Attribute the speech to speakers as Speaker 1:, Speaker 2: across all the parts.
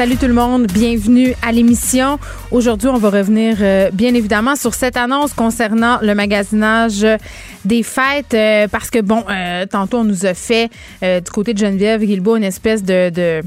Speaker 1: Salut tout le monde, bienvenue à l'émission. Aujourd'hui, on va revenir euh, bien évidemment sur cette annonce concernant le magasinage des fêtes euh, parce que bon, euh, tantôt on nous a fait du côté de Geneviève Guilbeault une espèce de, de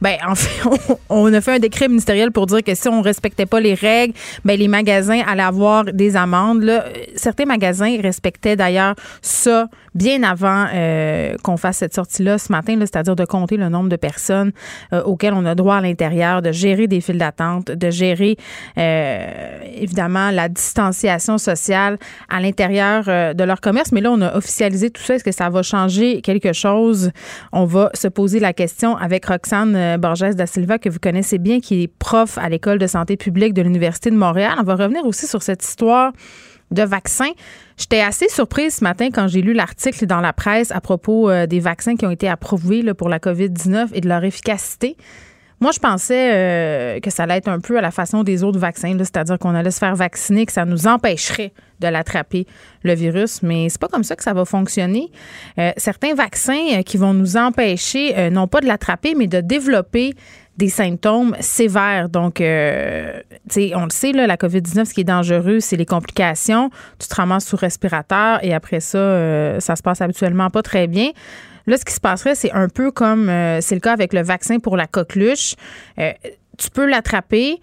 Speaker 1: ben, en fait, on, a fait un décret ministériel pour dire que si on respectait pas les règles, ben, les magasins allaient avoir des amendes. Là, certains magasins respectaient d'ailleurs ça bien avant euh, qu'on fasse cette sortie-là ce matin, c'est-à-dire de compter le nombre de personnes euh, auxquelles on a droit à l'intérieur, de gérer des files d'attente, de gérer euh, évidemment la distanciation sociale à l'intérieur de leur commerce. Mais là, on a officialisé tout ça. Est-ce que ça va changer quelque chose? On va se poser la question avec Roxane Borges da Silva, que vous connaissez bien, qui est prof à l'École de santé publique de l'Université de Montréal. On va revenir aussi sur cette histoire de vaccins. J'étais assez surprise ce matin quand j'ai lu l'article dans la presse à propos euh, des vaccins qui ont été approuvés pour la COVID-19 et de leur efficacité. Moi, je pensais euh, que ça allait être un peu à la façon des autres vaccins, c'est-à-dire qu'on allait se faire vacciner, que ça nous empêcherait de l'attraper, le virus. Mais c'est pas comme ça que ça va fonctionner. Euh, certains vaccins qui vont nous empêcher, non pas de l'attraper, mais de développer des symptômes sévères. Donc, euh, on le sait, la COVID-19, ce qui est dangereux, c'est les complications. Tu te ramasses sous respirateur et après ça, euh, ça se passe habituellement pas très bien. Là, ce qui se passerait, c'est un peu comme euh, c'est le cas avec le vaccin pour la coqueluche. tu peux l'attraper,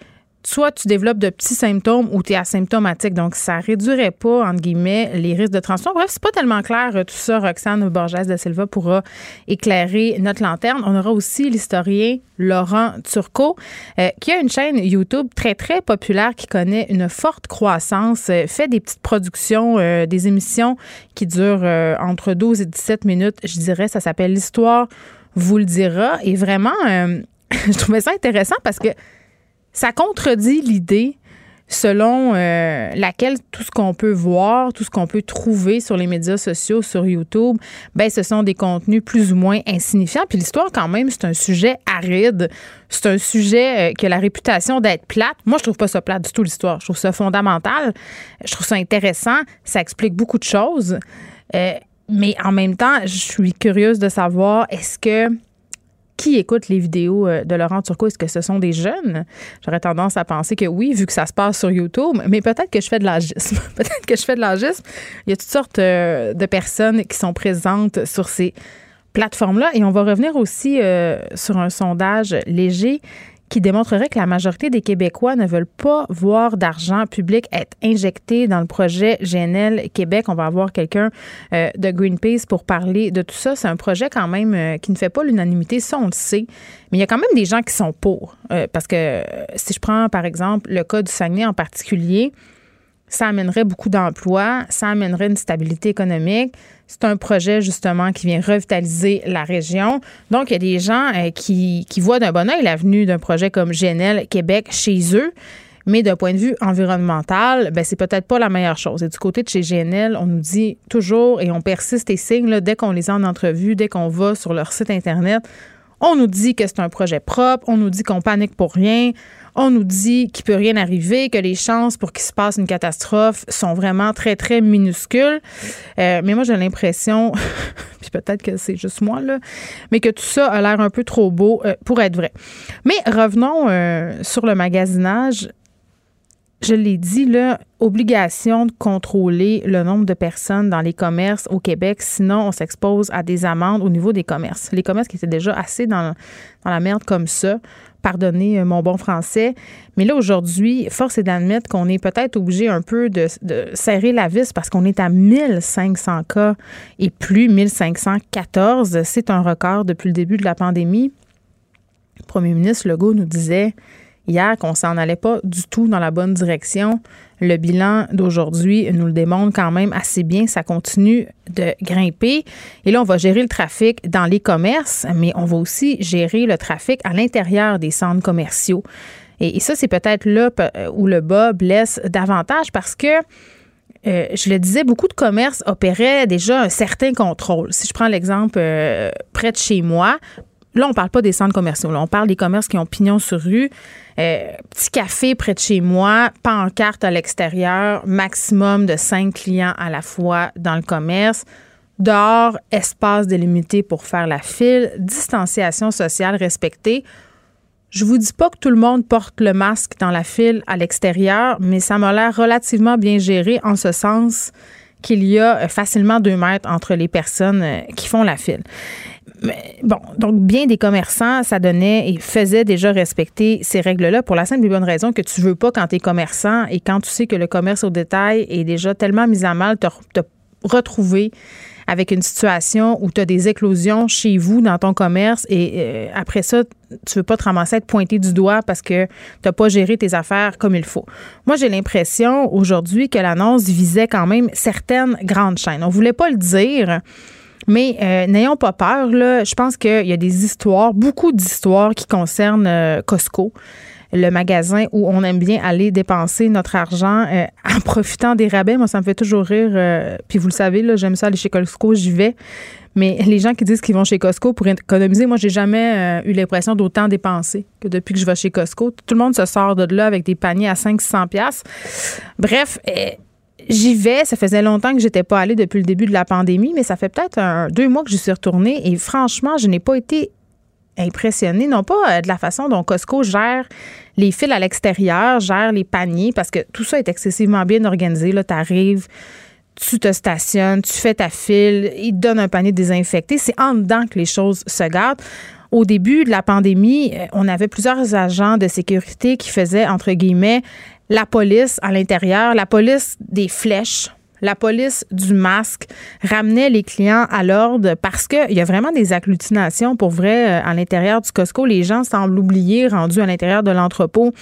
Speaker 1: soit tu développes de petits symptômes ou tu es asymptomatique. Donc, ça réduirait pas, entre guillemets, les risques de transmission. Bref, c'est pas tellement clair euh, tout ça. Roxane Borges de Silva pourra éclairer notre lanterne. On aura aussi l'historien Laurent Turcot, euh, qui a une chaîne YouTube très, très populaire qui connaît une forte croissance, euh, fait des petites productions, des émissions qui durent entre 12 et 17 minutes. Je dirais, ça s'appelle L'Histoire vous le dira. Et vraiment, je trouvais ça intéressant parce que ça contredit l'idée selon euh, laquelle tout ce qu'on peut voir, tout ce qu'on peut trouver sur les médias sociaux, sur YouTube, ben ce sont des contenus plus ou moins insignifiants. Puis l'histoire, quand même, c'est un sujet aride. C'est un sujet euh, qui a la réputation d'être plate. Moi, je trouve pas ça plate du tout, l'histoire. Je trouve ça fondamental. Je trouve ça intéressant. Ça explique beaucoup de choses. Euh, mais en même temps, je suis curieuse de savoir, est-ce que qui écoute les vidéos euh, de Laurent Turcot? Est-ce que ce sont des jeunes? J'aurais tendance à penser que oui, vu que ça se passe sur YouTube, mais peut-être que je fais de l'agisme. peut-être que je fais de l'agisme. Il y a toutes sortes euh, de personnes qui sont présentes sur ces plateformes-là. Et on va revenir aussi euh, sur un sondage léger qui démontrerait que la majorité des Québécois ne veulent pas voir d'argent public être injecté dans le projet GNL Québec. On va avoir quelqu'un euh, de Greenpeace pour parler de tout ça. C'est un projet quand même euh, qui ne fait pas l'unanimité, ça on le sait. Mais il y a quand même des gens qui sont pour. Euh, parce que si je prends par exemple le cas du Saguenay en particulier, ça amènerait beaucoup d'emplois, ça amènerait une stabilité économique. C'est un projet justement qui vient revitaliser la région. Donc, il y a des gens euh, qui, voient d'un bon oeil l'avenue d'un projet comme GNL Québec chez eux. Mais d'un point de vue environnemental, ben c'est peut-être pas la meilleure chose. Et du côté de chez GNL, on nous dit toujours et on persiste et signe dès qu'on les a en entrevue, dès qu'on va sur leur site Internet, on nous dit que c'est un projet propre, on nous dit qu'on panique pour rien, on nous dit qu'il peut rien arriver, que les chances pour qu'il se passe une catastrophe sont vraiment très, très minuscules. Euh, mais moi, j'ai l'impression, puis peut-être que c'est juste moi, là, mais que tout ça a l'air un peu trop beau euh, pour être vrai. Mais revenons euh, sur le magasinage je l'ai dit, là, obligation de contrôler le nombre de personnes dans les commerces au Québec, sinon on s'expose à des amendes au niveau des commerces. Les commerces qui étaient déjà assez dans, la merde comme ça, pardonnez euh, mon bon français. Mais là, aujourd'hui, force est d'admettre qu'on est peut-être obligé un peu de, de, serrer la vis parce qu'on est à 1500 cas et plus, 1514. C'est un record depuis le début de la pandémie. Le premier ministre Legault nous disait hier qu'on s'en allait pas du tout dans la bonne direction. Le bilan d'aujourd'hui nous le démontre quand même assez bien. Ça continue de grimper. Et là, on va gérer le trafic dans les commerces, mais on va aussi gérer le trafic à l'intérieur des centres commerciaux. Et, ça, c'est peut-être là où le bas blesse davantage parce que euh, je le disais, beaucoup de commerces opéraient déjà un certain contrôle. Si je prends l'exemple euh, près de chez moi, là, on parle pas des centres commerciaux, là, on parle des commerces qui ont pignon sur rue. Euh, petit café près de chez moi, pancarte à l'extérieur, maximum de cinq clients à la fois dans le commerce. Dehors, espace délimité pour faire la file, distanciation sociale respectée. Je vous dis pas que tout le monde porte le masque dans la file à l'extérieur, mais ça m'a l'air relativement bien géré en ce sens qu'il y a euh, facilement deux mètres entre les personnes euh, qui font la file. Bon, donc bien des commerçants, ça donnait et faisait déjà respecter ces règles-là pour la simple et bonne raison que tu veux pas quand tu es commerçant et quand tu sais que le commerce au détail est déjà tellement mis à mal, te, te retrouver avec une situation où tu as des éclosions chez vous dans ton commerce et euh, après ça, tu veux pas te ramasser être pointé du doigt parce que tu pas géré tes affaires comme il faut. Moi, j'ai l'impression aujourd'hui que l'annonce visait quand même certaines grandes chaînes. On voulait pas le dire. Mais euh, n'ayons pas peur, là. Je pense qu'il y a des histoires, beaucoup d'histoires qui concernent euh, Costco le magasin où on aime bien aller dépenser notre argent euh, en profitant des rabais. Moi, ça me fait toujours rire. Puis vous le savez, là, j'aime ça aller chez Costco, j'y vais. Mais les gens qui disent qu'ils vont chez Costco pour économiser, moi, j'ai jamais eu l'impression d'autant dépenser que depuis que je vais chez Costco. Tout le monde se sort de là avec des paniers à 500 pièces. Bref, J'y vais. Ça faisait longtemps que j'étais pas allée depuis le début de la pandémie, mais ça fait peut-être deux mois que je suis retournée et franchement, je n'ai pas été impressionné, non pas euh, de la façon dont Costco gère les fils à l'extérieur, gère les paniers, parce que tout ça est excessivement bien organisé. Là, tu arrives, tu te stationnes, tu fais ta file, ils te donnent un panier désinfecté. C'est en dedans que les choses se gardent. Au début de la pandémie, euh, on avait plusieurs agents de sécurité qui faisaient, entre guillemets, la police à l'intérieur, la police des flèches la police du masque ramenait les clients à l'ordre parce qu'il y a vraiment des agglutinations pour vrai euh, à l'intérieur du Costco. Les gens semblent oublier, rendus à l'intérieur de l'entrepôt,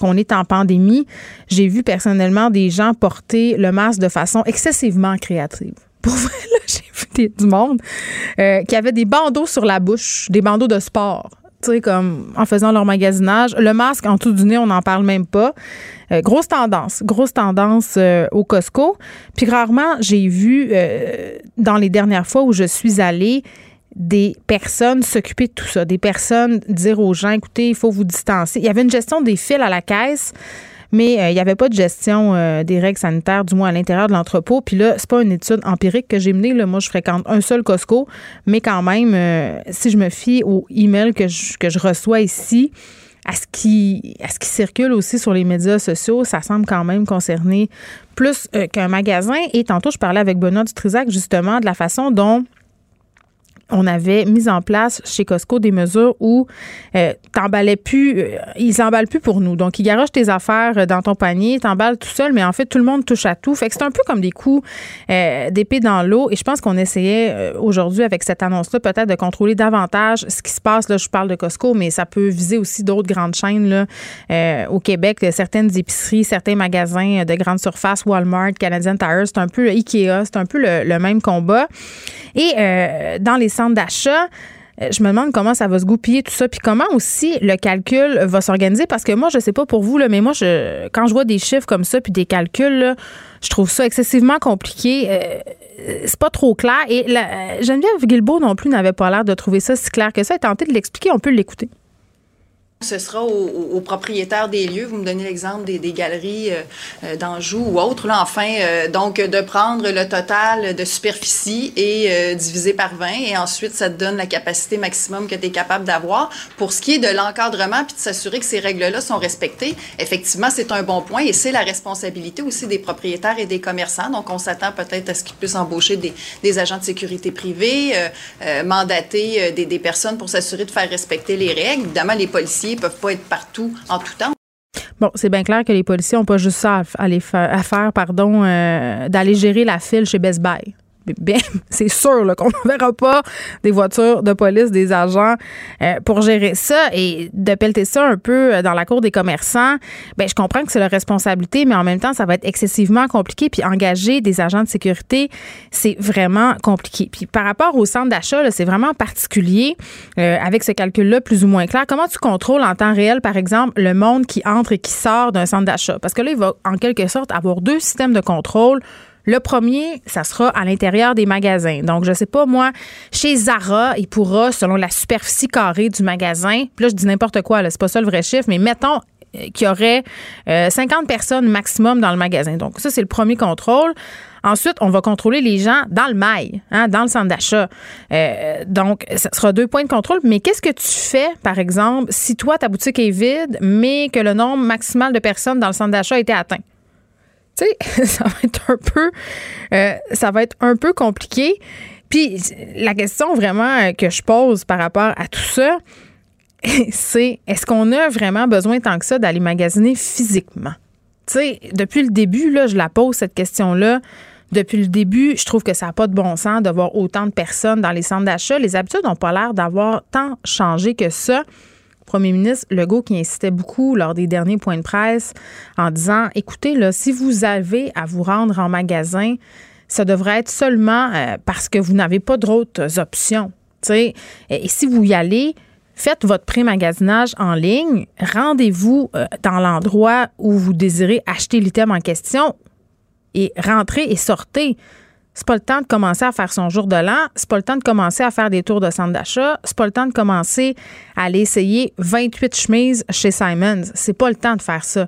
Speaker 1: qu'on est en pandémie. J'ai vu personnellement des gens porter le masque de façon excessivement créative. Pour vrai, là, j'ai vu du monde euh, qui avait des bandeaux sur la bouche, des bandeaux de sport comme en faisant leur magasinage. Le masque en tout du nez, on n'en parle même pas. Euh, grosse tendance, grosse tendance euh, au Costco. Puis rarement, j'ai vu euh, dans les dernières fois où je suis allée des personnes s'occuper de tout ça, des personnes dire aux gens, écoutez, il faut vous distancer. Il y avait une gestion des fils à la caisse mais euh, il n'y avait pas de gestion euh, des règles sanitaires, du moins à l'intérieur de l'entrepôt. Puis là, c'est pas une étude empirique que j'ai menée. Là. Moi, je fréquente un seul Costco, mais quand même, euh, si je me fie aux emails que je, que je reçois ici, à ce qui à ce qui circule aussi sur les médias sociaux, ça semble quand même concerner plus qu'un magasin. Et tantôt, je parlais avec Benoît Dutrisac justement de la façon dont on avait mis en place chez Costco des mesures où euh, t'emballais plus, euh, ils emballent plus pour nous. Donc, ils garochent tes affaires euh, dans ton panier, t'emballes tout seul, mais en fait, tout le monde touche à tout. Fait que c'est un peu comme des coups euh, d'épée dans l'eau. Et je pense qu'on essayait aujourd'hui avec cette annonce-là peut-être de contrôler davantage ce qui se passe. Là, je parle de Costco, mais ça peut viser aussi d'autres grandes chaînes là, au Québec, certaines épiceries, certains magasins de grande surface, Walmart, Canadian Tire, c'est un peu Ikea, c'est un peu le, le même combat. Et dans les d'achat. Euh, je me demande comment ça va se goupiller tout ça, puis comment aussi le calcul va s'organiser, parce que moi, je sais pas pour vous, là, mais moi, quand je vois des chiffres comme ça, puis des calculs, je trouve ça excessivement compliqué. Euh, c'est pas trop clair. Et la, Geneviève Guilbeault non plus n'avait pas l'air de trouver ça si clair que ça. Et tenter de l'expliquer, on peut l'écouter.
Speaker 2: Ce sera aux, propriétaires des lieux. Vous me donnez l'exemple des, galeries euh, euh, d'Anjou ou autres. Là, enfin, euh, donc de prendre le total de superficie et diviser par 20 et ensuite ça te donne la capacité maximum que tu es capable d'avoir. Pour ce qui est de l'encadrement puis de s'assurer que ces règles-là sont respectées, effectivement, c'est un bon point et c'est la responsabilité aussi des propriétaires et des commerçants. Donc, on s'attend peut-être à ce qu'ils puissent embaucher des, agents de sécurité privée, mandater des, des personnes pour s'assurer de faire respecter les règles. Évidemment, les policiers peuvent pas être partout en tout temps.
Speaker 1: Bon, c'est bien clair que les policiers n'ont pas juste ça à, aller faire, à faire pardon, euh, d'aller gérer la file chez Best Buy bien, c'est sûr qu'on ne verra pas des voitures de police, des agents euh, pour gérer ça et de pelleter ça un peu euh, dans la cour des commerçants. Ben, je comprends que c'est leur responsabilité, mais en même temps, ça va être excessivement compliqué. Puis engager des agents de sécurité, c'est vraiment compliqué. Puis par rapport au centre d'achat, c'est vraiment particulier euh, avec ce calcul-là plus ou moins clair. Comment tu contrôles en temps réel, par exemple, le monde qui entre et qui sort d'un centre d'achat? Parce que là, il va en quelque sorte avoir deux systèmes de contrôle Le premier, ça sera à l'intérieur des magasins. Donc, je sais pas, moi, chez Zara, il pourra, selon la superficie carrée du magasin, puis là, je dis n'importe quoi, c'est pas ça le vrai chiffre, mais mettons euh, qu'il y aurait 50 personnes maximum dans le magasin. Donc, ça, c'est le premier contrôle. Ensuite, on va contrôler les gens dans le mail, hein, dans le centre d'achat. Euh, donc, ça sera deux points de contrôle. Mais qu'est-ce que tu fais, par exemple, si toi, ta boutique est vide, mais que le nombre maximal de personnes dans le centre d'achat a été atteint? Tu sais, ça va être un peu, euh, ça va être un peu compliqué. Puis la question vraiment que je pose par rapport à tout ça, c'est est-ce qu'on a vraiment besoin tant que ça d'aller magasiner physiquement? Tu sais, depuis le début, là, je la pose cette question-là depuis le début, je trouve que ça n'a pas de bon sens de voir autant de personnes dans les centres d'achat. Les habitudes n'ont pas l'air d'avoir tant changé que ça. Premier ministre Legault qui insistait beaucoup lors des derniers points de presse en disant écoutez, là, si vous avez à vous rendre en magasin, ça devrait être seulement euh, parce que vous n'avez pas d'autres options. Et, et si vous y allez, faites votre pré-magasinage en ligne, rendez-vous euh, dans l'endroit où vous désirez acheter l'item en question et rentrez et sortez. C'est pas le temps de commencer à faire son jour de l'an. C'est pas le temps de commencer à faire des tours de centre d'achat. C'est pas le temps de commencer à aller essayer 28 chemises chez Simons. C'est pas le temps de faire ça.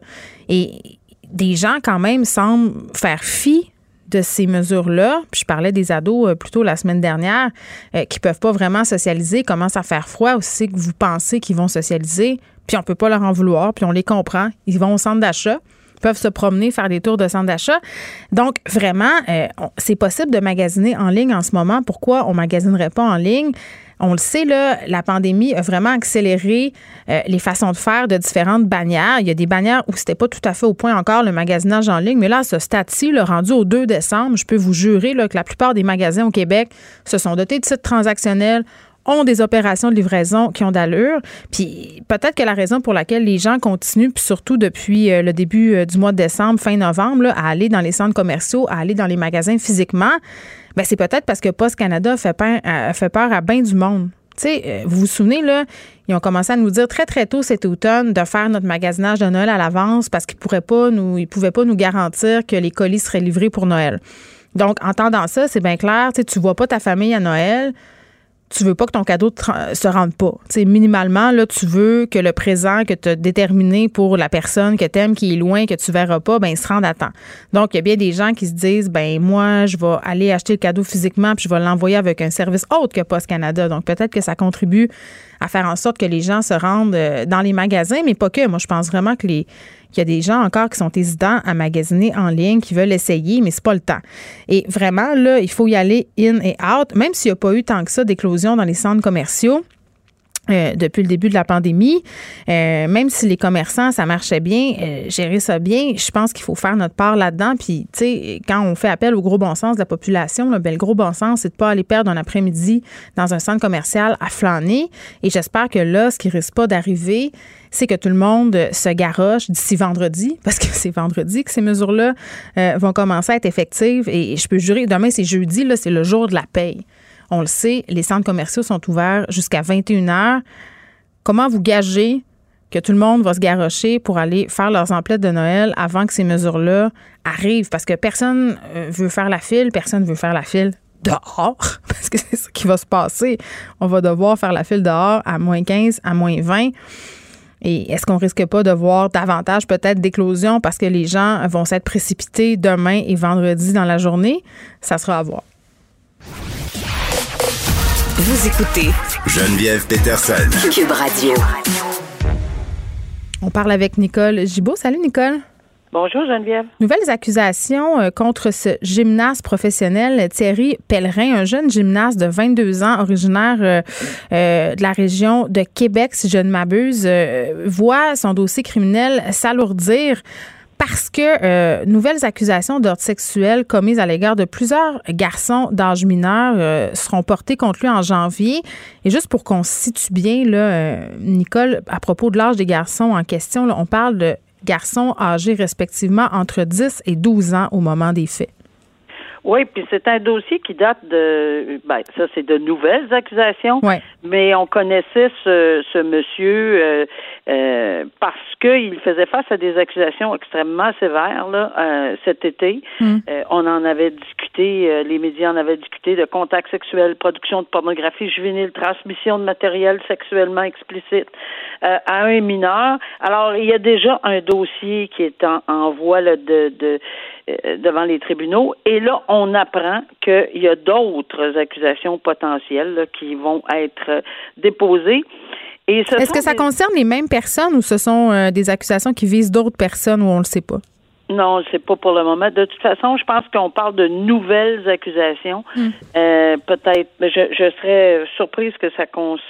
Speaker 1: Et des gens, quand même, semblent faire fi de ces mesures-là. Puis je parlais des ados euh, plutôt la semaine dernière euh, qui peuvent pas vraiment socialiser, commencent à faire froid? Aussi que vous pensez qu'ils vont socialiser? Puis on peut pas leur en vouloir, puis on les comprend. Ils vont au centre d'achat peuvent se promener, faire des tours de centre d'achat. Donc, vraiment, euh, c'est possible de magasiner en ligne en ce moment. Pourquoi on magasinerait pas en ligne? On le sait, là, la pandémie a vraiment accéléré euh, les façons de faire de différentes bannières. Il y a des bannières où c'était pas tout à fait au point encore le magasinage en ligne, mais là, ce stade-ci, rendu au 2 décembre, je peux vous jurer que la plupart des magasins au Québec se sont dotés de sites transactionnels, ont des opérations de livraison qui ont d'allure. Puis peut-être que la raison pour laquelle les gens continuent, puis surtout depuis euh, le début euh, du mois de décembre, fin novembre, à aller dans les centres commerciaux, à aller dans les magasins physiquement, ben c'est peut-être parce que Post Canada fait peur, euh, peur à bien du monde. Tu sais, vous vous souvenez, là, ils ont commencé à nous dire très, très tôt cet automne de faire notre magasinage de Noël à l'avance parce qu'ils pourraient pas nous, ils pouvaient pas nous garantir que les colis seraient livrés pour Noël. Donc, en entendant ça, c'est bien clair, tu sais, tu vois pas ta famille à Noël, tu veux pas que ton cadeau se rende pas. sais, minimalement, là, tu veux que le présent que tu as déterminé pour la personne que tu aimes, qui est loin, que tu verras pas, ben, se rende à temps. Donc, il y a bien des gens qui se disent, ben, moi, je vais aller acheter le cadeau physiquement, puis je vais l'envoyer avec un service autre que Post Canada. Donc, peut-être que ça contribue à faire en sorte que les gens se rendent euh, dans les magasins, mais pas que. Moi, je pense vraiment que les qu'il y a des gens encore qui sont hésitants à magasiner en ligne, qui veulent essayer, mais c'est pas le temps. Et vraiment, là, il faut y aller in et out, même s'il n'y a pas eu tant que ça d'éclosion dans les centres commerciaux. Euh, depuis le début de la pandémie, euh, même si les commerçants, ça marchait bien, euh, gérer ça bien, je pense qu'il faut faire notre part là-dedans. Puis, tu sais, quand on fait appel au gros bon sens de la population, ben, le gros bon sens, c'est de pas aller perdre un après-midi dans un centre commercial à flâner. Et j'espère que là, ce qui risque pas d'arriver, c'est que tout le monde se garoche d'ici vendredi, parce que c'est vendredi que ces mesures-là vont commencer à être effectives. Et je peux jurer, demain, c'est jeudi, là, c'est le jour de la paye. On le sait, les centres commerciaux sont ouverts jusqu'à 21 h. Comment vous gagez que tout le monde va se garrocher pour aller faire leurs emplettes de Noël avant que ces mesures-là arrivent? Parce que personne euh, veut faire la file, personne veut faire la file dehors, parce que c'est ce qui va se passer. On va devoir faire la file dehors à moins 15, à moins 20. Et est-ce qu'on risque pas de voir davantage peut-être d'éclosions parce que les gens vont s'être précipités demain et vendredi dans la journée? Ça sera à voir.
Speaker 3: Vous écoutez Geneviève Peterson. Cube Radio.
Speaker 1: On parle avec Nicole Gibault. Salut Nicole.
Speaker 4: Bonjour Geneviève.
Speaker 1: Nouvelles accusations euh, contre ce gymnaste professionnel Thierry Pellerin, un jeune gymnaste de 22 ans originaire euh, euh, de la région de Québec, si je ne m'abuse, voit son dossier criminel s'alourdir parce que euh, nouvelles accusations d'ordre sexuel commises à l'égard de plusieurs garçons d'âge mineur euh, seront portées contre lui en janvier. Et juste pour qu'on se situe bien, là, euh, Nicole, à propos de l'âge des garçons en question, on parle de garçons âgés respectivement entre 10 et 12 ans au moment des faits.
Speaker 4: Oui, puis c'est un dossier qui date de, ben, ça c'est de nouvelles accusations,
Speaker 1: ouais.
Speaker 4: mais on connaissait ce, ce monsieur euh, euh, parce qu'il faisait face à des accusations extrêmement sévères là, euh, cet été.
Speaker 1: Mm.
Speaker 4: Euh, on en avait discuté, euh, les médias en avaient discuté de contacts sexuels, production de pornographie juvénile, transmission de matériel sexuellement explicite euh, à un mineur. Alors, il y a déjà un dossier qui est en, en voie là, de, de devant les tribunaux. Et là, on apprend qu'il y a d'autres accusations potentielles là, qui vont être euh, déposées.
Speaker 1: Est-ce que ça
Speaker 4: des-
Speaker 1: concerne les mêmes personnes ou ce sont euh, des accusations qui visent d'autres personnes ou on le sait pas?
Speaker 4: Non, c'est pas pour le moment. De toute façon, je pense qu'on parle de nouvelles accusations. Euh, Peut-être, mais je, je serais surprise que ça concerne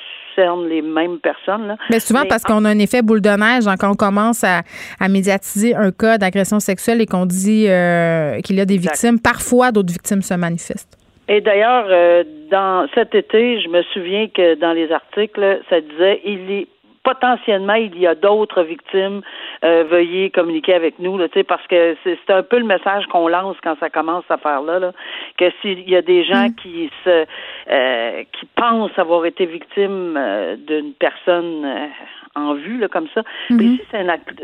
Speaker 4: les mêmes personnes. Là.
Speaker 1: Mais souvent
Speaker 4: Mais
Speaker 1: parce
Speaker 4: en-
Speaker 1: qu'on a un effet boule de neige hein, quand on commence à, à médiatiser un cas d'agression sexuelle et qu'on dit euh, qu'il y a des
Speaker 4: Exact.
Speaker 1: victimes, parfois d'autres victimes se manifestent.
Speaker 4: Et d'ailleurs, euh, dans cet été, je me souviens que dans les articles, ça disait il est potentiellement il y a d'autres victimes. Euh, veuillez communiquer avec nous, là, tu sais, parce que c'est un peu le message qu'on lance quand ça commence cette affaire-là, là, que s'il y a des gens qui se euh, qui pensent avoir été victimes euh, d'une personne euh, en vue, là, comme ça. Mais ici,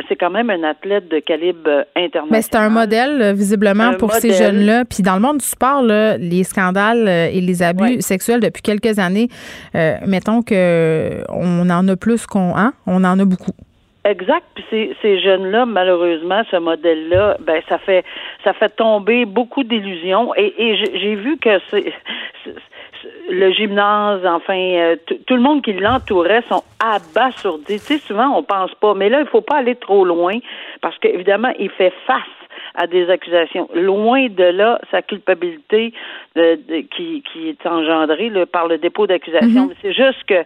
Speaker 4: c'est quand même un athlète de calibre euh, international.
Speaker 1: Mais c'est un modèle, euh, visiblement,
Speaker 4: Un
Speaker 1: pour ces jeunes-là. Puis dans le monde du sport, là, les scandales euh, et les abus
Speaker 4: Ouais.
Speaker 1: sexuels depuis quelques années, euh, mettons que on en a plus qu'on hein, on en a beaucoup.
Speaker 4: Exact. Puis ces, ces jeunes-là, malheureusement, ce modèle-là, ben ça fait ça fait tomber beaucoup d'illusions. Et, et j'ai vu que c'est- le gymnase, enfin, euh, tout le monde qui l'entourait sont abasourdis. Tu sais, souvent on pense pas, mais là il faut pas aller trop loin parce qu'évidemment il fait face à des accusations. Loin de là, sa culpabilité de- de- qui, qui est engendrée là, par le dépôt d'accusation. Mais C'est juste que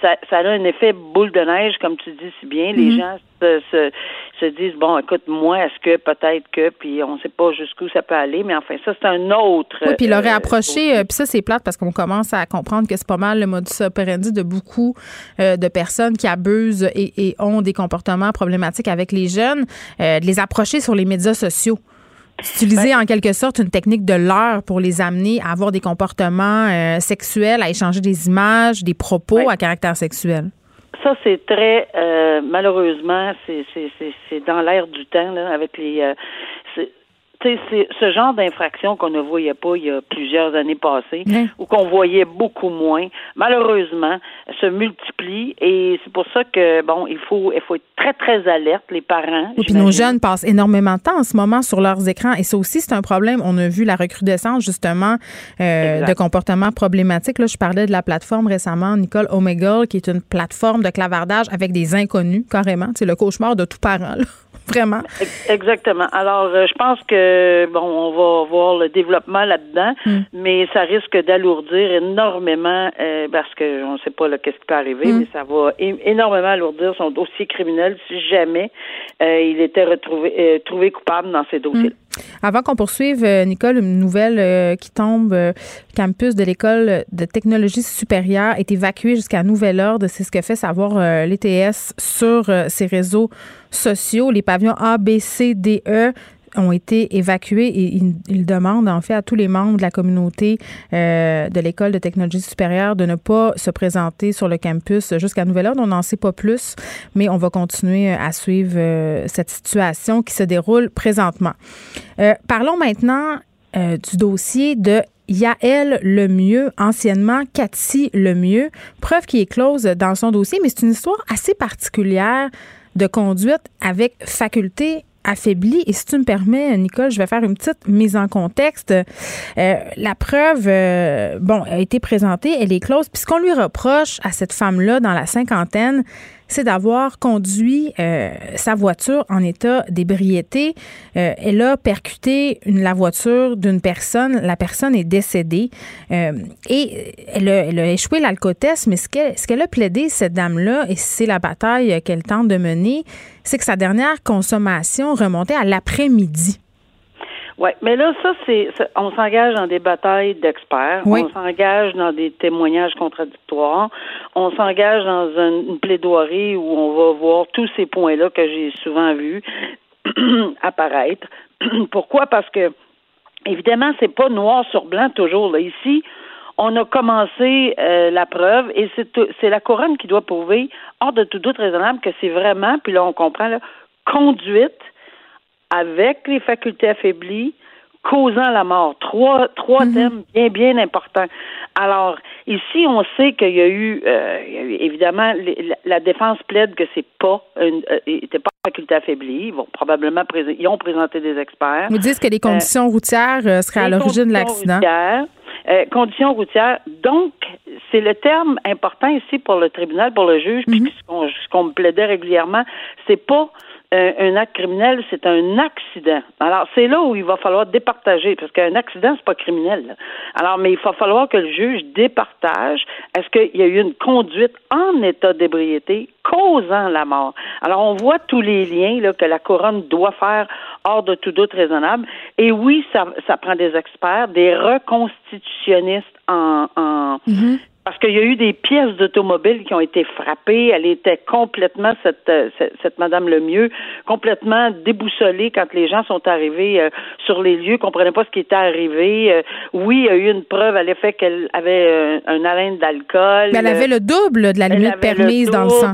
Speaker 4: ça, ça a un effet boule de neige, comme tu dis si bien. Les gens se, se, se disent, bon, écoute, moi, est-ce que peut-être que, puis on ne sait pas jusqu'où ça peut aller, mais enfin, ça, c'est un autre.
Speaker 1: Oui, puis il aurait
Speaker 4: euh,
Speaker 1: approché, euh, puis ça c'est plate parce qu'on commence à comprendre que c'est pas mal le modus operandi de beaucoup euh, de personnes qui abusent et, et ont des comportements problématiques avec les jeunes, euh, de les approcher sur les médias sociaux. Utiliser en quelque sorte une technique de l'heure pour les amener à avoir des comportements euh, sexuels, à échanger des images, des propos
Speaker 4: Ouais.
Speaker 1: à caractère sexuel.
Speaker 4: Ça, c'est très euh, malheureusement, c'est c'est c'est c'est dans l'air du temps là, avec les. euh, c'est- ce genre d'infraction qu'on ne voyait pas il y a plusieurs années passées, ou qu'on voyait beaucoup moins, malheureusement, se multiplie et c'est pour ça que bon, il faut il faut être très très alerte les parents.
Speaker 1: Oui, puis nos jeunes passent énormément de temps en ce moment sur leurs écrans et ça aussi c'est un problème. On a vu la recrudescence justement euh, de comportements problématiques. Là, je parlais de la plateforme récemment, Nicole Omegle, qui est une plateforme de clavardage avec des inconnus carrément. C'est le cauchemar de tout parent. Là. Vraiment.
Speaker 4: Ex- Exactement. Alors, euh, je pense que bon, on va voir le développement là-dedans,
Speaker 1: Mm.
Speaker 4: mais ça risque d'alourdir énormément euh, parce que on ne sait pas là, qu'est-ce qui peut arriver,
Speaker 1: Mm.
Speaker 4: mais ça va énormément alourdir son dossier criminel si jamais euh, il était retrouvé euh, trouvé coupable dans ces dossiers.
Speaker 1: Avant qu'on poursuive, euh, Nicole, une nouvelle qui tombe. euh, campus de l'école de technologie supérieure est évacué jusqu'à nouvel ordre. C'est ce que fait savoir l'ETS sur ses réseaux sociaux. Les pavillons A, B, C, D, E ont été évacués et ils, ils demandent en fait à tous les membres de la communauté euh, de l'école de technologie supérieure de ne pas se présenter sur le campus jusqu'à nouvel ordre. On n'en sait pas plus, mais on va continuer à suivre euh, cette situation qui se déroule présentement. Euh, parlons maintenant du dossier de Yael Lemieux, anciennement Cathy Lemieux, preuve qui est close dans son dossier, mais c'est une histoire assez particulière de conduite avec faculté affaiblie. Et si tu me permets, Nicole, je vais faire une petite mise en contexte. Euh, la preuve, euh, bon, a été présentée, elle est close. Puis ce qu'on lui reproche à cette femme-là dans la cinquantaine, c'est d'avoir conduit euh, sa voiture en état d'ébriété. Euh, elle a percuté la voiture d'une personne. La personne est décédée. Euh, et elle a, elle a échoué l'alcotest, mais ce qu'elle, ce qu'elle a plaidé, cette dame-là, et c'est la bataille qu'elle tente de mener, c'est que sa dernière consommation remontait à l'après-midi.
Speaker 4: Oui, mais là, ça, c'est, on s'engage dans des batailles d'experts,
Speaker 1: Oui.
Speaker 4: on s'engage dans des témoignages contradictoires, on s'engage dans une, une plaidoirie où on va voir tous ces points-là que j'ai souvent vus apparaître. Pourquoi? Parce que évidemment, c'est pas noir sur blanc toujours. Là. Ici, on a commencé euh, la preuve et c'est la couronne qui doit prouver, hors de tout doute raisonnable, que c'est vraiment, puis là on comprend, là, conduite avec les facultés affaiblies, causant la mort. Trois, trois mhm. thèmes bien, bien importants. Alors, ici, on sait qu'il y a eu, euh, évidemment, la, défense plaide que c'est pas une, euh, pas une faculté affaiblie. Ils vont probablement ils ont présenté des experts.
Speaker 1: Vous dites que les conditions routières seraient à l'origine de l'accident.
Speaker 4: Euh, conditions routières. Donc, c'est le terme important ici pour le tribunal, pour le juge, puis mhm. ce qu'on me plaidait régulièrement, c'est pas euh, un acte criminel, c'est un accident. Alors, c'est là où il va falloir départager, parce qu'un accident, c'est pas criminel. Alors, mais il va falloir que le juge départage. Est-ce qu'il y a eu une conduite en état d'ébriété causant la mort? Alors, on voit tous les liens là, que la couronne doit faire hors de tout doute raisonnable. Et oui, ça, ça prend des experts, des reconstitutionnistes en, en, mm-hmm. Parce qu'il y a eu des pièces d'automobile qui ont été frappées. Elle était complètement, cette, euh, cette, Madame Lemieux, complètement déboussolée quand les gens sont arrivés euh, sur les lieux, comprenaient pas ce qui était arrivé. Euh, oui, il y a eu une preuve à l'effet qu'elle avait un haleine d'alcool.
Speaker 1: Mais elle avait le double de la limite permise dans le sang.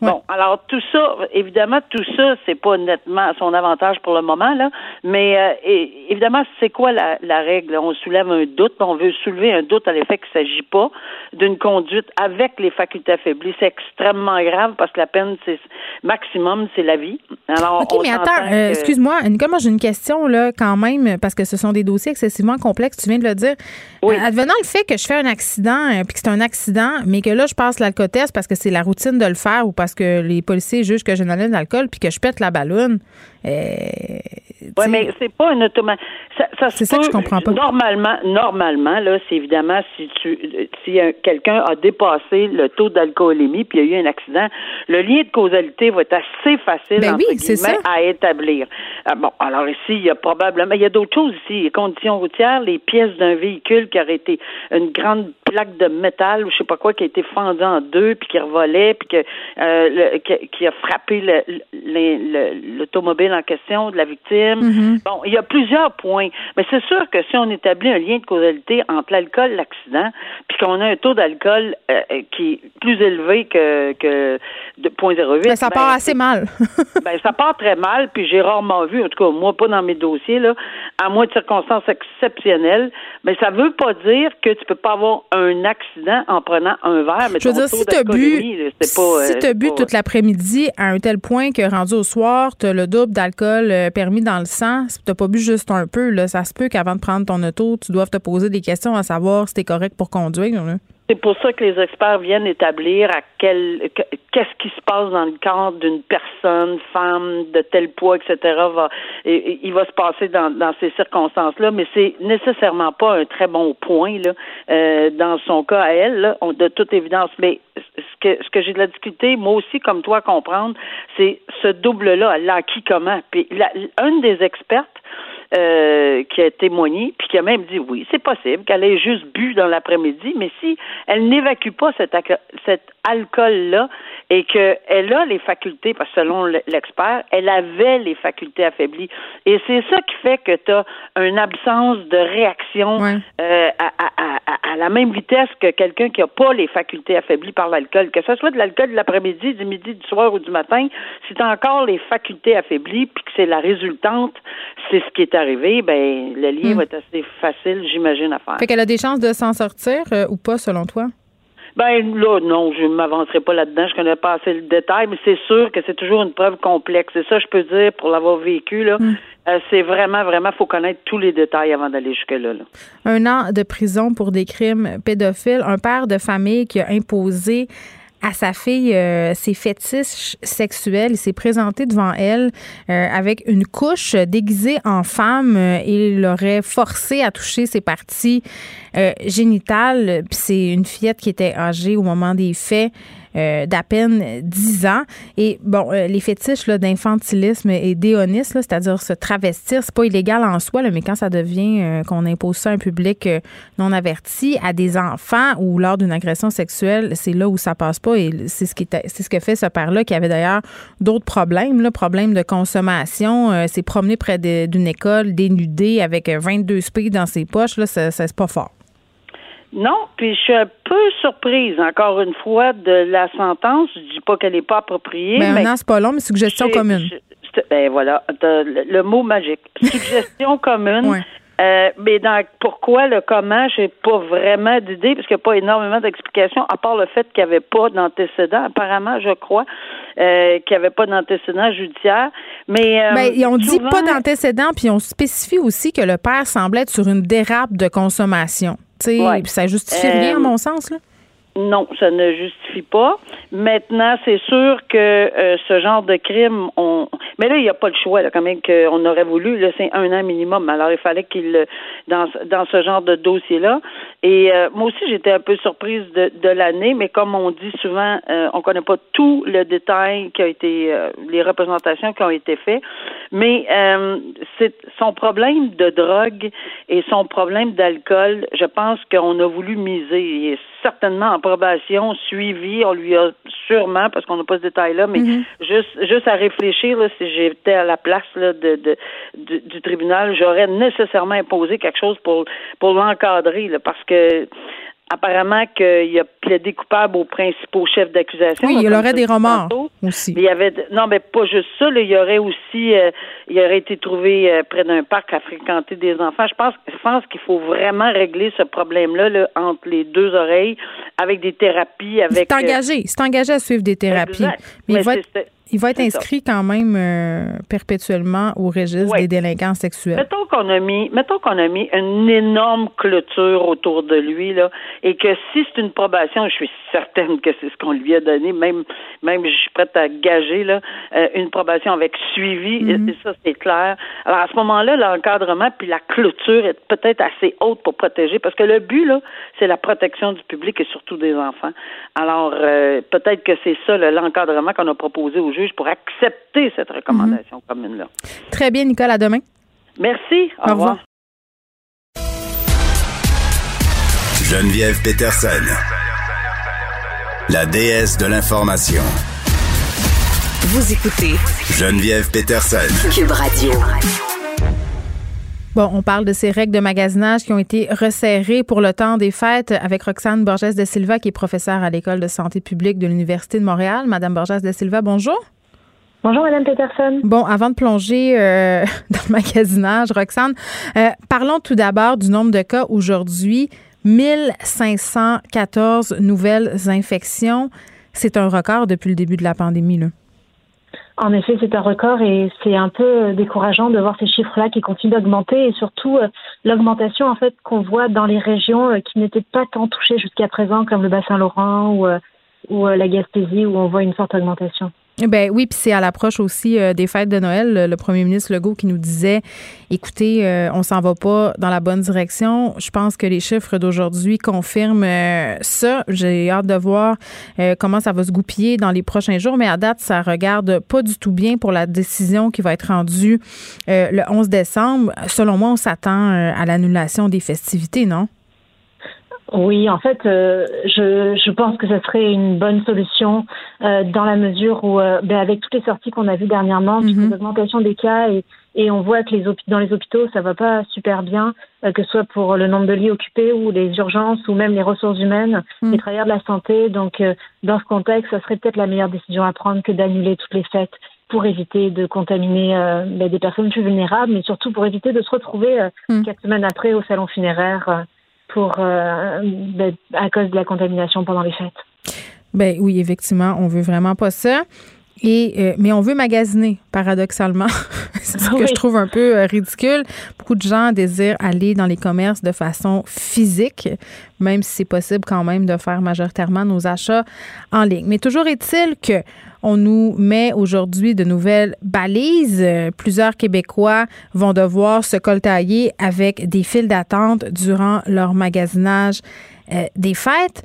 Speaker 4: Bon, alors tout ça, évidemment, tout ça, c'est pas nettement à son avantage pour le moment, là, mais évidemment, c'est quoi la, la, règle? On soulève un doute, on veut soulever un doute à l'effet qu'il ne s'agit pas d'une conduite avec les facultés affaiblies. C'est extrêmement grave parce que la peine, c'est maximum, c'est la vie.
Speaker 1: Alors, OK, mais attends, euh, excuse-moi, moi j'ai une question là quand même parce que ce sont des dossiers excessivement complexes, tu viens de le dire. Oui. Euh, advenant le fait que je fais un accident euh, puis que c'est un accident, mais que là je passe l'alcotest parce que c'est la routine de le faire ou parce que les policiers jugent que j'ai une d'alcool puis que je pète la ballonne.
Speaker 4: Oui, mais c'est pas un automatique. Ça,
Speaker 1: c'est ça que je comprends pas.
Speaker 4: Normalement, normalement, là, c'est évidemment si tu si quelqu'un a dépassé le taux d'alcoolémie puis il y a eu un accident, le lien de causalité va être assez facile
Speaker 1: ben
Speaker 4: à établir. Ah, bon, alors ici, il y a probablement il y a d'autres choses ici, les conditions routières, les pièces d'un véhicule qui aurait été une grande plaque de métal ou je sais pas quoi qui a été fendue en deux puis qui revolait puis que, euh, qui, a frappé l'automobile en question de la victime. Mm-hmm. Bon, il y a plusieurs points, mais c'est sûr que si on établit un lien de causalité entre l'alcool et l'accident, puis qu'on a un taux d'alcool euh, euh, qui est plus élevé que, que de 0.08.
Speaker 1: Mais ça part ben, assez mal.
Speaker 4: ben, ça part très mal, puis j'ai rarement vu, en tout cas, moi, pas dans mes dossiers, là, à moins de circonstances exceptionnelles, mais ça veut pas dire que tu peux pas avoir un accident en prenant un verre, mais
Speaker 1: Je veux dire, si tu as bu, si as bu toute l'après-midi à un tel point que rendu au soir, tu as le double d'alcool euh, permis dans le sang, si tu pas bu juste un peu, là, ça se peut qu'avant de prendre ton auto, tu doives te poser des questions à savoir si tu es correct pour conduire. Là.
Speaker 4: C'est pour ça que les experts viennent établir à quel qu'est-ce qui se passe dans le corps d'une personne, femme de tel poids, etc. Va, il va se passer dans, dans ces circonstances-là, mais c'est nécessairement pas un très bon point là, euh, dans son cas à elle, là, de toute évidence. Mais ce que ce que j'ai de la difficulté, moi aussi, comme toi, à comprendre, c'est ce double-là, elle l'a acquis comment? Puis la, une des expertes euh, qui a témoigné, puis qui a même dit oui, c'est possible qu'elle ait juste bu dans l'après-midi, mais si elle n'évacue pas cet, cet alcool-là et qu'elle a les facultés, parce que selon l'expert, elle avait les facultés affaiblies. Et c'est ça qui fait que tu as une absence de réaction euh, à, la même vitesse que quelqu'un qui n'a pas les facultés affaiblies par l'alcool. Que ce soit de l'alcool de l'après-midi, du midi, du soir ou du matin, si tu as encore les facultés affaiblies, puis que c'est la résultante, c'est ce qui est arrivé, ben le lien hmm. va être assez facile, j'imagine, à faire.
Speaker 1: Fait qu'elle a des chances de s'en sortir euh, ou pas, selon toi?
Speaker 4: Ben là, non, je ne m'avancerai pas là-dedans. Je connais pas assez le détail, mais c'est sûr que c'est toujours une preuve complexe. Et ça, je peux dire, pour l'avoir vécu, là, hmm. euh, c'est vraiment, vraiment, faut connaître tous les détails avant d'aller jusque-là. Là.
Speaker 1: Un an de prison pour des crimes pédophiles. Un père de famille qui a imposé à sa fille euh, ses fétiches sexuels. Il s'est présenté devant elle euh, avec une couche déguisée en femme euh, il l'aurait forcé à toucher ses parties génitales. Puis c'est une fillette qui était âgée au moment des faits. D'à peine 10 ans. Et bon, les fétiches d'infantilisme et d'éonisme, c'est-à-dire se travestir, c'est pas illégal en soi, mais quand ça devient qu'on impose ça à un public non averti, à des enfants ou lors d'une agression sexuelle, c'est là où ça passe pas. Et c'est ce qui c'est ce que fait ce père-là qui avait d'ailleurs d'autres problèmes, problèmes de consommation. c'est promené près d'une école dénudé avec 22 speed dans ses poches, là, ça, c'est pas fort.
Speaker 4: Non, puis je suis un peu surprise, encore une fois, de la sentence. Je dis pas qu'elle n'est pas appropriée.
Speaker 1: Ben, mais c'est pas long, mais suggestion commune.
Speaker 4: ben voilà, le, mot magique. Suggestion commune. Euh, mais dans pourquoi le comment, j'ai pas vraiment d'idée, parce qu'il n'y a pas énormément d'explications, à part le fait qu'il n'y avait pas d'antécédent, apparemment, je crois, euh, qu'il n'y avait pas d'antécédent judiciaire. Mais
Speaker 1: euh, ben, on dit pas d'antécédent, puis on spécifie aussi que le père semblait être sur une dérape de consommation. Sais, puis ça justifie rien, à mon sens, là.
Speaker 4: Non, ça ne justifie pas. Maintenant, c'est sûr que euh, ce genre de crime, on. Mais là, il n'y a pas le choix, là, quand même, qu'on aurait voulu. Là, c'est un an minimum. Alors, il fallait qu'il dans dans ce genre de dossier-là. Et euh, moi aussi, j'étais un peu surprise de, de l'année, mais comme on dit souvent, euh, on connaît pas tout le détail qui a été, les représentations qui ont été faites. Mais c'est son problème de drogue et son problème d'alcool. Je pense qu'on a voulu miser. Et certainement probation suivie. On lui a sûrement, parce qu'on n'a pas ce détail-là, mais mhm. juste, juste à réfléchir, là, si j'étais à la place là, de, de, du tribunal, j'aurais nécessairement imposé quelque chose pour, pour l'encadrer, parce que apparemment qu'il a plaidé coupable aux principaux chefs d'accusation.
Speaker 1: Oui, il aurait des remords aussi.
Speaker 4: Il y avait non, mais pas juste ça. il y aurait aussi, euh, il aurait été trouvé euh, près d'un parc à fréquenter des enfants. Je pense, je pense qu'il faut vraiment régler ce problème-là là, entre les deux oreilles avec des thérapies. Avec.
Speaker 1: C'est engagé, c'est engagé à suivre des thérapies. Mais, il va être inscrit quand même euh, perpétuellement au registre des délinquants sexuels.
Speaker 4: Mettons qu'on a mis, mettons qu'on a mis une énorme clôture autour de lui là, et que si c'est une probation, je suis certaine que c'est ce qu'on lui a donné, même, même je suis prête à gager là, euh, une probation avec suivi, et, ça c'est clair. Alors à ce moment-là, l'encadrement puis la clôture est peut-être assez haute pour protéger, parce que le but là, c'est la protection du public et surtout des enfants. Alors euh, peut-être que c'est ça l'encadrement qu'on a proposé au juge pour accepter cette recommandation mhm. commune-là.
Speaker 1: Très bien, Nicole. À demain.
Speaker 4: Merci. Au, revoir.
Speaker 3: Geneviève Peterson, la déesse de l'information.
Speaker 5: Vous écoutez
Speaker 3: Geneviève Peterson,
Speaker 5: Cube Radio.
Speaker 1: Bon, on parle de ces règles de magasinage qui ont été resserrées pour le temps des fêtes avec Roxane Borges de Silva, qui est professeure à l'École de santé publique de l'Université de Montréal. Madame Borges de Silva, bonjour.
Speaker 6: Bonjour, Madame Peterson.
Speaker 1: Bon, avant de plonger euh, dans le magasinage, Roxane, euh, parlons tout d'abord du nombre de cas aujourd'hui. 1514 nouvelles infections. C'est un record depuis le début de la pandémie, là.
Speaker 6: En effet, c'est un record et c'est un peu décourageant de voir ces chiffres-là qui continuent d'augmenter et surtout euh, l'augmentation en fait qu'on voit dans les régions euh, qui n'étaient pas tant touchées jusqu'à présent comme le bassin Laurent ou, euh, ou la Gaspésie où on voit une forte augmentation.
Speaker 1: Ben oui, puis c'est à l'approche aussi euh, des fêtes de Noël. Le premier ministre Legault qui nous disait, écoutez, euh, on s'en va pas dans la bonne direction. Je pense que les chiffres d'aujourd'hui confirment euh, ça. J'ai hâte de voir comment ça va se goupiller dans les prochains jours, mais à date, ça regarde pas du tout bien pour la décision qui va être rendue le 11 décembre. Selon moi, on s'attend à l'annulation des festivités, non?
Speaker 6: Oui, en fait, euh, je, je pense que ce serait une bonne solution euh, dans la mesure où, euh, ben, avec toutes les sorties qu'on a vues dernièrement, mm -hmm. l'augmentation des cas et, et on voit que les dans les hôpitaux, ça va pas super bien, que ce soit pour le nombre de lits occupés ou les urgences ou même les ressources humaines, mhm. les travailleurs de la santé. Donc, dans ce contexte, ça serait peut-être la meilleure décision à prendre que d'annuler toutes les fêtes pour éviter de contaminer ben, des personnes plus vulnérables, mais surtout pour éviter de se retrouver mhm. quatre semaines après au salon funéraire pour euh, ben, à cause de la contamination pendant les fêtes.
Speaker 1: Ben oui, effectivement, on veut vraiment pas ça. Et, euh, mais on veut magasiner, paradoxalement. c'est ce que je trouve un peu euh, ridicule. Beaucoup de gens désirent aller dans les commerces de façon physique, même si c'est possible quand même de faire majoritairement nos achats en ligne. Mais toujours est-il que on nous met aujourd'hui de nouvelles balises. Plusieurs Québécois vont devoir se coltailler avec des files d'attente durant leur magasinage euh, des fêtes.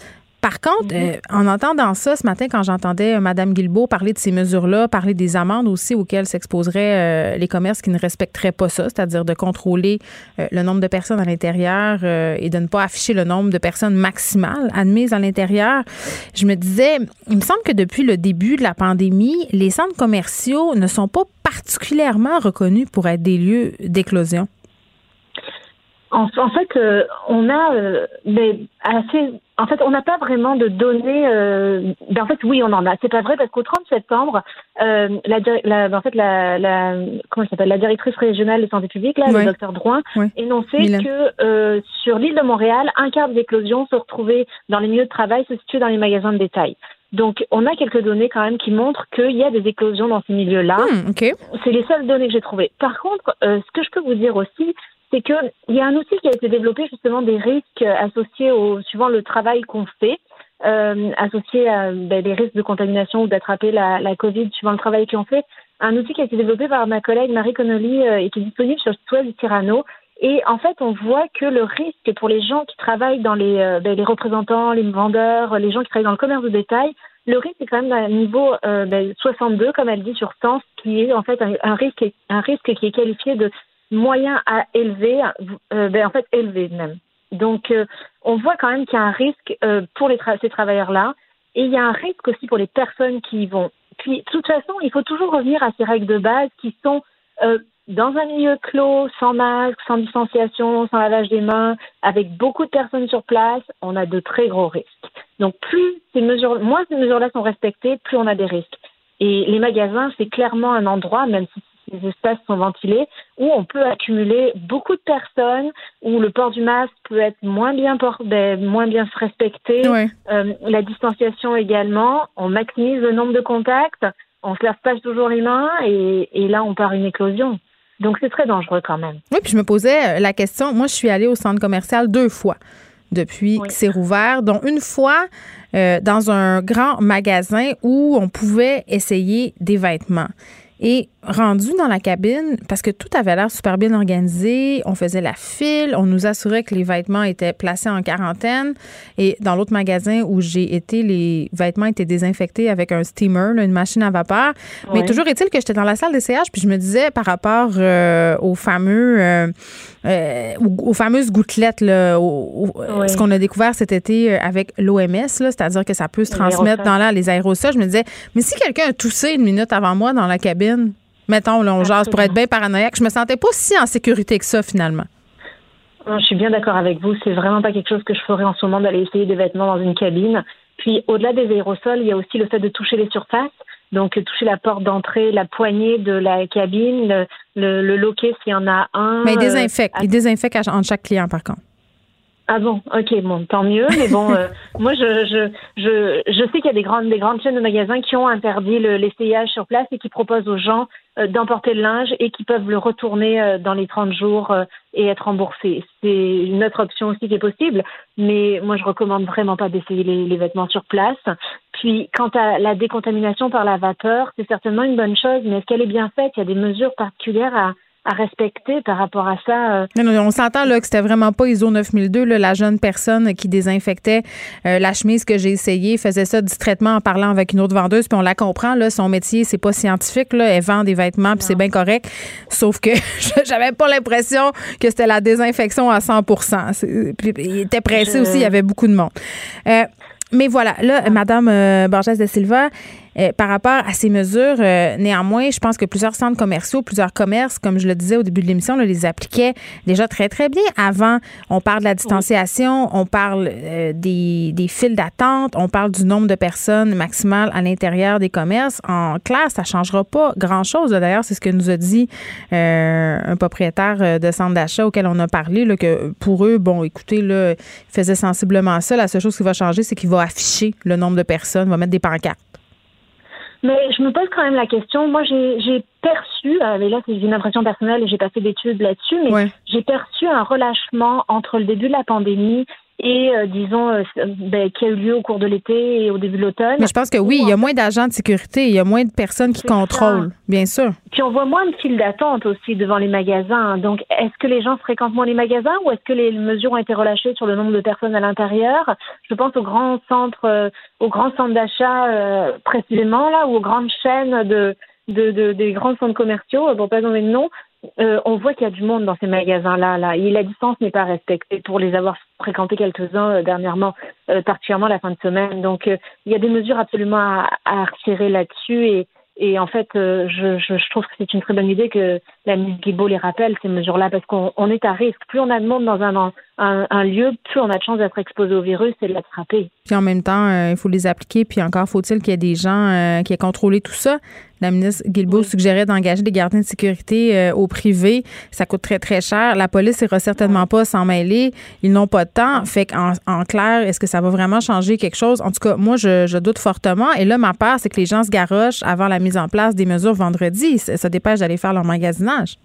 Speaker 1: Par contre, mhm. euh, en entendant ça ce matin, quand j'entendais euh, Mme Guilbeault parler de ces mesures-là, parler des amendes aussi auxquelles s'exposeraient euh, les commerces qui ne respecteraient pas ça, c'est-à-dire de contrôler le nombre de personnes à l'intérieur et de ne pas afficher le nombre de personnes maximales admises à l'intérieur, je me disais, il me semble que depuis le début de la pandémie, les centres commerciaux ne sont pas particulièrement reconnus pour être des lieux d'éclosion.
Speaker 6: En, fait, euh, on a euh, assez. En fait, on n'a pas vraiment de données. Euh, ben, en fait, oui, on en a. C'est pas vrai parce qu'au 30 septembre, la, en fait, la, comment s'appelle, la directrice régionale de santé publique, là, le docteur Drouin, énonçait que sur l'île de Montréal, un quart des éclosions se retrouvaient dans les milieux de travail, se situaient dans les magasins de détail. Donc, on a quelques données quand même qui montrent qu'il y a des éclosions dans ces milieux-là.
Speaker 1: Hmm,
Speaker 6: c'est les seules données que j'ai trouvées. Par contre, ce que je peux vous dire aussi, c'est qu'il y a un outil qui a été développé justement des risques associés au suivant le travail qu'on fait, euh, associés à ben, des risques de contamination ou d'attraper la, la, Covid suivant le travail qu'on fait. Un outil qui a été développé par ma collègue Marie Connolly euh, et qui est disponible sur le site du. Et en fait, on voit que le risque pour les gens qui travaillent dans les, euh, ben, les représentants, les vendeurs, les gens qui travaillent dans le commerce de détail, le risque est quand même d'un niveau euh, ben, 62, comme elle dit, sur 100, qui est en fait un, risque, un risque qui est qualifié de moyen à élever, euh, ben, en fait élevé même. Donc, euh, on voit quand même qu'il y a un risque euh, pour les ces travailleurs-là, et il y a un risque aussi pour les personnes qui y vont. Puis, de toute façon, il faut toujours revenir à ces règles de base qui sont dans un milieu clos, sans masque, sans distanciation, sans lavage des mains, avec beaucoup de personnes sur place, on a de très gros risques. Donc, plus ces mesures, moins ces mesures-là sont respectées, plus on a des risques. Et les magasins, c'est clairement un endroit, même si les espaces sont ventilés, où on peut accumuler beaucoup de personnes, où le port du masque peut être moins bien, port, ben, moins bien respecté, euh, la distanciation également, on maximise le nombre de contacts, on se lave pas toujours les mains et, et là on part une éclosion. Donc c'est très dangereux quand même.
Speaker 1: Oui, puis je me posais la question, moi je suis allée au centre commercial deux fois depuis que c'est rouvert, dont une fois euh, dans un grand magasin où on pouvait essayer des vêtements. Et rendu dans la cabine, parce que tout avait l'air super bien organisé, on faisait la file, on nous assurait que les vêtements étaient placés en quarantaine. Et dans l'autre magasin où j'ai été, les vêtements étaient désinfectés avec un steamer, une machine à vapeur. Mais toujours est-il que j'étais dans la salle d'essayage, puis je me disais par rapport euh, aux fameux, euh, euh, aux, fameuses gouttelettes, là, ce qu'on a découvert cet été avec l'OMS, c'est-à-dire que ça peut se transmettre dans l'air, les aérosols. Je me disais, mais si quelqu'un a toussé une minute avant moi dans la cabine, mettons, là, on jase pour être bien paranoïaque. Je me sentais pas si en sécurité que ça, finalement.
Speaker 6: je suis bien d'accord avec vous. C'est vraiment pas quelque chose que je ferais en ce moment d'aller essayer des vêtements dans une cabine. Puis, au-delà des aérosols, il y a aussi le fait de toucher les surfaces. Donc, toucher la porte d'entrée, la poignée de la cabine, le, le, loquet s'il y en a un.
Speaker 1: Mais il désinfecte. il désinfecte en chaque client, par contre.
Speaker 6: Ah bon, ok, bon, tant mieux. Mais bon, euh, moi, je, je, je, je sais qu'il y a des grandes, des grandes chaînes de magasins qui ont interdit l'essayage sur place et qui proposent aux gens euh, d'emporter le linge et qui peuvent le retourner euh, dans les 30 jours et être remboursé. C'est une autre option aussi qui est possible, mais moi, je recommande vraiment pas d'essayer les, les vêtements sur place. Puis, quant à la décontamination par la vapeur, c'est certainement une bonne chose, mais est-ce qu'elle est bien faite? Il y a des mesures particulières à à respecter par rapport à ça.
Speaker 1: Euh? Non, non, on s'entend là que c'était vraiment pas ISO 9002. Là, la jeune personne qui désinfectait euh, la chemise que j'ai essayé faisait ça distraitement en parlant avec une autre vendeuse. Puis on la comprend. Là, son métier, c'est pas scientifique. Là, elle vend des vêtements puis c'est bien correct. Sauf que j'avais pas l'impression que c'était la désinfection à 100 Puis il était pressé aussi. Il y avait beaucoup de monde. Euh, mais voilà, là, Madame euh, Borges de Silva, euh, par rapport à ces mesures, euh, néanmoins, je pense que plusieurs centres commerciaux, plusieurs commerces, comme je le disais au début de l'émission, les appliquaient déjà très, très bien. Avant, on parle de la distanciation, on parle des, des files d'attente, on parle du nombre de personnes maximales à l'intérieur des commerces. En clair, ça ne changera pas grand-chose. D'ailleurs, c'est ce que nous a dit un propriétaire de centre d'achat auquel on a parlé, là, que pour eux, bon, écoutez, là, ils faisaient sensiblement ça. La seule chose qui va changer, c'est qu'il va afficher le nombre de personnes, va mettre des pancartes.
Speaker 6: Mais je me pose quand même la question. Moi, j'ai perçu, euh, mais là, c'est une impression personnelle et j'ai pas fait d'études là-dessus, mais j'ai perçu un relâchement entre le début de la pandémie et euh, disons euh, ben, qui a eu lieu au cours de l'été et au début de l'automne.
Speaker 1: Mais je pense que oui, il y a moins d'agents de sécurité, il y a moins de personnes qui contrôlent, bien sûr.
Speaker 6: Puis on voit moins de files d'attente aussi devant les magasins. Donc est-ce que les gens fréquentent moins les magasins ou est-ce que les mesures ont été relâchées sur le nombre de personnes à l'intérieur? Je pense aux grands centres, euh, aux grands centres d'achat précisément là, ou aux grandes chaînes de de, des grands centres commerciaux, pour pas donner de nom, euh, on voit qu'il y a du monde dans ces magasins-là, là, et la distance n'est pas respectée pour les avoir fréquentés quelques-uns euh, dernièrement, euh, particulièrement la fin de semaine. Donc, il y a des mesures absolument à, à retirer là-dessus, et, en fait, je, trouve que c'est une très bonne idée que la ministre Guibault les rappelle, ces mesures-là, parce qu'on est à risque. Plus on a de monde dans un, un lieu, plus on a de chances d'être exposé au virus et de l'attraper.
Speaker 1: Puis en même temps, il faut les appliquer, puis encore faut-il qu'il y ait des gens qui aient contrôlé tout ça. La ministre Guilbeault suggérait d'engager des gardiens de sécurité euh, au privé. Ça coûte très, très cher. La police n'ira certainement pas s'en mêler. Ils n'ont pas de temps. Fait qu'en en clair, est-ce que ça va vraiment changer quelque chose? En tout cas, moi, je, doute fortement. Et là, ma peur, c'est que les gens se garochent avant la mise en place des mesures vendredi. Ça, ça dépêche d'aller faire leur magasinage.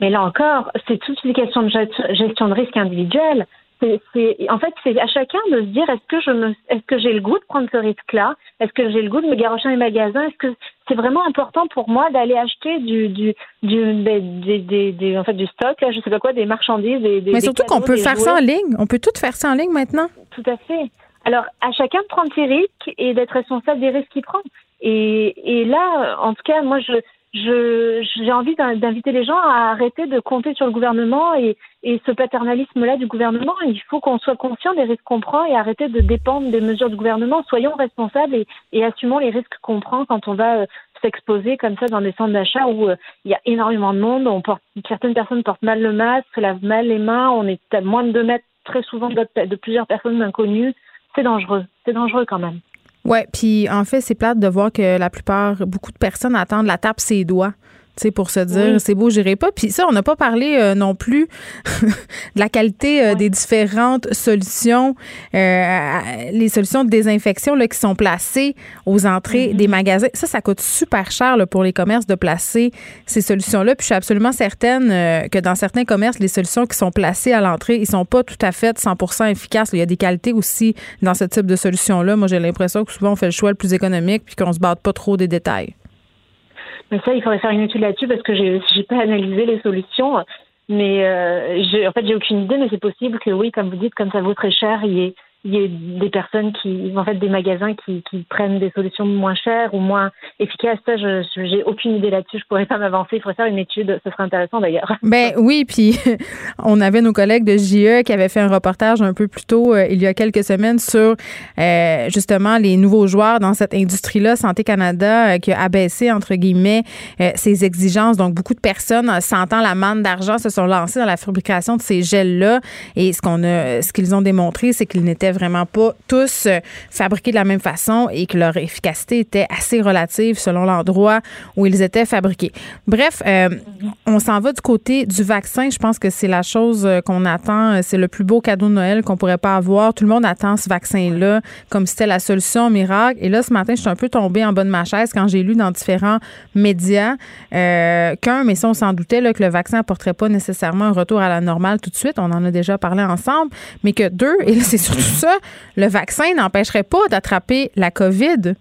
Speaker 6: Mais là encore, c'est toute une question de gestion de risque individuel c'est, en fait, c'est à chacun de se dire est-ce que je me, est-ce que j'ai le goût de prendre ce risque-là? Est-ce que j'ai le goût de me garocher dans les magasins Est-ce que c'est vraiment important pour moi d'aller acheter du, du, du, des, des, des, en fait, du stock, là, je sais pas quoi, des marchandises, des,
Speaker 1: Mais surtout qu'on peut faire ça en ligne. On peut tout faire ça en ligne maintenant.
Speaker 6: Tout à fait. Alors, à chacun de prendre ses risques et d'être responsable des risques qu'il prend. Et, et là, en tout cas, moi, je, j'ai envie d'inviter les gens à arrêter de compter sur le gouvernement et, et ce paternalisme-là du gouvernement. Il faut qu'on soit conscient des risques qu'on prend et arrêter de dépendre des mesures du gouvernement. Soyons responsables et, et assumons les risques qu'on prend quand on va euh, s'exposer comme ça dans des centres d'achat où euh, il y a énormément de monde. On porte, certaines personnes portent mal le masque, se lavent mal les mains. On est à moins de deux mètres très souvent de, de plusieurs personnes inconnues. C'est dangereux. C'est dangereux quand même.
Speaker 1: Oui, puis en fait, c'est plate de voir que la plupart, beaucoup de personnes attendent la tape ses doigts pour se dire c'est beau, j'irai pas. Puis ça, on n'a pas parlé euh, non plus de la qualité euh, des différentes solutions, euh, les solutions de désinfection là, qui sont placées aux entrées mm-hmm. des magasins. Ça, ça coûte super cher pour les commerces de placer ces solutions-là. Puis je suis absolument certaine que dans certains commerces, les solutions qui sont placées à l'entrée, ils sont pas tout à fait 100% efficaces. Il y a des qualités aussi dans ce type de solution-là. Moi, j'ai l'impression que souvent, on fait le choix le plus économique puis qu'on se batte pas trop des détails.
Speaker 6: Mais ça, il faudrait faire une étude là-dessus parce que j'ai j'ai pas analysé les solutions. Mais euh, en fait, j'ai aucune idée, mais c'est possible que oui, comme vous dites, comme ça vaut très cher, il y ait il y ait des personnes qui, en fait, des magasins qui, prennent des solutions moins chères ou moins efficaces. Ça, je j'ai aucune idée là-dessus. Je pourrais pas m'avancer. Il faudrait faire une étude. Ce serait intéressant d'ailleurs.
Speaker 1: Ben oui, puis on avait nos collègues de JE qui avaient fait un reportage un peu plus tôt euh, il y a quelques semaines sur euh, justement les nouveaux joueurs dans cette industrie-là. Santé Canada euh, qui a abaissé entre guillemets ses exigences. Donc beaucoup de personnes sentant la manne d'argent se sont lancées dans la fabrication de ces gels-là. Et ce qu'on a, ce qu'ils ont démontré, c'est qu'ils n'étaient vraiment pas tous euh, fabriqués de la même façon et que leur efficacité était assez relative selon l'endroit où ils étaient fabriqués. Bref, euh, on s'en va du côté du vaccin. Je pense que c'est la chose euh, qu'on attend. C'est le plus beau cadeau de Noël qu'on pourrait pas avoir. Tout le monde attend ce vaccin-là comme si c'était la solution miracle. Et là, ce matin, je suis un peu tombée en bas de ma chaise quand j'ai lu dans différents médias qu'un, mais ça, on s'en doutait, là, que le vaccin apporterait pas nécessairement un retour à la normale tout de suite. On en a déjà parlé ensemble. Mais que deux, et c'est surtout le vaccin n'empêcherait pas d'attraper la COVID.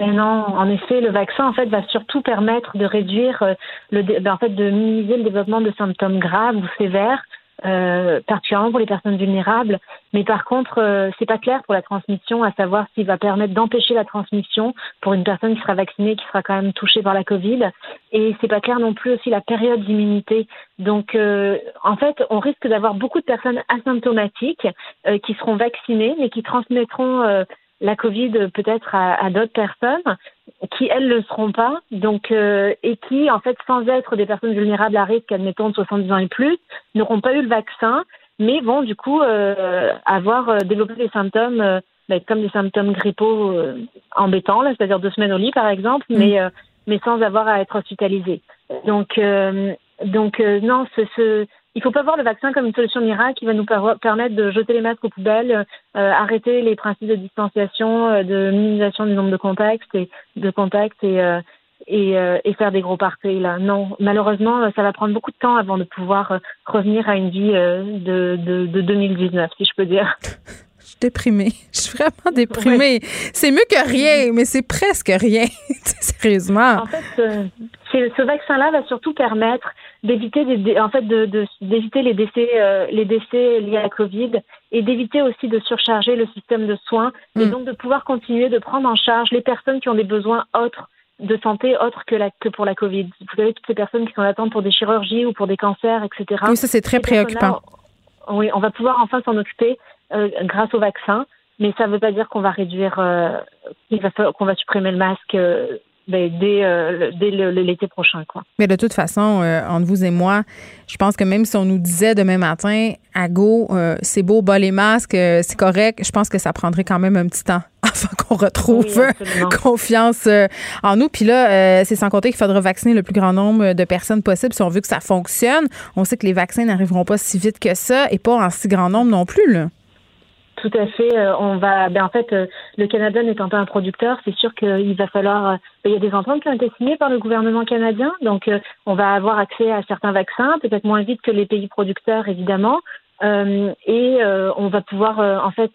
Speaker 6: Mais non, en effet, le vaccin en fait va surtout permettre de réduire euh, le, ben, en fait de minimiser le développement de symptômes graves ou sévères euh, particulièrement pour les personnes vulnérables. Mais par contre, euh, c'est pas clair pour la transmission, à savoir s'il va permettre d'empêcher la transmission pour une personne qui sera vaccinée, qui sera quand même touchée par la Covid. Et c'est pas clair non plus aussi la période d'immunité. Donc, euh, en fait, on risque d'avoir beaucoup de personnes asymptomatiques euh, qui seront vaccinées, mais qui transmettront la Covid peut-être à, d'autres personnes qui, elles, ne le seront pas, donc, euh, et qui, en fait, sans être des personnes vulnérables à risque, admettons, de 70 ans et plus, n'auront pas eu le vaccin, mais vont, du coup, euh, avoir euh, développé des symptômes, ben, comme des symptômes grippaux embêtants, c'est-à-dire deux semaines au lit, par exemple, mmh. mais, mais sans avoir à être hospitalisé. Donc, donc non, ce, ce il ne faut pas voir le vaccin comme une solution miracle qui va nous permettre de jeter les masques aux poubelles, euh, arrêter les principes de distanciation, euh, de minimisation du nombre de contacts et de contacts et, euh, et, euh, et faire des gros parties là. Non, malheureusement, ça va prendre beaucoup de temps avant de pouvoir revenir à une vie de, de, de 2019, si je peux dire.
Speaker 1: Je suis déprimée. Je suis vraiment déprimée. C'est mieux que rien, mais c'est presque rien. Sérieusement.
Speaker 6: En fait, ce vaccin-là va surtout permettre d'éviter des, en fait de, d'éviter les décès euh, les décès liés à la Covid et d'éviter aussi de surcharger le système de soins et mm. donc de pouvoir continuer de prendre en charge les personnes qui ont des besoins autres de santé autres que la que pour la Covid. Vous savez toutes ces personnes qui sont en attente pour des chirurgies ou pour des cancers, etc.
Speaker 1: Oui, ça c'est très préoccupant.
Speaker 6: Oui, on va pouvoir enfin s'en occuper euh, grâce au vaccin, mais ça ne veut pas dire qu'on va réduire, euh, qu'on va supprimer le masque ben, dès, euh, dès l'été prochain. Quoi.
Speaker 1: Mais de toute façon, euh, entre vous et moi, je pense que même si on nous disait demain matin, à go, euh, c'est beau, bas les masques, c'est correct, je pense que ça prendrait quand même un petit temps afin qu'on retrouve confiance en nous. Puis là, c'est sans compter qu'il faudra vacciner le plus grand nombre de personnes possible si on veut que ça fonctionne. On sait que les vaccins n'arriveront pas si vite que ça et pas en si grand nombre non plus. Là.
Speaker 6: Tout à fait. Euh, on va, ben en fait, euh, le Canada n'étant pas un producteur, c'est sûr qu'il va falloir. Euh, ben, il y a des ententes qui ont été signées par le gouvernement canadien, donc on va avoir accès à certains vaccins, peut-être moins vite que les pays producteurs, évidemment, et on va pouvoir, en fait,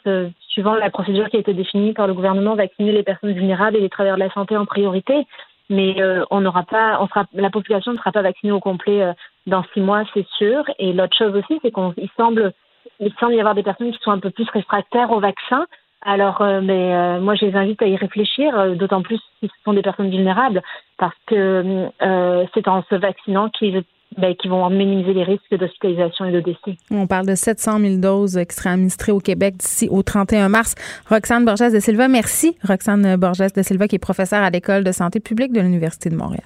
Speaker 6: suivant la procédure qui a été définie par le gouvernement, vacciner les personnes vulnérables et les travailleurs de la santé en priorité. Mais on n'aura pas, on sera, la population ne sera pas vaccinée au complet dans six mois, c'est sûr. Et l'autre chose aussi, c'est qu'il semble il semble y avoir des personnes qui sont un peu plus réfractaires au vaccin. Alors, euh, mais euh, moi, je les invite à y réfléchir, euh, d'autant plus si ce sont des personnes vulnérables, parce que c'est en se vaccinant qu'ils ben, vont minimiser les risques d'hospitalisation et de décès.
Speaker 1: On parle de 700 000 doses qui seraient administrées au Québec d'ici au 31 mars. Roxane Borges de Silva, merci. Roxane Borges de Silva, qui est professeure à l'École de santé publique de l'Université de Montréal.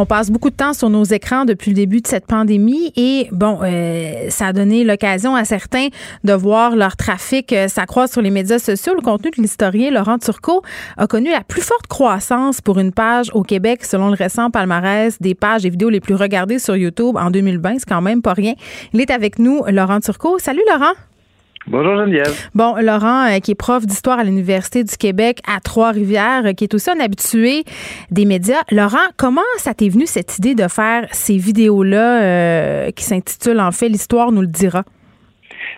Speaker 1: On passe beaucoup de temps sur nos écrans depuis le début de cette pandémie et bon, euh, ça a donné l'occasion à certains de voir leur trafic euh, s'accroître sur les médias sociaux. Le contenu de l'historien Laurent Turcot a connu la plus forte croissance pour une page au Québec selon le récent palmarès des pages et vidéos les plus regardées sur YouTube en 2020. C'est quand même pas rien. Il est avec nous, Laurent Turcot. Salut Laurent.
Speaker 7: Bonjour Geneviève.
Speaker 1: Bon, Laurent, euh, qui est prof d'histoire à l'Université du Québec à Trois-Rivières, euh, qui est aussi un habitué des médias. Laurent, comment ça t'est venu cette idée de faire ces vidéos-là euh, qui s'intitulent en fait L'histoire nous le dira?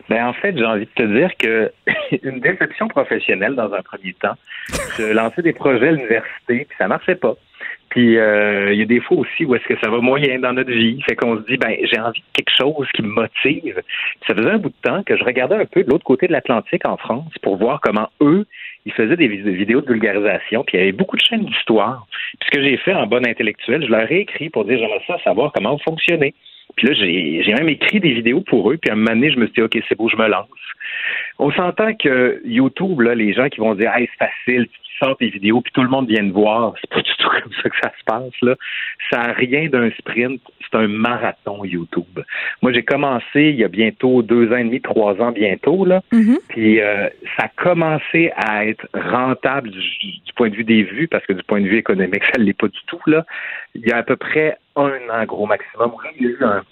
Speaker 7: Ben en fait, j'ai envie de te dire que une déception professionnelle dans un premier temps, de lancer des projets à l'université, puis ça marchait pas. Puis euh, il y a des fois aussi où est-ce que ça va moyen dans notre vie. Fait qu'on se dit ben j'ai envie de quelque chose qui me motive. ça faisait un bout de temps que je regardais un peu de l'autre côté de l'Atlantique en France pour voir comment eux ils faisaient des vidéos de vulgarisation, puis il y avait beaucoup de chaînes d'histoire. Puis ce que j'ai fait en bon intellectuel, je leur ai écrit pour dire j'aimerais ça savoir comment vous fonctionnez. Puis là, j'ai, j'ai même écrit des vidéos pour eux, puis à un moment donné, je me suis dit, OK, c'est beau, je me lance. On s'entend que YouTube, là, les gens qui vont dire, hey, c'est facile, sortent tes vidéos puis tout le monde vient de voir. C'est pas du tout comme ça que ça se passe là. Ça n'a rien d'un sprint, c'est un marathon YouTube. Moi j'ai commencé il y a bientôt deux ans et demi, trois ans bientôt là. Mm-hmm. Puis euh, ça a commencé à être rentable du, point de vue des vues parce que du point de vue économique ça ne l'est pas du tout là. Il y a à peu près un an gros maximum. Il y a eu un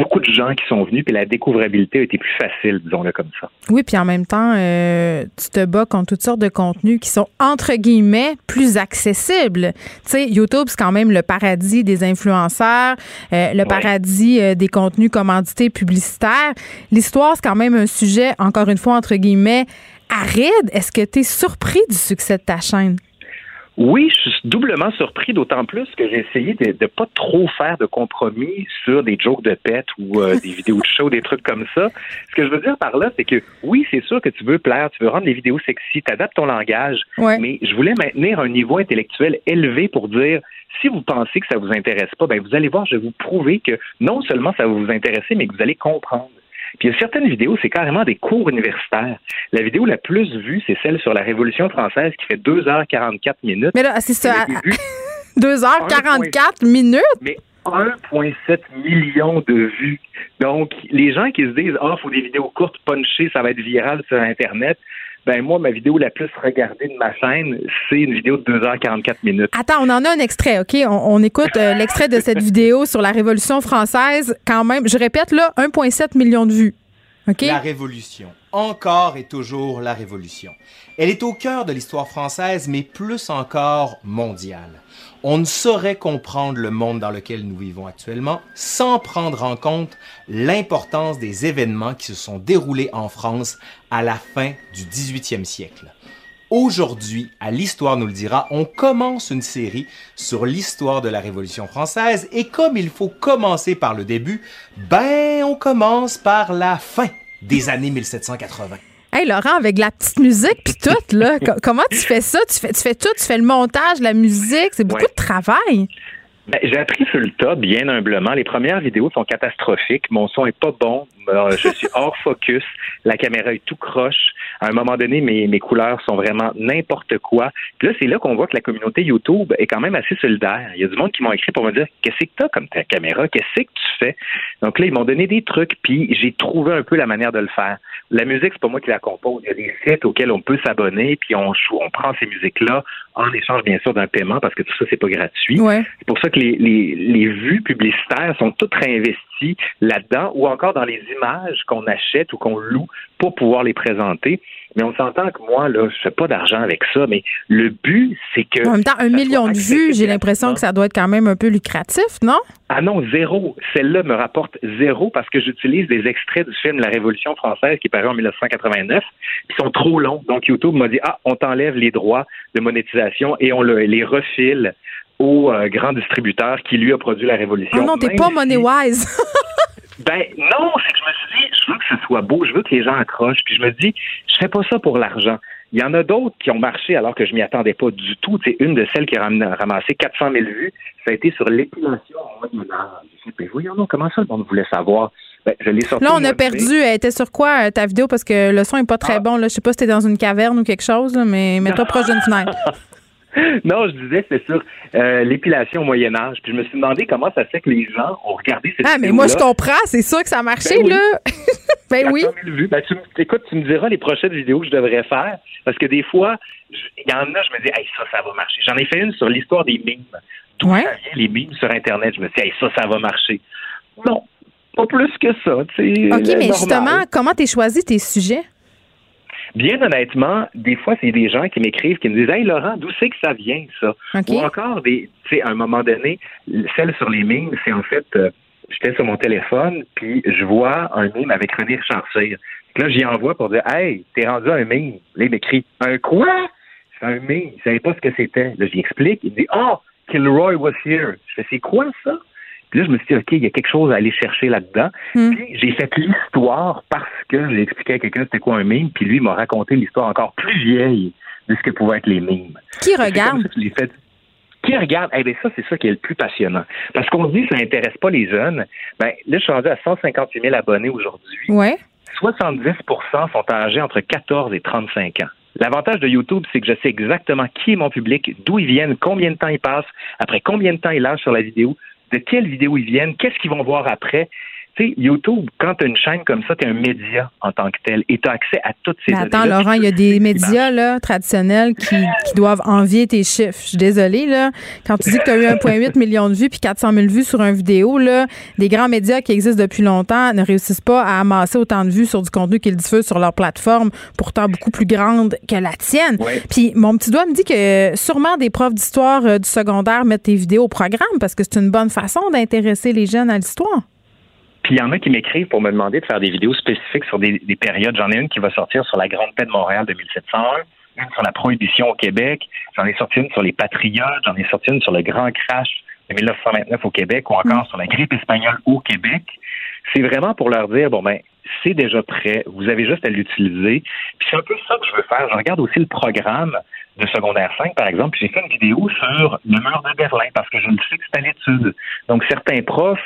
Speaker 7: beaucoup de gens qui sont venus, puis la découvrabilité a été plus facile, disons-le comme ça.
Speaker 1: Oui, puis en même temps, euh, tu te bats contre toutes sortes de contenus qui sont, entre guillemets, plus accessibles. Tu sais, YouTube, c'est quand même le paradis des influenceurs, euh, le paradis euh, des contenus commandités publicitaires. L'histoire, c'est quand même un sujet, encore une fois, entre guillemets, aride. Est-ce que tu es surpris du succès de ta chaîne?
Speaker 7: Oui, je suis doublement surpris, d'autant plus que j'ai essayé de ne pas trop faire de compromis sur des jokes de pète ou euh, des vidéos de show, des trucs comme ça. Ce que je veux dire par là, c'est que oui, c'est sûr que tu veux plaire, tu veux rendre les vidéos sexy, tu adaptes ton langage, mais je voulais maintenir un niveau intellectuel élevé pour dire si vous pensez que ça vous intéresse pas, ben vous allez voir, je vais vous prouver que non seulement ça va vous intéresser, mais que vous allez comprendre. Puis il y a certaines vidéos, c'est carrément des cours universitaires. La vidéo la plus vue, c'est celle sur la Révolution française qui fait 2h44 minutes.
Speaker 1: Mais là, c'est ça. 2h44 minutes?
Speaker 7: Mais 1,7 million de vues. Donc, les gens qui se disent, ah, oh, faut des vidéos courtes, punchées, ça va être viral sur Internet. Ben moi, ma vidéo la plus regardée de ma chaîne, c'est une vidéo de 2h44 minutes.
Speaker 1: Attends, on en a un extrait, OK? On, écoute euh, l'extrait de cette vidéo sur la Révolution française. Quand même, je répète, là, 1,7 million de vues. OK?
Speaker 8: La Révolution. Encore et toujours la Révolution. Elle est au cœur de l'histoire française, mais plus encore mondiale. On ne saurait comprendre le monde dans lequel nous vivons actuellement sans prendre en compte l'importance des événements qui se sont déroulés en France à la fin du 18e siècle. Aujourd'hui, à l'Histoire nous le dira, on commence une série sur l'histoire de la Révolution française et comme il faut commencer par le début, ben on commence par la fin des années 1780.
Speaker 1: Hey Laurent, avec la petite musique puis tout, là, comment tu fais ça? Tu fais, tu fais tout, tu fais le montage, la musique, c'est beaucoup de travail.
Speaker 7: Ben, j'ai appris sur le tas, bien humblement. Les premières vidéos sont catastrophiques. Mon son est pas bon. Euh, je suis hors focus. La caméra est tout croche. À un moment donné, mes, mes couleurs sont vraiment n'importe quoi. Puis là, c'est là qu'on voit que la communauté YouTube est quand même assez solidaire. Il y a du monde qui m'ont écrit pour me dire Qu'est-ce que tu as comme ta caméra? Qu'est-ce que tu fais? Donc là, ils m'ont donné des trucs, puis j'ai trouvé un peu la manière de le faire. La musique, c'est pas moi qui la compose. Il y a des sites auxquels on peut s'abonner, puis on, on prend ces musiques-là en échange, bien sûr, d'un paiement, parce que tout ça, c'est pas gratuit. C'est pour ça que les, les, les vues publicitaires sont toutes réinvesties là-dedans, ou encore dans les images qu'on achète ou qu'on loue pour pouvoir les présenter. Mais on s'entend que moi, là, je fais pas d'argent avec ça, mais le but, c'est que.
Speaker 1: En même temps, un million de vues, j'ai l'impression que ça doit être quand même un peu lucratif, non?
Speaker 7: Ah non, zéro. Celle-là me rapporte zéro parce que j'utilise des extraits du film La Révolution française qui paraît en 1989, qui sont trop longs. Donc YouTube m'a dit, ah, on t'enlève les droits de monétisation et on les refile au euh, grand distributeur qui lui a produit La Révolution.
Speaker 1: Oh non, t'es pas money wise.
Speaker 7: Ben non, c'est que je me suis dit, je veux que ce soit beau, je veux que les gens accrochent. Puis je me dis, je fais pas ça pour l'argent. Il y en a d'autres qui ont marché alors que je m'y attendais pas du tout. C'est une de celles qui a ramassé 400 000 vues. Ça a été sur l'épilation en Moyen Âge. Ben voyons non, comment ça le monde voulait savoir? Ben, je l'ai sorti.
Speaker 1: Là, on a perdu. Elle était sur quoi euh, ta vidéo? Parce que le son est pas très ah. bon. Là. Je sais pas si t'es dans une caverne ou quelque chose, mais mets-toi proche d'une fenêtre.
Speaker 7: non, je disais, c'est sur euh, l'épilation au Moyen Âge. Puis je me suis demandé comment ça fait que les gens ont regardé cette
Speaker 1: Ah, mais moi, je comprends. C'est sûr que ça a marché, ben là. ben oui.
Speaker 7: Ben, tu, écoute, tu me diras les prochaines vidéos que je devrais faire. Parce que des fois, il y en a, je me dis, hey, ça, ça va marcher. J'en ai fait une sur l'histoire des mimes. Tout ouais. les mimes sur Internet? Je me dis, hey, ça, ça va marcher. Non, pas plus que ça. OK,
Speaker 1: mais justement, comment tu choisi tes sujets?
Speaker 7: Bien honnêtement, des fois, c'est des gens qui m'écrivent, qui me disent Hey Laurent, d'où c'est que ça vient, ça? Ou encore des, tu sais, à un moment donné, celle sur les mimes, c'est en fait, euh, j'étais sur mon téléphone, puis je vois un mime avec René Richard Là, j'y envoie pour dire Hey, t'es rendu un mime. Là, il m'écrit Un quoi? C'est un mime. Il savait pas ce que c'était. Là, j'y explique. Il me dit Oh, Kilroy was here. Je fais C'est quoi ça? Puis là, je me suis dit, OK, il y a quelque chose à aller chercher là-dedans. Hmm. Puis j'ai fait l'histoire parce que j'ai expliqué à quelqu'un c'était quoi un mime, puis lui m'a raconté l'histoire encore plus vieille de ce que pouvaient être les mimes.
Speaker 1: Qui regarde?
Speaker 7: Qui regarde? Eh bien, ça, c'est ça qui est le plus passionnant. Parce qu'on dit que ça n'intéresse pas les jeunes. Ben, là, je suis rendu à 158 000 abonnés aujourd'hui.
Speaker 1: Ouais.
Speaker 7: 70% sont âgés entre 14 et 35 ans. L'avantage de YouTube, c'est que je sais exactement qui est mon public, d'où ils viennent, combien de temps ils passent, après combien de temps ils lâchent sur la vidéo de quelle vidéo ils viennent, qu'est-ce qu'ils vont voir après. Sais, YouTube, quand tu as une chaîne comme ça, tu es un média en tant que tel et tu as accès à toutes ces
Speaker 1: Mais Attends, Laurent, il y a des médias là, traditionnels qui, qui, doivent envier tes chiffres. Je suis désolée, là. Quand tu dis que tu as eu 1,8 million de vues puis 400 000 vues sur une vidéo, là, des grands médias qui existent depuis longtemps ne réussissent pas à amasser autant de vues sur du contenu qu'ils diffusent sur leur plateforme, pourtant beaucoup plus grande que la tienne. Puis mon petit doigt me dit que sûrement des profs d'histoire euh, du secondaire mettent tes vidéos au programme parce que c'est une bonne façon d'intéresser les jeunes à l'histoire.
Speaker 7: Puis il y en a qui m'écrivent pour me demander de faire des vidéos spécifiques sur des, périodes. J'en ai une qui va sortir sur la Grande Paix de Montréal de 1701, une sur la Prohibition au Québec, j'en ai sorti une sur les Patriotes, j'en ai sorti une sur le Grand Crash de 1929 au Québec ou encore sur la grippe espagnole au Québec. C'est vraiment pour leur dire, bon ben, c'est déjà prêt, vous avez juste à l'utiliser. Puis c'est un peu ça que je veux faire. Je regarde aussi le programme de secondaire 5, par exemple, j'ai fait une vidéo sur le mur de Berlin parce que je le sais que c'est à l'étude. Donc, certains profs,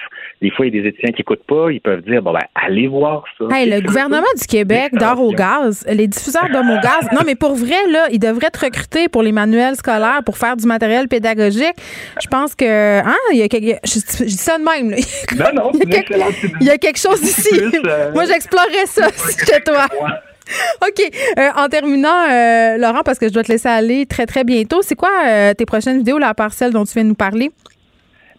Speaker 7: des fois, il y a des étudiants qui n'écoutent pas, ils peuvent dire, bon, ben, allez voir ça.
Speaker 1: Hey, le gouvernement du Québec dort au gaz. Les diffuseurs dorment au gaz. Non, mais pour vrai, là, ils devraient être recrutés pour les manuels scolaires, pour faire du matériel pédagogique. Je pense que, hein, il y a quelque, je, dis ça de même, là.
Speaker 7: Non, non,
Speaker 1: il y a, quelque, il y a quelque chose ici. Euh, Moi, j'explorerais ça, chez toi. OK. Euh, en terminant, euh, Laurent, parce que je dois te laisser aller très, très bientôt, c'est quoi euh, tes prochaines vidéos, la parcelle dont tu viens de nous parler?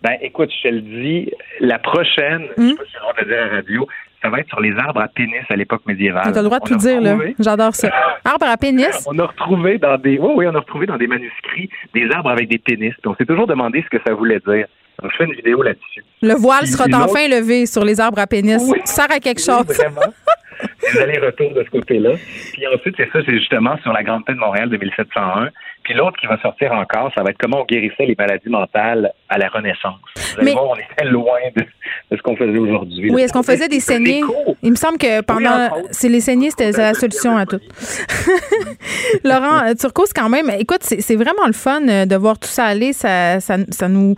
Speaker 7: Ben, écoute, je te le dis, la prochaine, je
Speaker 1: Hmm?
Speaker 7: sais pas si on le dire à la radio, ça va être sur les arbres à pénis à l'époque médiévale.
Speaker 1: Tu as le droit de
Speaker 7: On
Speaker 1: tout dire, là. J'adore ça. Arbre à pénis?
Speaker 7: On a retrouvé dans des, oui, oui, on a retrouvé dans des manuscrits des arbres avec des pénis. Puis on s'est toujours demandé ce que ça voulait dire. Donc, je fais une vidéo là-dessus.
Speaker 1: Le voile
Speaker 7: Puis-
Speaker 1: sera enfin levé sur les arbres à pénis.
Speaker 7: Oui.
Speaker 1: Tu sers à quelque
Speaker 7: Oui,
Speaker 1: chose.
Speaker 7: vraiment. Des allers-retours de ce côté-là. Puis ensuite, c'est ça, c'est justement sur la Grande Paix de Montréal de 1701. Puis l'autre qui va sortir encore, ça va être comment on guérissait les maladies mentales à la Renaissance. Vous allez
Speaker 1: Mais-
Speaker 7: voir, on était loin de, de ce qu'on faisait aujourd'hui.
Speaker 1: Oui, est-ce qu'on faisait des saignées? Il me semble que pendant.
Speaker 7: autres.
Speaker 1: c'est les saignées, c'était la solution à tout. Laurent euh, Turcot, c'est quand même. Écoute, c'est c'est vraiment le fun euh, de voir tout ça aller. Ça, ça, ça nous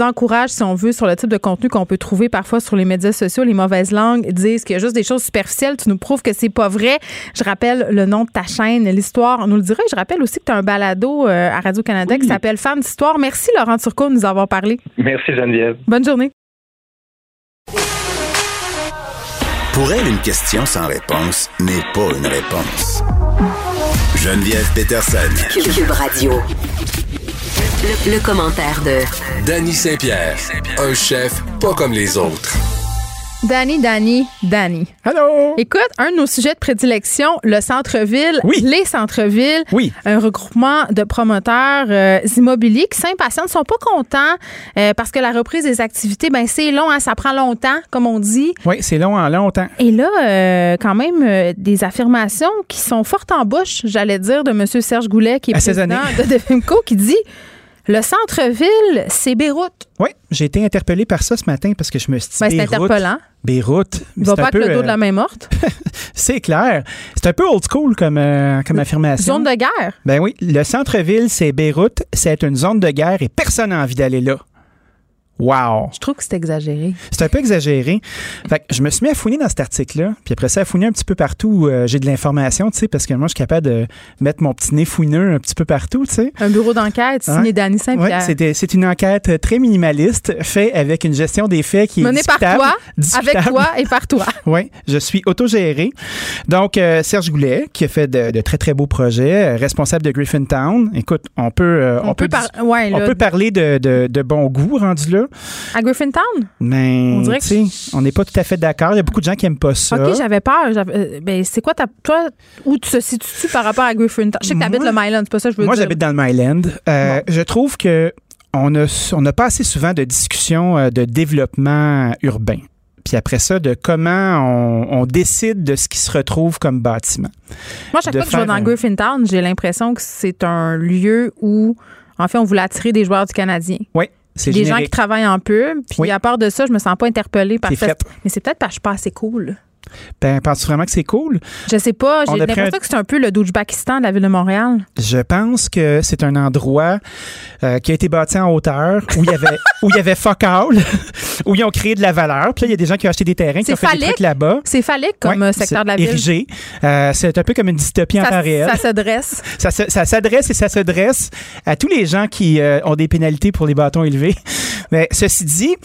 Speaker 1: encourage, si on veut, sur le type de contenu qu'on peut trouver parfois sur les médias sociaux. Les mauvaises langues disent qu'il y a juste des choses superficielles. Tu nous prouves que c'est pas vrai. Je rappelle le nom de ta chaîne, l'histoire. On nous le dira. Je rappelle aussi que tu as un balado euh, à Radio-Canada qui s'appelle Femmes d'histoire. Merci, Laurent Turcot, de nous avoir parlé.
Speaker 7: Merci Geneviève.
Speaker 1: Bonne journée.
Speaker 3: Pour elle, une question sans réponse n'est pas une réponse. Geneviève Peterson.
Speaker 5: Cube Radio. Le, le commentaire de
Speaker 9: Danny Saint-Pierre, un chef pas comme les autres.
Speaker 1: Danny, Danny, Danny.
Speaker 10: Allô?
Speaker 1: Écoute, un de nos sujets de prédilection, le centre-ville,
Speaker 10: Oui.
Speaker 1: les centres-villes,
Speaker 10: Oui.
Speaker 1: un regroupement de promoteurs euh, immobiliers qui s'impatientent, sont pas contents euh, parce que la reprise des activités, ben c'est long, hein, ça prend longtemps, comme on dit.
Speaker 10: Oui, c'est long en longtemps.
Speaker 1: Et là, euh, quand même, des affirmations qui sont fortes en bouche, j'allais dire, de M. Serge Goulet, qui est président de Defimco, qui dit le centre-ville, c'est Beyrouth.
Speaker 10: Oui, j'ai été interpellé par ça ce matin parce que je me suis dit.
Speaker 1: Ben, c'est
Speaker 10: Beyrouth,
Speaker 1: interpellant.
Speaker 10: Beyrouth.
Speaker 1: Il va pas avec
Speaker 10: peu,
Speaker 1: le dos de
Speaker 10: euh,
Speaker 1: la main morte.
Speaker 10: C'est clair. C'est un peu old school comme, euh, comme affirmation.
Speaker 1: Zone de guerre.
Speaker 10: Ben oui, le centre-ville, c'est Beyrouth. C'est une zone de guerre et personne n'a envie d'aller là. Wow!
Speaker 1: Je trouve que c'est exagéré.
Speaker 10: C'est un peu exagéré. Fait que je me suis mis à fouiner dans cet article-là, puis après ça, à fouiner un petit peu partout où euh, j'ai de l'information, tu sais, parce que moi, je suis capable de mettre mon petit nez fouineux un petit peu partout, tu sais.
Speaker 1: Un bureau d'enquête signé. Danny
Speaker 10: Oui,
Speaker 1: Saint-Pierre.
Speaker 10: c'est une enquête très minimaliste, faite avec une gestion des faits qui est
Speaker 1: Menée par
Speaker 10: discutable,
Speaker 1: toi, avec toi et par toi.
Speaker 10: Oui, je suis autogéré. Donc, euh, Serge Goulet, qui a fait de, de très, très beaux projets, euh, responsable de Griffintown. Écoute, on peut, euh,
Speaker 1: On, peut,
Speaker 10: dis-
Speaker 1: par- ouais,
Speaker 10: on
Speaker 1: là,
Speaker 10: peut parler de, de, de bon goût rendu là,
Speaker 1: à Griffintown.
Speaker 10: mais
Speaker 1: On dirait que
Speaker 10: tu on n'est pas tout à fait d'accord. Il y a beaucoup de gens qui aiment pas ça.
Speaker 1: OK, j'avais peur. Euh, ben, c'est quoi ta. Toi, où tu te situes par rapport à Griffintown? Je sais que tu habites
Speaker 10: Moi-
Speaker 1: le Myland, c'est pas ça que je veux
Speaker 10: Moi,
Speaker 1: dire.
Speaker 10: j'habite dans le Myland. Euh, Je trouve que on a, on n'a pas assez souvent de discussions euh, de développement urbain. Puis après ça, de comment on, on décide de ce qui se retrouve comme bâtiment.
Speaker 1: Moi, chaque
Speaker 10: de
Speaker 1: fois que je vais dans
Speaker 10: un-
Speaker 1: Griffintown, j'ai l'impression que c'est un lieu où, en fait, on voulait attirer des joueurs du Canadien.
Speaker 10: Oui, c'est
Speaker 1: Des gens qui travaillent en pub. Puis
Speaker 10: Oui.
Speaker 1: à part de ça, je me sens pas interpellée par ça.
Speaker 10: fait.
Speaker 1: Mais c'est peut-être parce que je suis pas assez cool.
Speaker 10: Ben, penses-tu vraiment que c'est cool?
Speaker 1: Je sais pas. J'ai l'impression
Speaker 10: un-
Speaker 1: que c'est un peu le Doujbakistan de la ville de Montréal.
Speaker 10: Je pense que c'est un endroit euh, qui a été bâti en hauteur, où il y avait, où il y avait fuck all, où ils ont créé de la valeur. Puis là, il y a des gens qui ont acheté des terrains, qui ont fait des trucs là-bas.
Speaker 1: C'est phallique comme
Speaker 10: Ouais,
Speaker 1: euh, secteur de la ville.
Speaker 10: Érigé. Euh, c'est un peu comme une dystopie en temps réel.
Speaker 1: ça se dresse.
Speaker 10: Ça, se- ça s'adresse et ça se dresse à tous les gens qui euh, ont des pénalités pour les bâtons élevés. Mais ceci dit,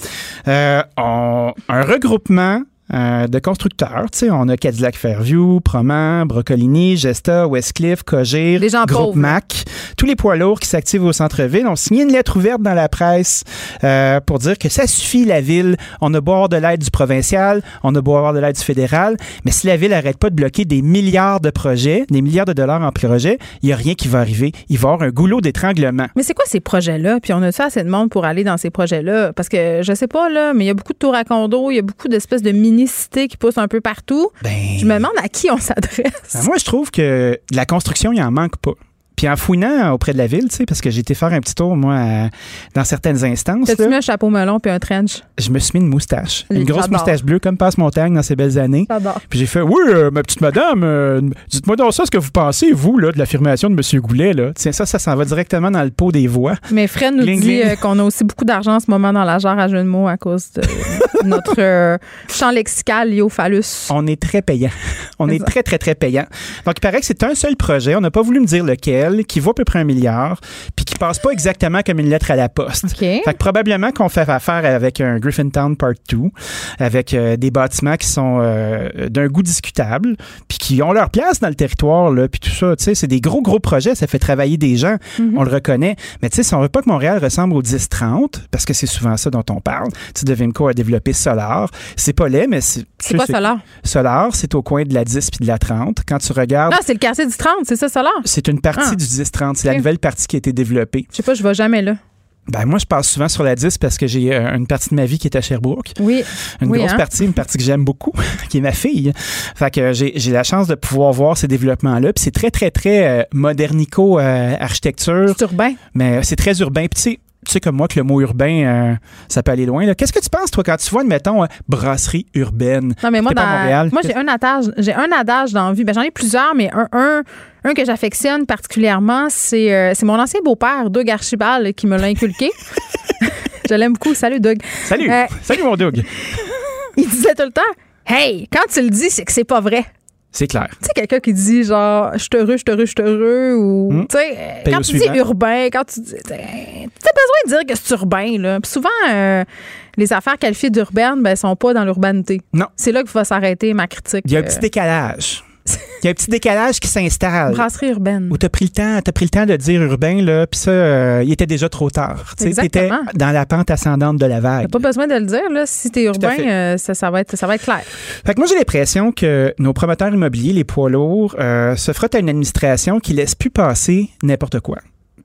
Speaker 10: on- un regroupement euh, de constructeurs, tu sais, on a Cadillac Fairview, Proman, Brocolini, Gesta, Westcliff, Cogir, Groupe. Mac, tous les poids lourds qui s'activent au centre-ville ont signé une lettre ouverte dans la presse euh, pour dire que ça suffit la ville, on a beau avoir de l'aide du provincial, on a beau avoir de l'aide du fédéral, mais si la ville arrête pas de bloquer des milliards de projets, des milliards de dollars en projets, il n'y a rien qui va arriver. Il va y avoir un goulot d'étranglement.
Speaker 1: Mais c'est quoi ces projets-là? Puis on a ça assez de monde pour aller dans ces projets-là? Parce que je sais pas, là, mais il y a beaucoup de tours à condo, il y a beaucoup d'espèces de qui poussent un peu partout.
Speaker 10: Ben,
Speaker 1: Je me demande à qui on s'adresse.
Speaker 10: Ben, moi, je trouve que de la construction, il en manque pas. Puis en fouinant auprès de la ville, tu sais, parce que j'ai été faire un petit tour, moi, à- dans certaines instances,
Speaker 1: T'as-tu
Speaker 10: là,
Speaker 1: mis un chapeau melon puis un trench?
Speaker 10: je me suis mis une moustache. Une grosse
Speaker 1: j'adore.
Speaker 10: moustache bleue, comme Passe-Montagne dans ses belles années.
Speaker 1: J'adore.
Speaker 10: Puis j'ai fait, oui, euh, ma petite madame, euh, dites-moi donc ça, ce que vous pensez, vous, là, de l'affirmation de M. Goulet, là. Tiens, ça, ça s'en va directement dans le pot des voix.
Speaker 1: Mais Fred nous
Speaker 10: Gling,
Speaker 1: dit
Speaker 10: gling.
Speaker 1: euh, qu'on a aussi beaucoup d'argent en ce moment dans la jarre à jeu de mots à cause de notre euh, champ lexical lié au phallus.
Speaker 10: On est très payant. On est très, très, très payant. Donc, il paraît que c'est un seul projet. On n'a pas voulu me dire lequel. Qui vaut à peu près un milliard, puis qui passe pas exactement comme une lettre à la poste.
Speaker 1: OK.
Speaker 10: Fait que probablement qu'on fait affaire avec un Griffintown Part 2, avec euh, des bâtiments qui sont euh, d'un goût discutable, puis qui ont leur place dans le territoire, là, puis tout ça. Tu sais, c'est des gros, gros projets, ça fait travailler des gens,
Speaker 1: Mhm.
Speaker 10: on le reconnaît. Mais tu sais, si on veut pas que Montréal ressemble au 10-30, parce que c'est souvent ça dont on parle, tu sais, Devimco a développé Solar. C'est pas laid, mais c'est...
Speaker 1: C'est quoi Solar?
Speaker 10: Solar, c'est au coin de la 10 puis de la 30. Quand tu regardes,
Speaker 1: Ah, c'est le quartier du 30, c'est ça, Solar?
Speaker 10: c'est une partie
Speaker 1: Ah.
Speaker 10: Du 10-30. C'est la nouvelle partie qui a été développée.
Speaker 1: Je sais pas, je vais jamais là.
Speaker 10: Ben, moi, je passe souvent sur la 10 parce que j'ai euh, une partie de ma vie qui est à Sherbrooke.
Speaker 1: Oui.
Speaker 10: Une
Speaker 1: Oui,
Speaker 10: grosse
Speaker 1: hein?
Speaker 10: partie, une partie que j'aime beaucoup, qui est ma fille. Fait que euh, j'ai la chance de pouvoir voir ces développements-là. Puis c'est très, très, très euh, modernico-architecture,
Speaker 1: C'est urbain.
Speaker 10: mais c'est très urbain. Puis tu sais, tu sais comme moi que le mot urbain, euh, ça peut aller loin. là. Qu'est-ce que tu penses, toi, quand tu vois, admettons, euh, brasserie urbaine?
Speaker 1: Non, mais moi,
Speaker 10: T'es pas à
Speaker 1: dans-
Speaker 10: Montréal.
Speaker 1: moi j'ai un adage, j'ai un adage dans la vie. Ben, j'en ai plusieurs, mais un, un, un que j'affectionne particulièrement, c'est euh, c'est mon ancien beau-père, Doug Archibald, qui me l'a inculqué. Je l'aime beaucoup. Salut, Doug.
Speaker 10: Salut!
Speaker 1: Euh,
Speaker 10: Salut, mon Doug!
Speaker 1: Il disait tout le temps Hey, quand tu le dis, c'est que c'est pas vrai.
Speaker 10: C'est clair.
Speaker 1: Tu sais, quelqu'un qui dit genre, je suis heureux, je suis heureux, je suis heureux, ou,
Speaker 10: Hmm.
Speaker 1: tu sais, quand tu dis urbain, quand tu dis. T'as t'as besoin de dire que c'est urbain, là. Puis souvent, euh, les affaires qualifiées d'urbaines, ben, sont pas dans l'urbanité.
Speaker 10: Non.
Speaker 1: C'est là qu'il va s'arrêter ma critique.
Speaker 10: Il y a un
Speaker 1: euh,
Speaker 10: petit décalage. Il y a un petit décalage qui s'installe.
Speaker 1: brasserie urbaine.
Speaker 10: Où t'as pris le temps, pris le temps de dire urbain là, puis ça, euh, il était déjà trop tard. Tu
Speaker 1: Exactement.
Speaker 10: dans la pente ascendante de la vague.
Speaker 1: T'as pas besoin de le dire, là. Si t'es urbain,
Speaker 10: fait.
Speaker 1: euh, ça, ça, va être, ça va être clair.
Speaker 10: Fait que moi j'ai l'impression que nos promoteurs immobiliers, les poids lourds, euh, se frottent à une administration qui laisse plus passer n'importe quoi.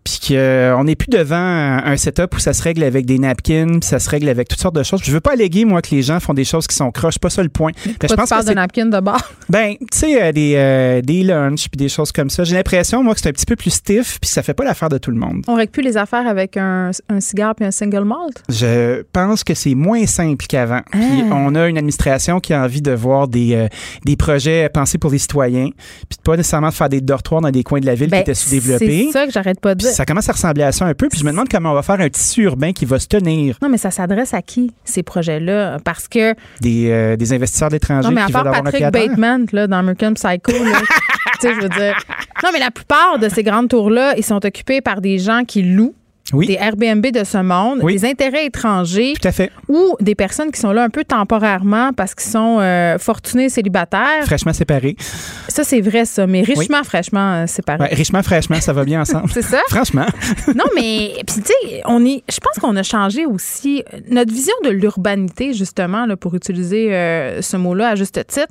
Speaker 10: Puis qu'on n'est plus devant un setup où ça se règle avec des napkins, puis ça se règle avec toutes sortes de choses. Je veux pas alléguer, moi, que les gens font des choses qui sont croches, pas ça le point. Je pense
Speaker 1: tu parles
Speaker 10: que
Speaker 1: de
Speaker 10: c'est
Speaker 1: napkin de bord?
Speaker 10: Ben, tu sais, euh, des, euh, des lunchs puis des choses comme ça. J'ai l'impression, moi, que c'est un petit peu plus stiff puis ça fait pas l'affaire de tout le monde.
Speaker 1: On règle plus les affaires avec un, un cigare puis un single malt?
Speaker 10: Je pense que c'est moins simple qu'avant. Puis
Speaker 1: Ah.
Speaker 10: on a une administration qui a envie de voir des, euh, des projets pensés pour les citoyens puis pas nécessairement de faire des dortoirs dans des coins de la ville
Speaker 1: Ben,
Speaker 10: qui étaient sous-développés.
Speaker 1: C'est ça que j'arrête pas de
Speaker 10: Puis
Speaker 1: dire.
Speaker 10: Ça commence à ressembler à ça un peu. Puis je me demande comment on va faire un tissu urbain qui va se tenir
Speaker 1: Non, mais ça s'adresse à qui, ces projets-là? Parce que,
Speaker 10: des, euh, des investisseurs
Speaker 1: à
Speaker 10: qui
Speaker 1: part
Speaker 10: veulent avoir
Speaker 1: Patrick. Bateman, là, dans American Psycho, là, tu sais, je veux dire. Non, mais la plupart de ces grandes tours-là, ils sont occupés par des gens qui louent
Speaker 10: Oui,
Speaker 1: des Airbnb de ce monde,
Speaker 10: Oui.
Speaker 1: des intérêts étrangers
Speaker 10: tout à fait.
Speaker 1: ou des personnes qui sont là un peu temporairement parce qu'ils sont euh, fortunés célibataires.
Speaker 10: Fraîchement séparés.
Speaker 1: Ça, c'est vrai, ça, mais richement, fraîchement euh, séparés.
Speaker 10: Ouais, richement, fraîchement, ça va bien ensemble.
Speaker 1: C'est ça?
Speaker 10: Franchement.
Speaker 1: Non, mais puis tu sais, on est. Je pense qu'on a changé aussi euh, notre vision de l'urbanité justement là, pour utiliser euh, ce mot-là à juste titre.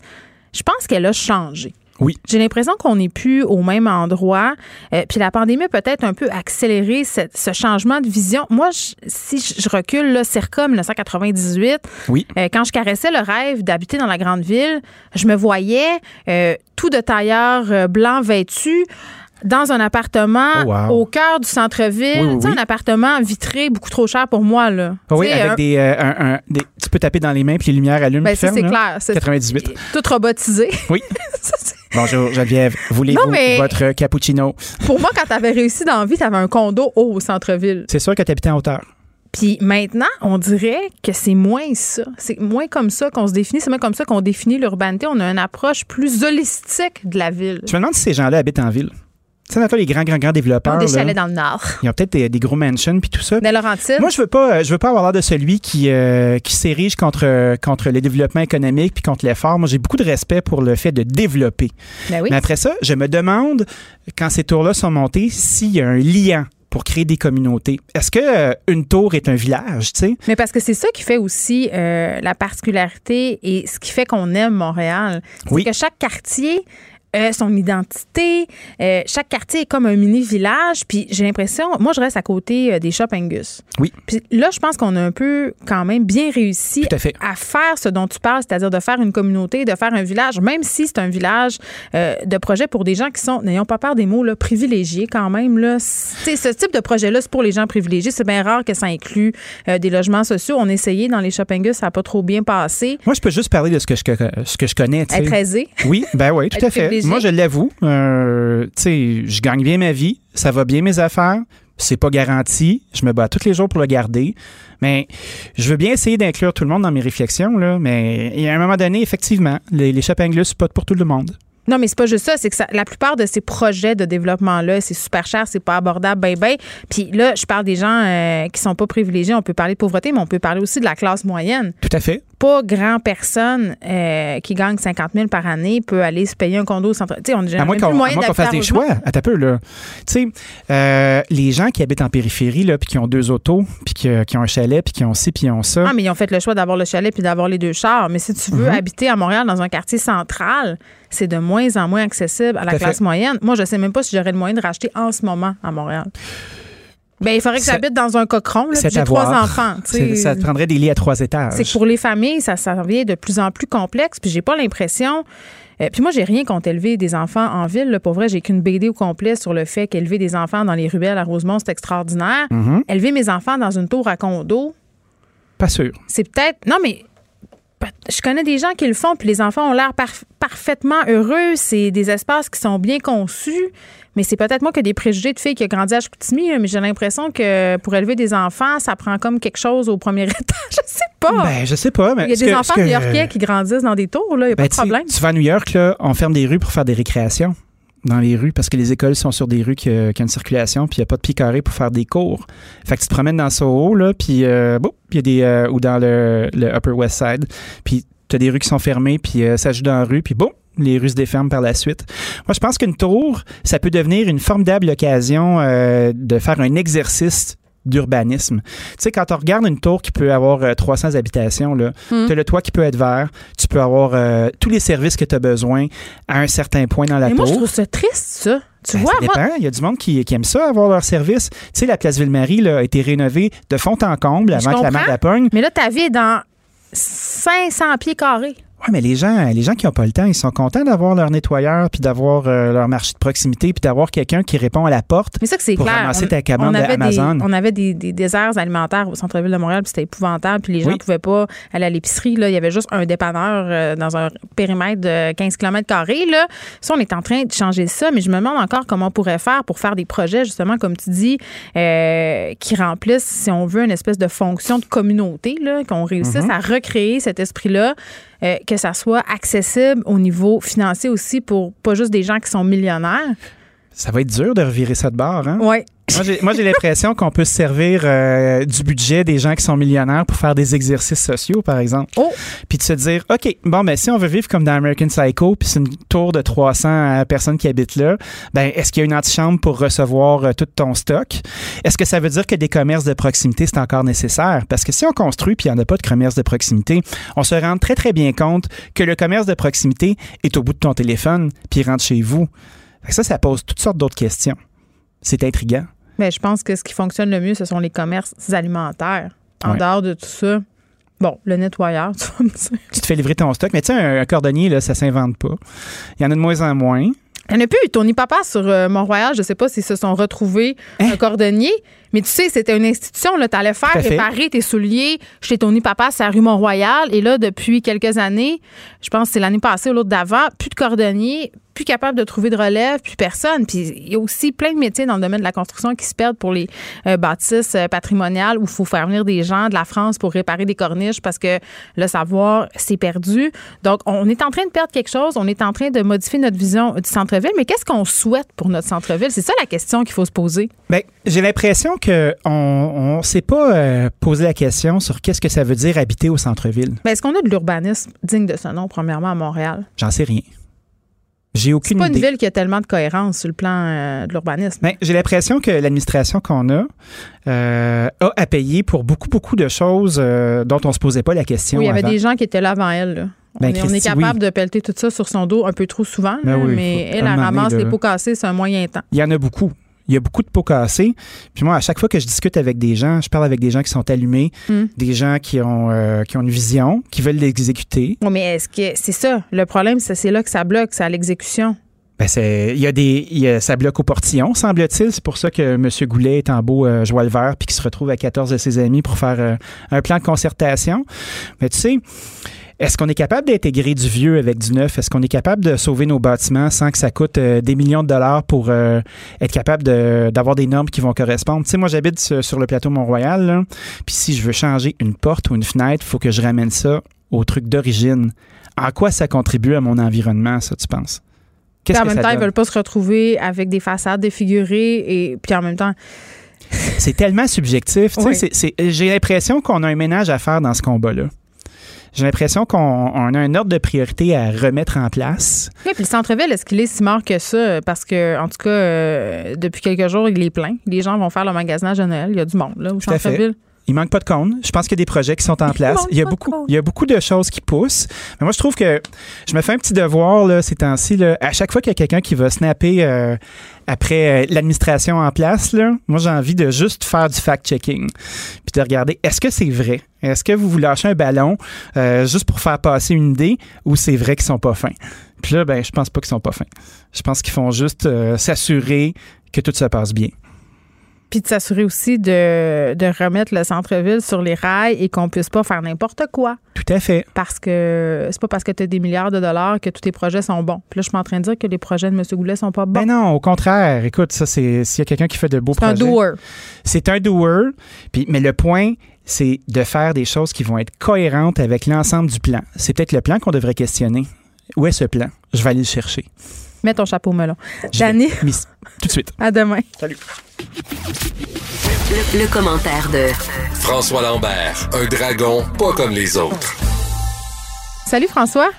Speaker 1: Je pense qu'elle a changé.
Speaker 10: Oui.
Speaker 1: J'ai l'impression qu'on n'est plus au même endroit. Euh, puis la pandémie a peut-être un peu accéléré ce changement de vision. Moi, je- si je recule, là, circa 1998,
Speaker 10: Oui.
Speaker 1: euh, quand je caressais le rêve d'habiter dans la grande ville, je me voyais euh, tout de tailleur blanc vêtu dans un appartement
Speaker 10: Oh, wow.
Speaker 1: au cœur du centre-ville.
Speaker 10: Oui,
Speaker 1: un appartement vitré beaucoup trop cher pour moi. Là.
Speaker 10: Ah oui, avec
Speaker 1: un-
Speaker 10: des, euh, un- un- des- Tu peux taper dans les mains puis les lumières allument
Speaker 1: ben, c'est clair. C'est
Speaker 10: 98.
Speaker 1: tout robotisé.
Speaker 10: Oui.
Speaker 1: Ça,
Speaker 10: Bonjour Geneviève. Voulez-vous votre cappuccino?
Speaker 1: pour moi, quand tu avais réussi dans la vie, tu avais un condo haut au centre-ville.
Speaker 10: C'est sûr que tu habitais en hauteur.
Speaker 1: Puis maintenant, on dirait que c'est moins ça. C'est moins comme ça qu'on se définit. C'est moins comme ça qu'on définit l'urbanité. On a une approche plus holistique de la ville.
Speaker 10: Je me demande si ces gens-là habitent en ville. Sais, dans les grands, grands, grands développeurs,
Speaker 1: des
Speaker 10: là,
Speaker 1: chalets dans le nord.
Speaker 10: ils ont peut-être des, des gros mansions puis tout ça.
Speaker 1: Laurentides.
Speaker 10: Moi, je veux pas, je veux pas avoir l'air de celui qui, euh, qui s'érige contre, contre le développement économique puis contre l'effort. Moi, j'ai beaucoup de respect pour le fait de développer.
Speaker 1: Ben oui.
Speaker 10: Mais après ça, je me demande, quand ces tours-là sont montés, s'il y a un lien pour créer des communautés. Est-ce que euh, une tour est un village, tu sais?
Speaker 1: Mais parce que c'est ça qui fait aussi euh, la particularité et ce qui fait qu'on aime Montréal. C'est
Speaker 10: Oui.
Speaker 1: que chaque quartier a son identité. euh, chaque quartier est comme un mini-village. Puis j'ai l'impression, moi, je reste à côté euh, des Shop Angus.
Speaker 10: Oui.
Speaker 1: Puis là, je pense qu'on a un peu quand même bien réussi
Speaker 10: à fait.
Speaker 1: faire ce dont tu parles, c'est-à-dire de faire une communauté, de faire un village, même si c'est un village euh, de projet pour des gens qui sont, n'ayons pas peur des mots, là, privilégiés quand même. Là. C'est- ce type de projet-là, c'est pour les gens privilégiés. C'est bien rare que ça inclut euh, des logements sociaux. On a essayé dans les shopping ça n'a pas trop bien passé.
Speaker 10: Moi, je peux juste parler de ce que je, ce que je connais, tu sais.
Speaker 1: Être aisé.
Speaker 10: Oui, ben oui, tout à fait. Moi, je l'avoue. Euh, tu sais, je gagne bien ma vie, ça va bien mes affaires. C'est pas garanti. Je me bats tous les jours pour le garder. Mais je veux bien essayer d'inclure tout le monde dans mes réflexions, là. Mais il y a un moment donné, effectivement, les, les shopping c'est pas pour tout le monde.
Speaker 1: Non, mais c'est pas juste ça. C'est que ça- la plupart de ces projets de développement-là, c'est super cher, c'est pas abordable, ben, ben. Puis là, je parle des gens euh, qui sont pas privilégiés. On peut parler de pauvreté, mais on peut parler aussi de la classe moyenne.
Speaker 10: Tout à fait.
Speaker 1: Pas grand personne euh, qui gagne 50 000 par année peut aller se payer un condo au centre. Tu sais, on
Speaker 10: À moins qu'on fasse des choix. À peu, là. Tu sais, euh, les gens qui habitent en périphérie, là, puis qui ont deux autos, puis qui, qui ont un chalet, puis qui ont ci, puis qui ont ça.
Speaker 1: Ah, mais ils ont fait le choix d'avoir le chalet puis d'avoir les deux chars. Mais si tu veux
Speaker 10: Mhm.
Speaker 1: habiter à Montréal dans un quartier central, c'est de moins en moins accessible à la
Speaker 10: fait.
Speaker 1: classe moyenne. Moi, je sais même pas si j'aurais le moyen de racheter en ce moment à Montréal. Ben, il faudrait que j'habite dans un cochon. là, J'ai trois enfants.
Speaker 10: Ça te prendrait des lits à trois étages.
Speaker 1: C'est que pour les familles, ça, ça devient de plus en plus complexe. Puis j'ai pas l'impression. euh, puis moi, j'ai rien contre élever des enfants en ville. là. Pour vrai, j'ai qu'une BD au complet sur le fait qu'élever des enfants dans les ruelles à Rosemont, c'est extraordinaire.
Speaker 10: Mhm.
Speaker 1: Élever mes enfants dans une tour à condo,
Speaker 10: Pas sûr.
Speaker 1: c'est peut-être. Non, mais je connais des gens qui le font, puis les enfants ont l'air parf- parfaitement heureux. C'est des espaces qui sont bien conçus. Mais c'est peut-être moi qui ai des préjugés de filles qui a grandi à Chicoutimi, là, mais j'ai l'impression que pour élever des enfants, ça prend comme quelque chose au premier étage. Je sais pas.
Speaker 10: Ben, je sais pas. Mais
Speaker 1: Il y a des
Speaker 10: que-
Speaker 1: enfants new-yorkais qui grandissent dans des tours, là. Il n'y a
Speaker 10: Ben,
Speaker 1: pas de
Speaker 10: tu sais,
Speaker 1: problème.
Speaker 10: Tu vas à New York, là, on ferme des rues pour faire des récréations dans les rues parce que les écoles sont sur des rues qui, qui ont une circulation puis il n'y a pas de pied carré pour faire des cours. Fait que tu te promènes dans Soho, là, puis euh, bon, il y a des... euh, ou dans le, le Upper West Side, puis tu as des rues qui sont fermées, puis euh, ça joue dans la rue, puis bon, les rues se déferment par la suite. Moi, je pense qu'une tour, ça peut devenir une formidable occasion euh, de faire un exercice d'urbanisme. Tu sais, quand on regarde une tour qui peut avoir euh, 300 habitations, là,
Speaker 1: Hmm.
Speaker 10: tu as le toit qui peut être vert, tu peux avoir euh, tous les services que tu as besoin à un certain point dans la
Speaker 1: Mais moi,
Speaker 10: tour.
Speaker 1: je trouve ça triste, ça. Tu
Speaker 10: Ben,
Speaker 1: vois,
Speaker 10: ça dépend. Il y a du monde qui, qui aime ça, avoir leur service. Tu sais, la place Ville-Marie là, a été rénovée de fond en comble avant que la mer la pogne.
Speaker 1: mais là, ta vie est dans 500 pieds carrés.
Speaker 10: Oui, mais les gens, les gens qui n'ont pas le temps, ils sont contents d'avoir leur nettoyeur, puis d'avoir euh, leur marché de proximité, puis d'avoir quelqu'un qui répond à la porte.
Speaker 1: Mais ça que c'est
Speaker 10: Pour
Speaker 1: clair.
Speaker 10: ramasser
Speaker 1: on,
Speaker 10: ta commande
Speaker 1: on avait
Speaker 10: Amazon.
Speaker 1: Des, on avait des, des déserts alimentaires au centre-ville de Montréal, puis c'était épouvantable. Puis les gens ne
Speaker 10: Oui.
Speaker 1: pouvaient pas aller à l'épicerie. Là. Il y avait juste un dépanneur euh, dans un périmètre de 15 km. Là. Ça, on est en train de changer ça, mais je me demande encore comment on pourrait faire pour faire des projets, justement, comme tu dis, euh, qui remplissent, si on veut, une espèce de fonction de communauté, là, qu'on réussisse
Speaker 10: Mhm.
Speaker 1: à recréer cet esprit-là, euh, que ça soit accessible au niveau financier aussi pour pas juste des gens qui sont millionnaires.
Speaker 10: Ça va être dur de revirer ça de bord, hein?
Speaker 1: Oui.
Speaker 10: Moi, j'ai, l'impression qu'on peut se servir euh, du budget des gens qui sont millionnaires pour faire des exercices sociaux, par exemple.
Speaker 1: Oh.
Speaker 10: Puis de se dire, OK, bon, ben, si on veut vivre comme dans American Psycho, puis c'est une tour de 300 euh, personnes qui habitent là, ben, est-ce qu'il y a une antichambre pour recevoir euh, tout ton stock? Est-ce que ça veut dire que des commerces de proximité, c'est encore nécessaire? Parce que si on construit puis il n'y en a pas de commerce de proximité, on se rend très, très bien compte que le commerce de proximité est au bout de ton téléphone puis rentre chez vous. Ça, ça pose toutes sortes d'autres questions. C'est intriguant.
Speaker 1: Mais je pense que ce qui fonctionne le mieux, ce sont les commerces alimentaires. En
Speaker 10: Ouais.
Speaker 1: dehors de tout ça, bon, le nettoyeur, tu vas me dire.
Speaker 10: tu te fais livrer ton stock. Mais tu sais, un, un cordonnier, là, ça s'invente pas. Il y en a de moins en moins.
Speaker 1: Il n'y en a plus. Tony Papa sur euh, Mont-Royal, je sais pas s'ils se sont retrouvés un cordonnier, mais tu sais, c'était une institution. Tu allais faire
Speaker 10: Hein?
Speaker 1: Réparer tes souliers chez Tony Papa, c'est à rue Mont-Royal. Et là, depuis quelques années, je pense que c'est l'année passée ou l'autre d'avant, plus de cordonniers, plus capable de trouver de relève, plus personne. Puis il y a aussi plein de métiers dans le domaine de la construction qui se perdent pour les euh, bâtisses euh, patrimoniales où il faut faire venir des gens de la France pour réparer des corniches parce que le savoir s'est perdu. Donc, on est en train de perdre quelque chose. On est en train de modifier notre vision du centre-ville. Mais qu'est-ce qu'on souhaite pour notre centre-ville? C'est ça la question qu'il faut se poser.
Speaker 10: Ben, j'ai l'impression qu'on ne s'est pas euh, posé la question sur qu'est-ce que ça veut dire habiter au centre-ville.
Speaker 1: Mais est-ce qu'on a de l'urbanisme digne de ce nom, premièrement, à Montréal?
Speaker 10: J'en sais rien. J'ai
Speaker 1: C'est
Speaker 10: aucune
Speaker 1: pas une
Speaker 10: idée.
Speaker 1: ville qui a tellement de cohérence sur le plan euh, de l'urbanisme.
Speaker 10: Ben, j'ai l'impression que l'administration qu'on a euh, a à payer pour beaucoup, beaucoup de choses euh, dont on se posait pas la question.
Speaker 1: Oui, il y avait
Speaker 10: avant.
Speaker 1: des gens qui étaient là avant elle. là.
Speaker 10: Ben,
Speaker 1: on, est, on est capable
Speaker 10: oui.
Speaker 1: de pelleter tout ça sur son dos un peu trop souvent,
Speaker 10: Ben
Speaker 1: là,
Speaker 10: oui,
Speaker 1: mais elle, elle ramasse les pots cassés, c'est un moyen temps.
Speaker 10: Il y en a beaucoup. Il y a beaucoup de pots cassés. Puis moi, à chaque fois que je discute avec des gens, je parle avec des gens qui sont allumés,
Speaker 1: Mm.
Speaker 10: des gens qui ont, euh, qui ont une vision, qui veulent l'exécuter.
Speaker 1: Oui, mais est-ce que c'est ça? Le problème, c'est c'est là que ça bloque, c'est à l'exécution.
Speaker 10: Ben c'est, il y a des, il y a- ça bloque au portillon, semble-t-il. C'est pour ça que M. Goulet est en beau euh, joie le vert puis qu'il se retrouve à 14 de ses amis pour faire euh, un plan de concertation. Mais tu sais, est-ce qu'on est capable d'intégrer du vieux avec du neuf? Est-ce qu'on est capable de sauver nos bâtiments sans que ça coûte euh, des millions de dollars pour euh, être capable de- d'avoir des normes qui vont correspondre? Tu sais, moi, j'habite sur, le plateau Mont-Royal, puis si je veux changer une porte ou une fenêtre, il faut que je ramène ça au truc d'origine. En quoi ça contribue à mon environnement, ça, tu penses? Qu'est-ce
Speaker 1: en même temps, ils veulent pas se retrouver avec des façades défigurées et puis en même temps,
Speaker 10: C'est tellement subjectif.
Speaker 1: Oui.
Speaker 10: J'ai l'impression qu'on a un ménage à faire dans ce combat-là. J'ai l'impression qu'on on a un ordre de priorité à remettre en place.
Speaker 1: Oui, puis le centre-ville, est-ce qu'il est si mort que ça? Parce que, en tout cas, euh, depuis quelques jours, il est plein. Les gens vont faire le magasinage de Noël. Il y a du monde, là, au centre-ville.
Speaker 10: Il manque pas de cônes. Je pense qu'il y a des projets qui sont en place. Il y a beaucoup, il y a beaucoup de choses qui poussent. Mais moi, je trouve que je me fais un petit devoir là, ces temps-ci. là. À chaque fois qu'il y a quelqu'un qui va snapper euh, après euh, l'administration en place, là, moi, j'ai envie de juste faire du fact-checking. Puis de regarder, est-ce que c'est vrai? Est-ce que vous vous lâchez un ballon euh, juste pour faire passer une idée ou c'est vrai qu'ils sont pas fins? Puis là, ben, je pense pas qu'ils sont pas fins. Je pense qu'ils font juste s'assurer que tout se passe bien.
Speaker 1: Puis de s'assurer aussi de, de remettre le centre-ville sur les rails et qu'on puisse pas faire n'importe quoi.
Speaker 10: Tout à fait.
Speaker 1: Parce que c'est pas parce que tu as des milliards de dollars que tous tes projets sont bons. Puis là, je suis en train de dire que les projets de M. Goulet sont pas bons.
Speaker 10: Ben non, au contraire. Écoute, ça, c'est s'il y a quelqu'un qui fait de beaux
Speaker 1: c'est un
Speaker 10: projets.
Speaker 1: doer.
Speaker 10: C'est un doer. Puis, mais le point, c'est de faire des choses qui vont être cohérentes avec l'ensemble du plan. C'est peut-être le plan qu'on devrait questionner. Où est ce plan? Je vais aller le chercher.
Speaker 1: Mets ton chapeau melon. Dani,
Speaker 10: Miss- Tout de suite.
Speaker 1: à demain.
Speaker 10: Salut.
Speaker 5: Le, le commentaire de
Speaker 9: François Lambert, un dragon pas comme les autres.
Speaker 1: Salut François.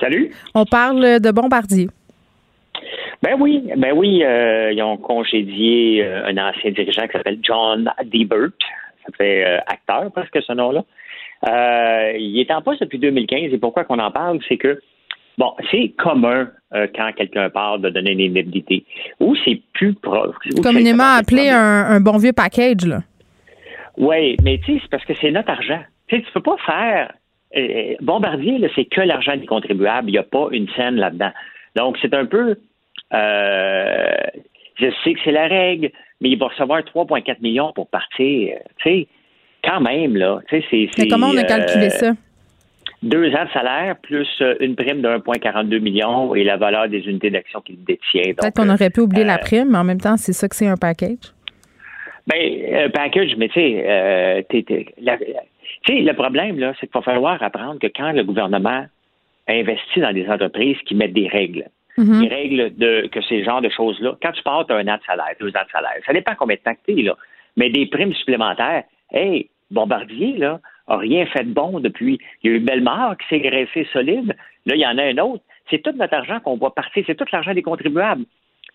Speaker 11: Salut.
Speaker 1: On parle de Bombardier.
Speaker 11: Ben oui, ben oui, euh, ils ont congédié euh, un ancien dirigeant qui s'appelle John Debert. Ça fait euh, acteur presque ce nom-là. Euh, il est en poste depuis 2015 et pourquoi qu'on en parle, c'est que bon, c'est commun euh, quand quelqu'un parle de donner une indemnité. Ou c'est plus proche.
Speaker 1: Communément appelé un, un bon vieux package. Là.
Speaker 11: Oui, mais tu sais, c'est parce que c'est notre argent. Tu sais, tu peux pas faire. euh, Bombardier, là, c'est que l'argent des contribuables. Il n'y a pas une scène là-dedans. Donc, c'est un peu. euh, je sais que c'est la règle, mais il va recevoir 3,4 millions pour partir. Tu sais, quand même, là. Tu sais, c'est.
Speaker 1: Mais comment on a
Speaker 11: euh,
Speaker 1: calculé ça?
Speaker 11: Deux ans de salaire plus euh, une prime de 1,42 million et la valeur des unités d'action qu'il détient.
Speaker 1: Peut-être qu'on aurait pu oublier la
Speaker 11: euh,
Speaker 1: prime, mais en même temps, c'est ça que c'est un package.
Speaker 11: Ben, un package, mais tu sais, euh, la- tu le problème, là, c'est qu'il va falloir apprendre que quand le gouvernement investit dans des entreprises qui mettent des règles,
Speaker 1: Mhm.
Speaker 11: des règles de que ces genres de choses-là, quand tu pars, tu as un an de salaire, deux ans de salaire. Ça dépend combien de temps que t'es, là. Mais des primes supplémentaires, hey, Bombardier, là, a rien fait de bon depuis. Il y a eu Bellemare qui s'est graissé solide. Là, il y en a un autre. C'est tout notre argent qu'on voit partir. C'est tout l'argent des contribuables.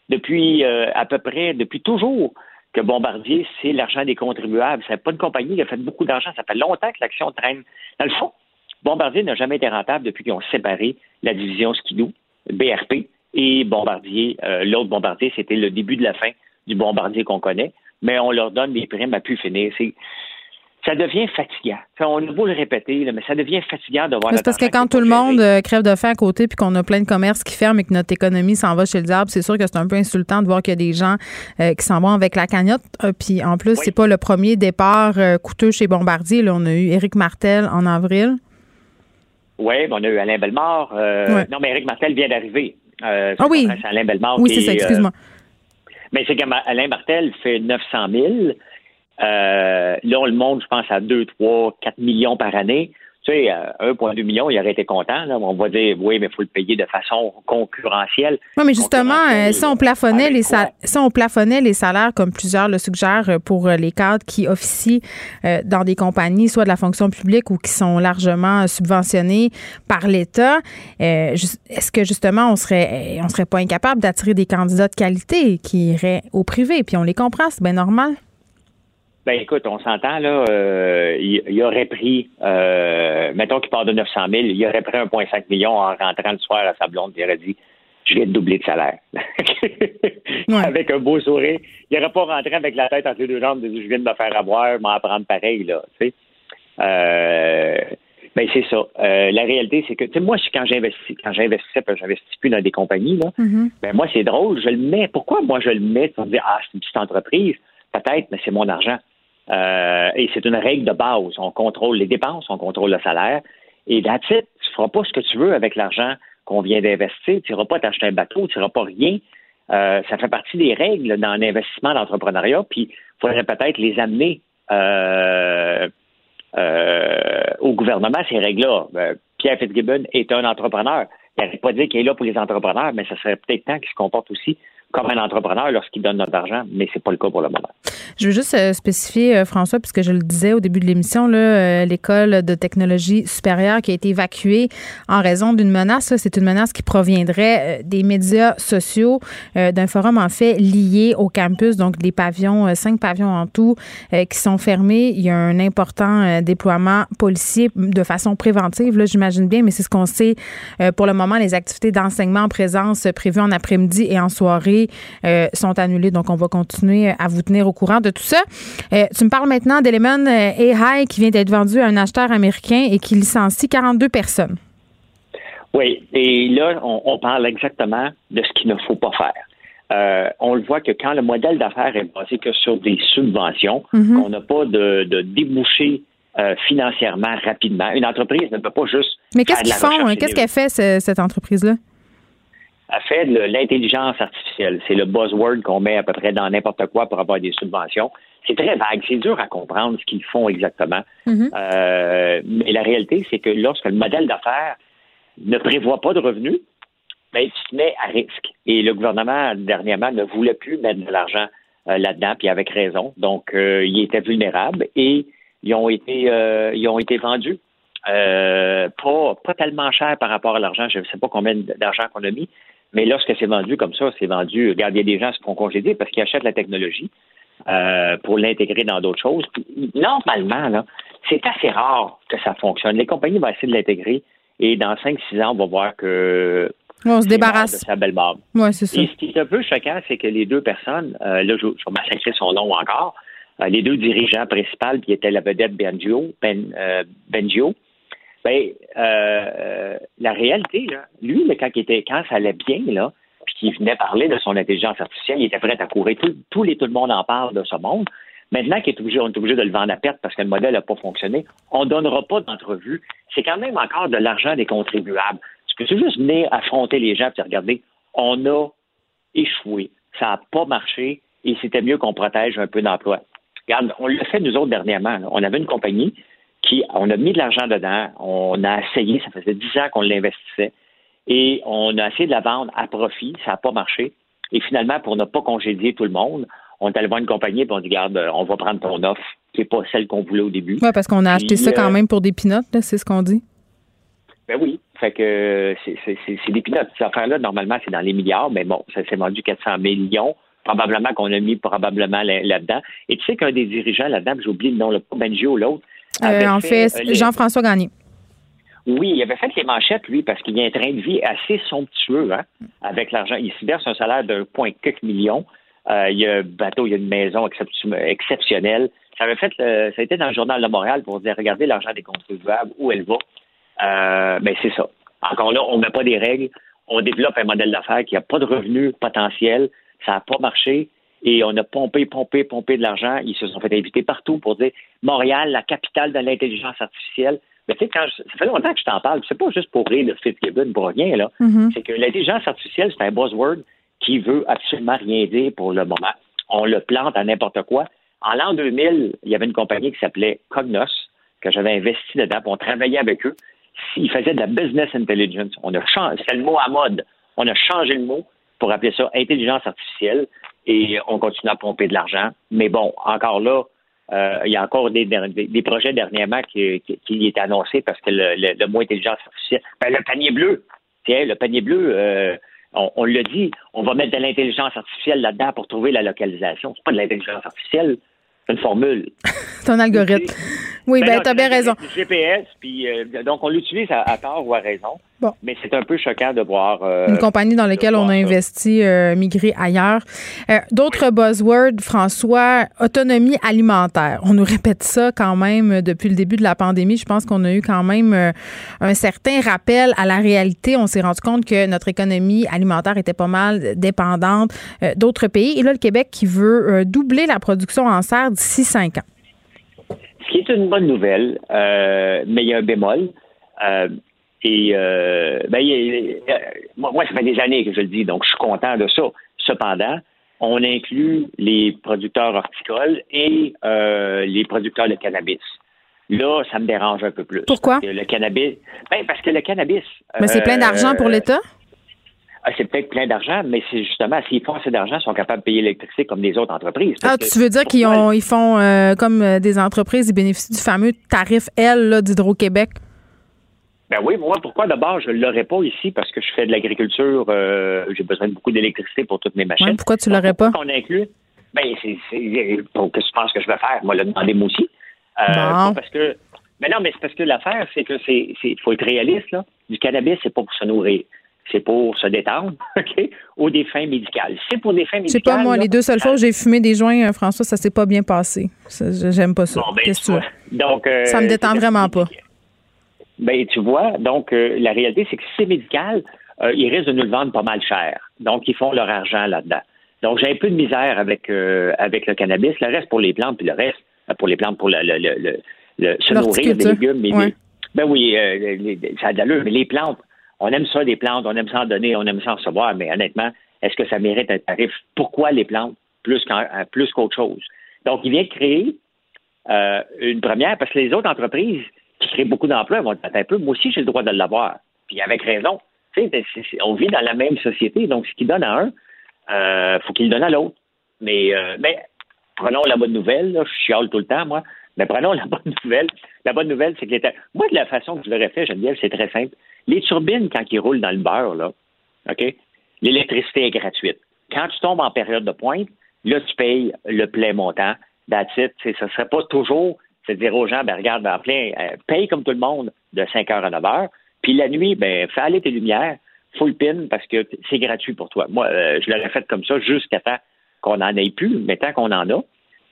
Speaker 11: Depuis euh, à peu près, depuis toujours que Bombardier, c'est l'argent des contribuables. C'est pas une compagnie qui a fait beaucoup d'argent. Ça fait longtemps que l'action traîne. Dans le fond, Bombardier n'a jamais été rentable depuis qu'ils ont séparé la division Skidoo, BRP, et Bombardier. Euh, L'autre Bombardier, c'était le début de la fin du Bombardier qu'on connaît, mais on leur donne des primes à pu finir. Ça devient fatigant. On a beau le répéter, là, mais ça devient fatigant de voir
Speaker 1: C'est parce que quand tout le monde euh, crève de faim à côté puis qu'on a plein de commerces qui ferment et que notre économie s'en va chez le diable, c'est sûr que c'est un peu insultant de voir qu'il y a des gens euh, qui s'en vont avec la cagnotte. Euh, puis en plus, c'est pas le premier départ euh, coûteux chez Bombardier. Là, on a eu Éric Martel en avril.
Speaker 11: Oui, on a eu Alain Bellemare. euh,
Speaker 1: Ouais.
Speaker 11: Non, mais Eric Martel vient d'arriver.
Speaker 1: Ah oui.
Speaker 11: C'est Alain Bellemare
Speaker 1: Oui, c'est ça, excuse-moi.
Speaker 11: Mais c'est qu'Alain Martel fait 900 000. Euh, là, on le monte, je pense, à 2, 3, 4 millions par année. Tu sais, euh, 1,2 million, il aurait été content. Là. On va dire, oui, mais il faut le payer de façon concurrentielle.
Speaker 1: Oui, mais justement, euh, si on plafonnait les
Speaker 11: quoi?
Speaker 1: sal- si on plafonnait les salaires comme plusieurs le suggèrent euh, pour euh, les cadres qui officient euh, dans des compagnies, soit de la fonction publique ou qui sont largement euh, subventionnés par l'État, euh, est-ce que justement on serait euh, on serait pas incapable d'attirer des candidats de qualité qui iraient au privé? Puis on les comprend, c'est bien normal.
Speaker 11: Ben écoute, on s'entend là, euh, il, il aurait pris, euh, mettons qu'il part de 900 000, il aurait pris 1,5 million en rentrant le soir à sa blonde, il aurait dit, je viens de doubler de salaire. avec un beau sourire. Il n'aurait pas rentré avec la tête entre les deux jambes, de dire, je viens de me faire avoir, m'en prendre pareil, là, tu sais. Euh, ben c'est ça. Euh, la réalité, c'est que, tu sais, moi, quand j'investis, quand j'investissais, parce que j'investis plus dans des compagnies, là, ben moi, c'est drôle, je le mets. Pourquoi moi je le mets? Pour dire Ah, c'est une petite entreprise? Peut-être, mais c'est mon argent. Euh, et c'est une règle de base. On contrôle les dépenses, on contrôle le salaire. Et that's it. Tu feras pas ce que tu veux avec l'argent qu'on vient d'investir. Tu n'iras pas t'acheter un bateau, tu n'iras pas rien. Euh, ça fait partie des règles dans l'investissement d'entrepreneuriat. Puis, il faudrait peut-être les amener euh, au gouvernement, ces règles-là. Pierre Fitzgibbon est un entrepreneur. Il n'arrête pas dire qu'il est là pour les entrepreneurs, mais ça serait peut-être temps qu'il se comporte aussi comme un entrepreneur lorsqu'il donne notre argent, mais c'est pas le cas pour le moment.
Speaker 1: Je veux juste euh, spécifier, euh, François, puisque je le disais au début de l'émission, euh, l'école de technologie supérieure qui a été évacuée en raison d'une menace. C'est une menace qui proviendrait des médias sociaux, d'un forum en fait lié au campus, donc des pavillons, cinq pavillons en tout, qui sont fermés. Il y a un important déploiement policier de façon préventive, là, j'imagine bien, mais c'est ce qu'on sait pour le moment. Les activités d'enseignement en présence prévues en après-midi et en soirée euh, sont annulés. Donc, on va continuer à vous tenir au courant de tout ça. Euh, tu me parles maintenant d'Element euh, AI qui vient d'être vendu à un acheteur américain et qui licencie 42 personnes.
Speaker 11: Oui, et là, on, parle exactement de ce qu'il ne faut pas faire. on le voit que quand le modèle d'affaires est basé que sur des subventions, mhm. on n'a pas de, de débouché financièrement rapidement. Une entreprise ne peut pas juste.
Speaker 1: Mais qu'est-ce qu'ils font? Hein? Qu'est-ce qu'elle fait, cette entreprise-là?
Speaker 11: A fait de l'intelligence artificielle. C'est le buzzword qu'on met à peu près dans n'importe quoi pour avoir des subventions. C'est très vague, c'est dur à comprendre ce qu'ils font exactement. Mm-hmm. Euh, mais la réalité, c'est que lorsque le modèle d'affaires ne prévoit pas de revenus, ben, tu te mets à risque. Et le gouvernement, dernièrement, ne voulait plus mettre de l'argent euh, là-dedans, puis avec raison. Donc, euh, ils étaient vulnérables et ils ont été, ils ont été vendus. pas, pas tellement cher par rapport à l'argent. Je ne sais pas combien d'argent qu'on a mis, mais lorsque c'est vendu comme ça, c'est vendu, regarde, il y a des gens qui se font congédier parce qu'ils achètent la technologie euh, pour l'intégrer dans d'autres choses. normalement, là, c'est assez rare que ça fonctionne. Les compagnies vont essayer de l'intégrer et dans 5-6 ans, on va voir que
Speaker 1: on se débarrasse.
Speaker 11: de sa belle barbe.
Speaker 1: Ouais, c'est ça.
Speaker 11: Et ce qui est un peu choquant, c'est que les deux personnes, euh, là, je, je vais massacrer son nom encore, euh, les deux dirigeants principaux qui étaient la vedette Benjio, ben, Benjio, ben, euh, la réalité, là, lui, quand, il était, quand ça allait bien, là, puis qu'il venait parler de son intelligence artificielle, il était prêt à courir. Tout, tout, les, tout le monde en parle de ce monde. Maintenant qu'il est obligé, on est obligé de le vendre à perte parce que le modèle n'a pas fonctionné, on ne donnera pas d'entrevue. C'est quand même encore de l'argent des contribuables. Que c'est juste venir affronter les gens et regarder, on a échoué. Ça n'a pas marché et c'était mieux qu'on protège un peu d'emplois. Regarde, on l'a fait nous autres dernièrement. On avait une compagnie on a mis de l'argent dedans, on a essayé, ça faisait dix ans qu'on l'investissait, et on a essayé de la vendre à profit, ça n'a pas marché. Et finalement, pour ne pas congédier tout le monde, on est allé voir une compagnie et on dit, garde, on va prendre ton offre, qui n'est pas celle qu'on voulait au début.
Speaker 1: Oui, parce qu'on a acheté ça quand euh, même pour des pinottes, c'est ce qu'on dit.
Speaker 11: Ben oui. Fait que c'est des pinottes. Ces affaires-là, normalement, c'est dans les milliards, mais bon, ça s'est vendu 400 millions. Probablement qu'on a mis probablement là-dedans. Et tu sais qu'un des dirigeants là-dedans, j'ai oublié le nom, le Benjio, l'autre,
Speaker 1: euh, en fait, euh, Jean-François Gagné.
Speaker 11: Oui, il avait fait les manchettes, lui, parce qu'il y a un train de vie assez somptueux hein, avec l'argent. Il se verse un salaire d'un point quelques millions. Euh, il y a un bateau, il y a une maison exceptionnelle. Ça avait fait, ça a été dans le journal de Montréal pour dire, regardez l'argent des contribuables, où elle va. Euh, ben, c'est ça. Encore là, on ne met pas des règles. On développe un modèle d'affaires qui n'a pas de revenus potentiels. Ça n'a pas marché et on a pompé, pompé, pompé de l'argent. Ils se sont fait inviter partout pour dire Montréal, la capitale de l'intelligence artificielle. Mais tu sais, quand ça fait longtemps que je t'en parle, c'est pas juste pour rire de Fitzgibbon pour rien, là. Mm-hmm. C'est que l'intelligence artificielle, c'est un buzzword qui veut absolument rien dire pour le moment. On le plante à n'importe quoi. En l'an 2000, il y avait une compagnie qui s'appelait Cognos, que j'avais investi dedans, on travaillait avec eux. Ils faisaient de la business intelligence. On a changé, c'est le mot à mode. On a changé le mot pour appeler ça intelligence artificielle et on continue à pomper de l'argent. Mais bon, encore là, euh, il y a encore des, projets dernièrement qui, qui, étaient annoncés parce que le, le, mot intelligence artificielle, ben, le panier bleu, tiens, le panier bleu, euh, on, on l'a dit, on va mettre de l'intelligence artificielle là-dedans pour trouver la localisation. C'est pas de l'intelligence artificielle, c'est une formule.
Speaker 1: c'est un algorithme. Oui, ben, ben tu as bien raison.
Speaker 11: GPS, puis euh, donc on l'utilise à, tort ou à raison. Bon. Mais c'est un peu choquant de voir.
Speaker 1: Euh, Une compagnie dans laquelle on a investi, euh, migrer ailleurs. D'autres buzzwords, François, autonomie alimentaire. On nous répète ça quand même depuis le début de la pandémie. Je pense qu'on a eu quand même un certain rappel à la réalité. On s'est rendu compte que notre économie alimentaire était pas mal dépendante d'autres pays. Et là, le Québec qui veut doubler la production en serre d'ici cinq ans.
Speaker 11: Ce qui est une bonne nouvelle, euh, mais il y a un bémol. Euh, et euh, ben, moi, ça fait des années que je le dis, donc je suis content de ça. Cependant, on inclut les producteurs horticoles et les producteurs de cannabis. là, ça me dérange un peu plus.
Speaker 1: Pourquoi?
Speaker 11: le cannabis. Ben, parce que le cannabis.
Speaker 1: Mais c'est plein d'argent pour
Speaker 11: euh,
Speaker 1: l'État?
Speaker 11: Ah, c'est peut-être plein d'argent, mais c'est justement, s'ils font assez d'argent, ils sont capables de payer l'électricité comme les autres entreprises.
Speaker 1: Ah, tu veux dire qu'ils ils font euh, comme euh, des entreprises, ils bénéficient du fameux tarif L d'Hydro-Québec?
Speaker 11: Ben oui, moi, pourquoi? D'abord je ne l'aurais pas ici parce que je fais de l'agriculture, euh, j'ai besoin de beaucoup d'électricité pour toutes mes machines.
Speaker 1: pourquoi tu l'aurais pas?
Speaker 11: On inclut? Ben, c'est, pour que tu penses que je vais faire? Moi, le demander moi aussi. parce que, mais non, mais c'est parce que l'affaire, c'est que c'est, faut être réaliste, là. Du cannabis, c'est pas pour se nourrir c'est pour se détendre, OK, ou des fins médicales. C'est pour des fins médicales.
Speaker 1: C'est pas moi, les deux seules fois où j'ai fumé des joints, euh, François, ça s'est pas bien passé. J'aime pas ça.
Speaker 11: Ben, Qu'est-ce que tu Donc,
Speaker 1: euh, ça me détend vraiment pas.
Speaker 11: Ben, tu vois, donc, euh, la réalité, c'est que si c'est médical, ils risquent de nous le vendre pas mal cher. Donc, ils font leur argent là-dedans. Donc, j'ai un peu de misère avec, avec le cannabis. Le reste pour les plantes, puis le reste pour les plantes, pour le, se nourrir des légumes. Mais ben oui, ça a de l'allure, mais les plantes, on aime ça, les plantes, on aime ça en donner, on aime ça en recevoir, mais honnêtement, est-ce que ça mérite un tarif? Pourquoi les plantes plus qu'autre chose? Donc, il vient créer euh, une première, parce que les autres entreprises qui créent beaucoup d'emplois vont être un peu, moi aussi, j'ai le droit de l'avoir. Puis avec raison. Tu sais, on vit dans la même société, donc ce qu'il donne à un, euh, faut qu'il le donne à l'autre. Mais, euh, mais prenons la bonne nouvelle, je chiale tout le temps, moi, mais prenons la bonne nouvelle. La bonne nouvelle, c'est que moi, de la façon que je l'aurais fait, Geneviève, c'est très simple. Les turbines, quand ils roulent dans le beurre, là, OK, l'électricité est gratuite. Quand tu tombes en période de pointe, là, tu payes le plein montant. That's it. Ce ne serait pas toujours, dire aux gens, ben, regarde, en plein, euh, paye comme tout le monde de 5 heures à 9 heures. Puis la nuit, ben, fais aller tes lumières, full pin, parce que c'est gratuit pour toi. Moi, euh, je l'aurais fait comme ça jusqu'à temps qu'on n'en ait plus, mais tant qu'on en a,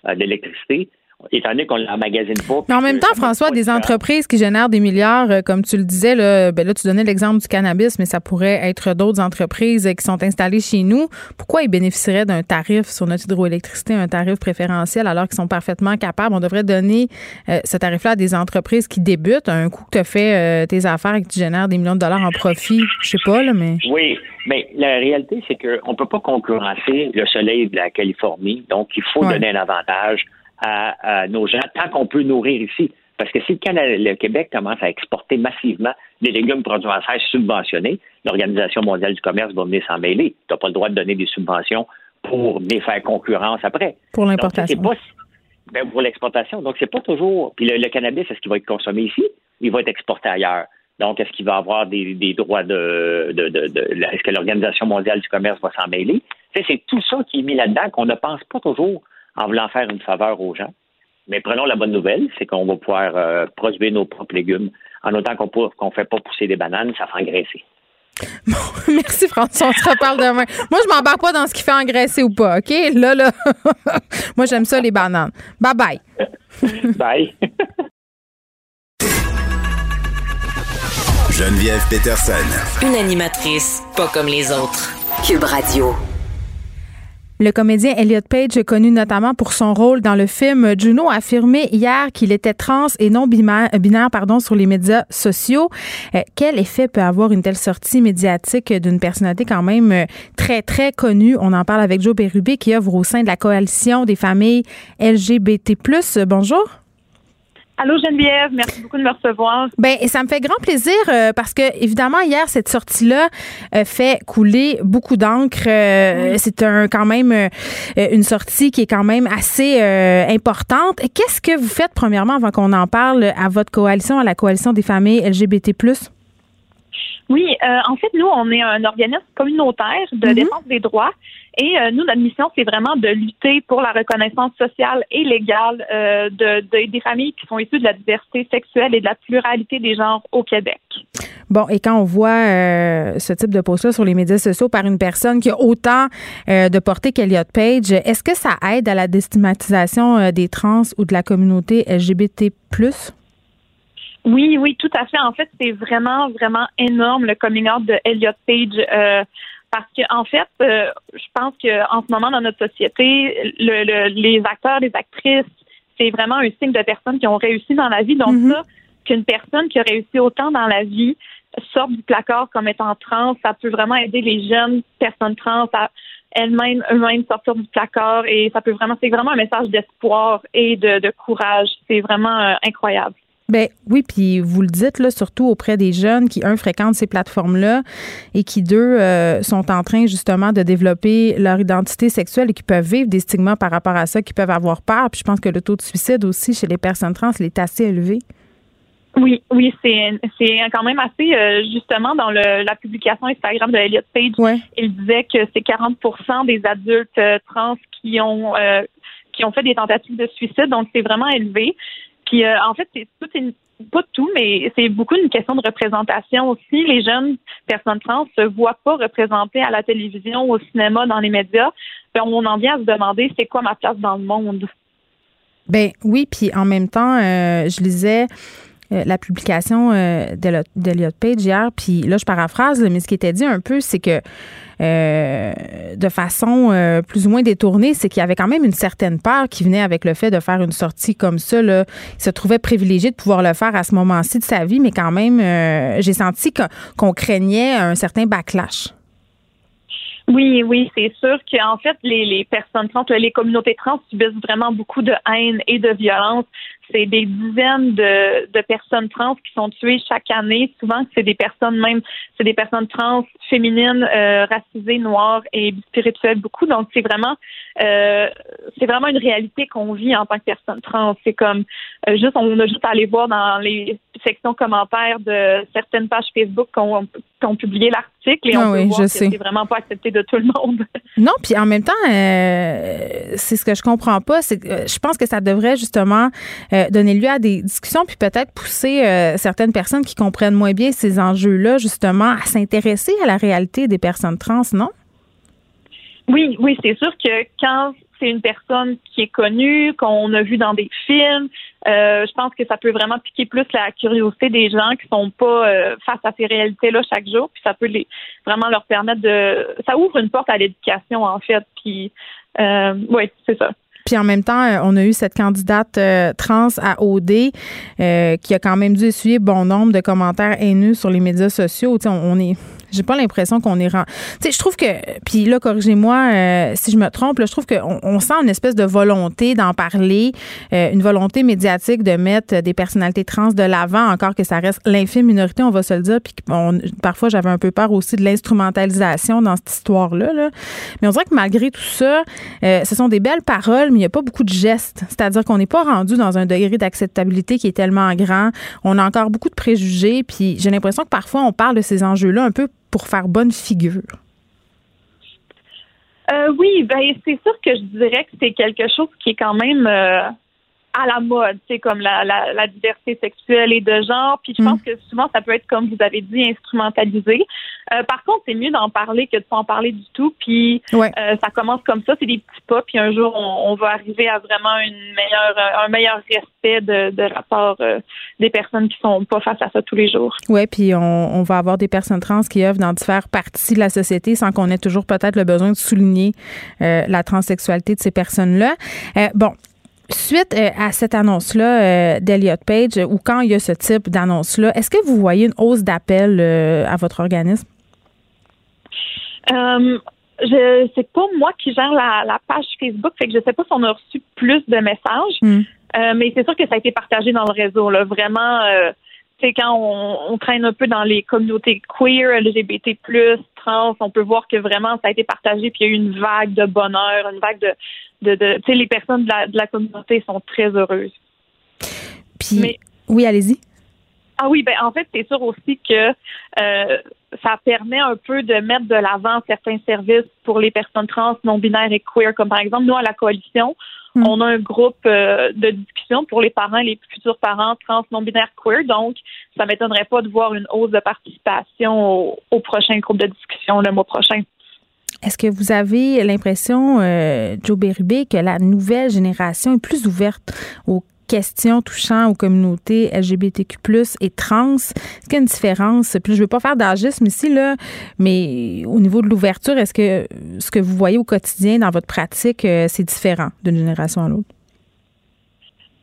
Speaker 11: euh, d'électricité, étant donné qu'on l'emmagasine pas.
Speaker 1: Mais en même temps, François, des entreprises qui génèrent des milliards, euh, comme tu le disais, là, ben là, tu donnais l'exemple du cannabis, mais ça pourrait être d'autres entreprises qui sont installées chez nous. Pourquoi ils bénéficieraient d'un tarif sur notre hydroélectricité, un tarif préférentiel, alors qu'ils sont parfaitement capables? On devrait donner euh, ce tarif-là à des entreprises qui débutent, un coup que tu as fait euh, tes affaires et que tu génères des millions de dollars en profit. Je sais pas, là, mais.
Speaker 11: Oui, mais la réalité, c'est qu'on ne peut pas concurrencer le soleil de la Californie. Donc, il faut donner un avantage à, nos gens tant qu'on peut nourrir ici. Parce que si le, Canada, le Québec commence à exporter massivement des légumes produits en serre subventionnés, l'Organisation mondiale du commerce va venir s'en mêler. Tu n'as pas le droit de donner des subventions pour venir faire concurrence après.
Speaker 1: Pour l'importation.
Speaker 11: Ben, pour l'exportation. Donc, c'est pas toujours. Puis le, cannabis, est-ce qu'il va être consommé ici? Il va être exporté ailleurs. Donc, est-ce qu'il va avoir des, droits de, de, de est-ce que l'Organisation mondiale du commerce va s'en mêler? c'est tout ça qui est mis là-dedans qu'on ne pense pas toujours en voulant faire une faveur aux gens. Mais prenons la bonne nouvelle, c'est qu'on va pouvoir euh, produire nos propres légumes. En autant qu'on ne fait pas pousser des bananes, ça fait engraisser.
Speaker 1: Bon, merci François, on se reparle demain. Moi, je m'embarque pas dans ce qui fait engraisser ou pas, OK? Là, là, moi, j'aime ça, les bananes. Bye bye.
Speaker 11: bye.
Speaker 3: Geneviève Peterson.
Speaker 5: Une animatrice pas comme les autres. Cube Radio.
Speaker 1: Le comédien Elliot Page, connu notamment pour son rôle dans le film Juno, a affirmé hier qu'il était trans et non binaire, pardon, sur les médias sociaux. Euh, quel effet peut avoir une telle sortie médiatique d'une personnalité quand même euh, très, très connue? On en parle avec Joe Bérubé qui œuvre au sein de la coalition des familles LGBT+. Bonjour.
Speaker 12: Allô Geneviève, merci beaucoup de me recevoir.
Speaker 1: Ben ça me fait grand plaisir euh, parce que évidemment hier cette sortie là euh, fait couler beaucoup d'encre. Euh, c'est un quand même une sortie qui est quand même assez importante. Qu'est-ce que vous faites premièrement avant qu'on en parle à votre coalition, à la coalition des familles LGBT+.
Speaker 12: Oui, en fait, nous, on est un organisme communautaire de mm-hmm. défense des droits et euh, nous, notre mission, c'est vraiment de lutter pour la reconnaissance sociale et légale euh, de, des familles qui sont issues de la diversité sexuelle et de la pluralité des genres au Québec.
Speaker 1: Bon, et quand on voit euh, ce type de post-là sur les médias sociaux par une personne qui a autant de portée qu'Eliott Page, est-ce que ça aide à la déstigmatisation des trans ou de la communauté LGBT+.
Speaker 12: Oui, oui, tout à fait. En fait, c'est vraiment, vraiment énorme le coming out de Elliot Page. Parce que en fait, euh, je pense qu'en ce moment dans notre société, le, les acteurs, les actrices, c'est vraiment un signe de personnes qui ont réussi dans la vie. Donc mhm. ça, qu'une personne qui a réussi autant dans la vie sorte du placard comme étant trans, ça peut vraiment aider les jeunes personnes trans à elles-mêmes eux-mêmes sortir du placard et ça peut vraiment c'est vraiment un message d'espoir et de, de courage. C'est vraiment euh, incroyable.
Speaker 1: Ben oui, puis vous le dites là, surtout auprès des jeunes qui un fréquentent ces plateformes-là et qui deux euh, sont en train justement de développer leur identité sexuelle et qui peuvent vivre des stigmas par rapport à ça, qui peuvent avoir peur. Puis je pense que le taux de suicide aussi chez les personnes trans il est assez élevé.
Speaker 12: Oui, oui, c'est c'est quand même assez euh, justement dans le, la publication Instagram de Elliot Page, il disait que c'est 40% des adultes euh, trans qui ont qui ont fait des tentatives de suicide, donc c'est vraiment élevé. Puis euh, en fait, c'est tout pas tout, mais c'est beaucoup une question de représentation aussi. Les jeunes personnes trans se voient pas représentées à la télévision, au cinéma, dans les médias. on en vient à se demander c'est quoi ma place dans le monde?
Speaker 1: Ben oui, puis en même temps, euh, je lisais euh, la publication euh, d'Eliot Page hier, puis là, je paraphrase, mais ce qui était dit un peu, c'est que euh, de façon plus ou moins détournée, c'est qu'il y avait quand même une certaine peur qui venait avec le fait de faire une sortie comme ça. Là. Il se trouvait privilégié de pouvoir le faire à ce moment-ci de sa vie, mais quand même, j'ai senti qu'on craignait un certain backlash.
Speaker 12: Oui, oui, c'est sûr qu'en fait, les, les personnes trans, les communautés trans subissent vraiment beaucoup de haine et de violence c'est des dizaines de, de, personnes trans qui sont tuées chaque année. Souvent, c'est des personnes même, c'est des personnes trans féminines, euh, racisées, noires et spirituelles beaucoup. Donc, c'est vraiment, euh, c'est vraiment une réalité qu'on vit en tant que personne trans. C'est comme euh, juste, on a juste à aller voir dans les sections commentaires de certaines pages Facebook qui ont, publié l'article et on ah peut voir que c'est vraiment pas accepté de tout le monde.
Speaker 1: Non, puis en même temps, euh, c'est ce que je comprends pas. C'est, je pense que ça devrait justement euh, donner lieu à des discussions, puis peut-être pousser euh, certaines personnes qui comprennent moins bien ces enjeux-là, justement, à s'intéresser à la réalité des personnes trans, non?
Speaker 12: Oui, oui, c'est sûr que quand c'est une personne qui est connue, qu'on a vu dans des films, euh, je pense que ça peut vraiment piquer plus la curiosité des gens qui sont pas face à ces réalités-là chaque jour, puis ça peut les vraiment leur permettre de, ça ouvre une porte à l'éducation en fait, puis oui, c'est ça.
Speaker 1: Puis en même temps, euh, on a eu cette candidate euh, trans à OD euh, qui a quand même dû essuyer bon nombre de commentaires haineux sur les médias sociaux. on, on est j'ai pas l'impression qu'on est rend... Tu sais, je trouve que puis là corrigez-moi euh, si je me trompe, là, je trouve qu'on on sent une espèce de volonté d'en parler, euh, une volonté médiatique de mettre des personnalités trans de l'avant, encore que ça reste l'infime minorité, on va se le dire, puis parfois j'avais un peu peur aussi de l'instrumentalisation dans cette histoire-là. Là. Mais on dirait que malgré tout ça, euh, ce sont des belles paroles, mais il n'y a pas beaucoup de gestes. C'est-à-dire qu'on n'est pas rendu dans un degré d'acceptabilité qui est tellement grand. On a encore beaucoup de préjugés, puis j'ai l'impression que parfois on parle de ces enjeux-là un peu pour faire bonne figure?
Speaker 12: Euh, oui, ben c'est sûr que je dirais que c'est quelque chose qui est quand même euh, à la mode, c'est comme la, la, diversité sexuelle et de genre. Puis je pense mm. que souvent ça peut être comme vous avez dit instrumentalisé. Euh, par contre, c'est mieux d'en parler que de pas en parler du tout. Puis euh, ça commence comme ça, c'est des petits pas. Puis un jour, on, va arriver à vraiment une meilleure, un meilleur respect de, de la part euh, des personnes qui sont pas face à ça tous les jours.
Speaker 1: Oui, puis on, on, va avoir des personnes trans qui œuvrent dans différentes parties de la société sans qu'on ait toujours peut-être le besoin de souligner la transsexualité de ces personnes-là. bon, Suite euh, à cette annonce-là euh, d'Eliot Page, ou quand il y a ce type d'annonce-là, est-ce que vous voyez une hausse d'appels euh, à votre organisme?
Speaker 12: Je c'est pas moi qui gère la, page Facebook, fait que je sais pas si on a reçu plus de messages, hmm. mais c'est sûr que ça a été partagé dans le réseau. Là. Vraiment, c'est quand on, traîne un peu dans les communautés queer, LGBT+, trans, on peut voir que vraiment ça a été partagé, puis il y a eu une vague de bonheur, une vague de, de, de tu sais, les personnes de la, de la communauté sont très heureuses.
Speaker 1: Puis, oui, allez-y.
Speaker 12: Ah oui, ben en fait, c'est sûr aussi que euh, ça permet un peu de mettre de l'avant certains services pour les personnes trans, non binaires et queer, comme par exemple nous à la coalition, hmm. on a un groupe euh, de discussion pour les parents, les futurs parents trans, non binaires, queer. Donc, ça m'étonnerait pas de voir une hausse de participation au, au prochain groupe de discussion le mois prochain.
Speaker 1: Est-ce que vous avez l'impression, euh, Joe Berube, que la nouvelle génération est plus ouverte aux questions touchant aux communautés LGBTQ+, et trans. Est-ce qu'il y a une différence? Puis je veux pas faire d'agisme ici, là, mais au niveau de l'ouverture, est-ce que ce que vous voyez au quotidien dans votre pratique, euh, c'est différent d'une génération à l'autre?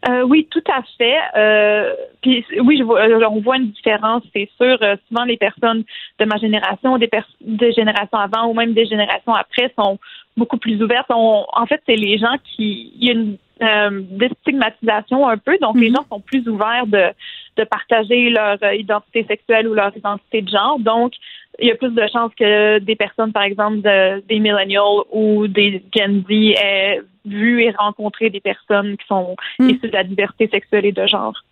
Speaker 12: Euh, oui, tout à fait. Euh, puis oui, on voit une différence, c'est sûr. Souvent, les personnes de ma génération, des, des générations avant ou même des générations après sont beaucoup plus ouvertes. en fait, c'est les gens qui, il y a euh, déstigmatisation un peu, donc les mhm. gens sont plus ouverts de de partager leur identité sexuelle ou leur identité de genre. Donc, il y a plus de chances que des personnes, par exemple, des millennials ou des Gen Z aient vu et rencontré des personnes qui sont hmm. issues de la diversité sexuelle et de genre.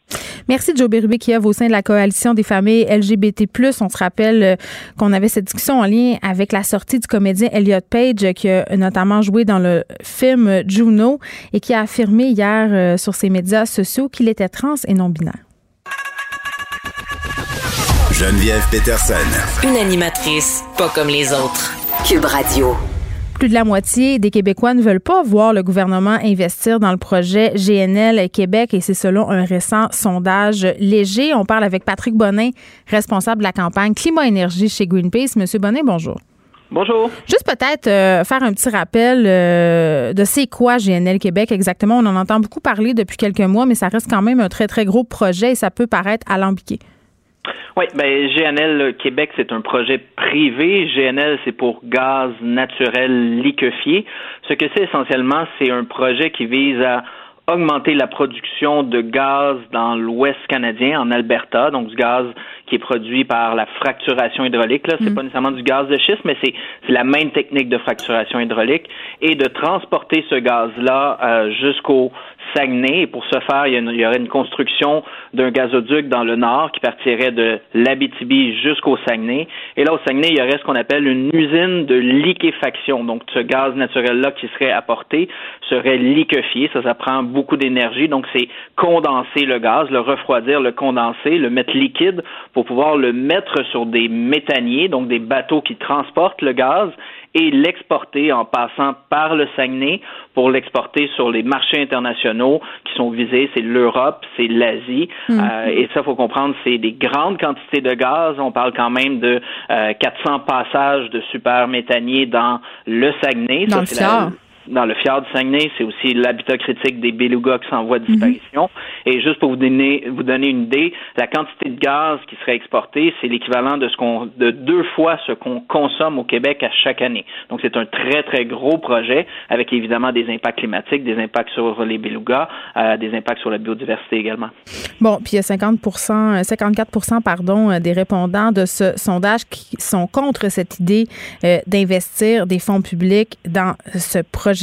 Speaker 1: Merci Joe Berube-Kiev au sein de la coalition des familles LGBT+. On se rappelle euh, qu'on avait cette discussion en lien avec la sortie du comédien Elliot Page qui a notamment joué dans le film Juno et qui a affirmé hier euh, sur ses médias sociaux qu'il était trans et non binaire.
Speaker 3: Geneviève Peterson.
Speaker 5: Une animatrice pas comme les autres. Cube Radio.
Speaker 1: Plus de la moitié des Québécois ne veulent pas voir le gouvernement investir dans le projet GNL Québec et c'est selon un récent sondage léger. On parle avec Patrick Bonin, responsable de la campagne Climat-Énergie chez Greenpeace. Monsieur Bonin, bonjour.
Speaker 13: Bonjour.
Speaker 1: Juste peut-être euh, faire un petit rappel euh, de c'est quoi GNL Québec exactement. On en entend beaucoup parler depuis quelques mois, mais ça reste quand même un très, très gros projet et ça peut paraître alambiqué.
Speaker 13: Oui, ben GNL Québec, c'est un projet privé. GNL, c'est pour gaz naturel liquéfié. Ce que c'est essentiellement, c'est un projet qui vise à augmenter la production de gaz dans l'Ouest canadien, en Alberta, donc du gaz qui est produit par la fracturation hydraulique. Là, c'est mm. pas nécessairement du gaz de schiste, mais c'est la même technique de fracturation hydraulique et de transporter ce gaz-là euh, jusqu'au Saguenay. Et pour ce faire, il y, aurait une construction d'un gazoduc dans le nord qui partirait de l'Abitibi jusqu'au Saguenay. Et là, au Saguenay, il y aurait ce qu'on appelle une usine de liquéfaction. Donc, ce gaz naturel-là qui serait apporté serait liquéfié. Ça, ça prend beaucoup d'énergie. Donc, c'est condenser le gaz, le refroidir, le condenser, le mettre liquide pour pouvoir le mettre sur des méthaniers, donc des bateaux qui transportent le gaz et l'exporter en passant par le Saguenay pour l'exporter sur les marchés internationaux qui sont visés, c'est l'Europe, c'est l'Asie. Mm. Euh, et ça, faut comprendre, c'est des grandes quantités de gaz. On parle quand même de 400 euh, passages de super méthaniers dans le Saguenay.
Speaker 1: Dans ça,
Speaker 13: dans le fjord du Saguenay, c'est aussi l'habitat critique des belugas qui sont en voie de disparition. Et juste pour vous donner, vous donner une idée, la quantité de gaz qui serait exportée, c'est l'équivalent de ce qu'on, de deux fois ce qu'on consomme au Québec à chaque année. Donc c'est un très très gros projet avec évidemment des impacts climatiques, des impacts sur les belugas, euh, des impacts sur la biodiversité également.
Speaker 1: Bon, puis il y a 50 54 pardon, euh, des répondants de ce sondage qui sont contre cette idée euh, d'investir des fonds publics dans ce projet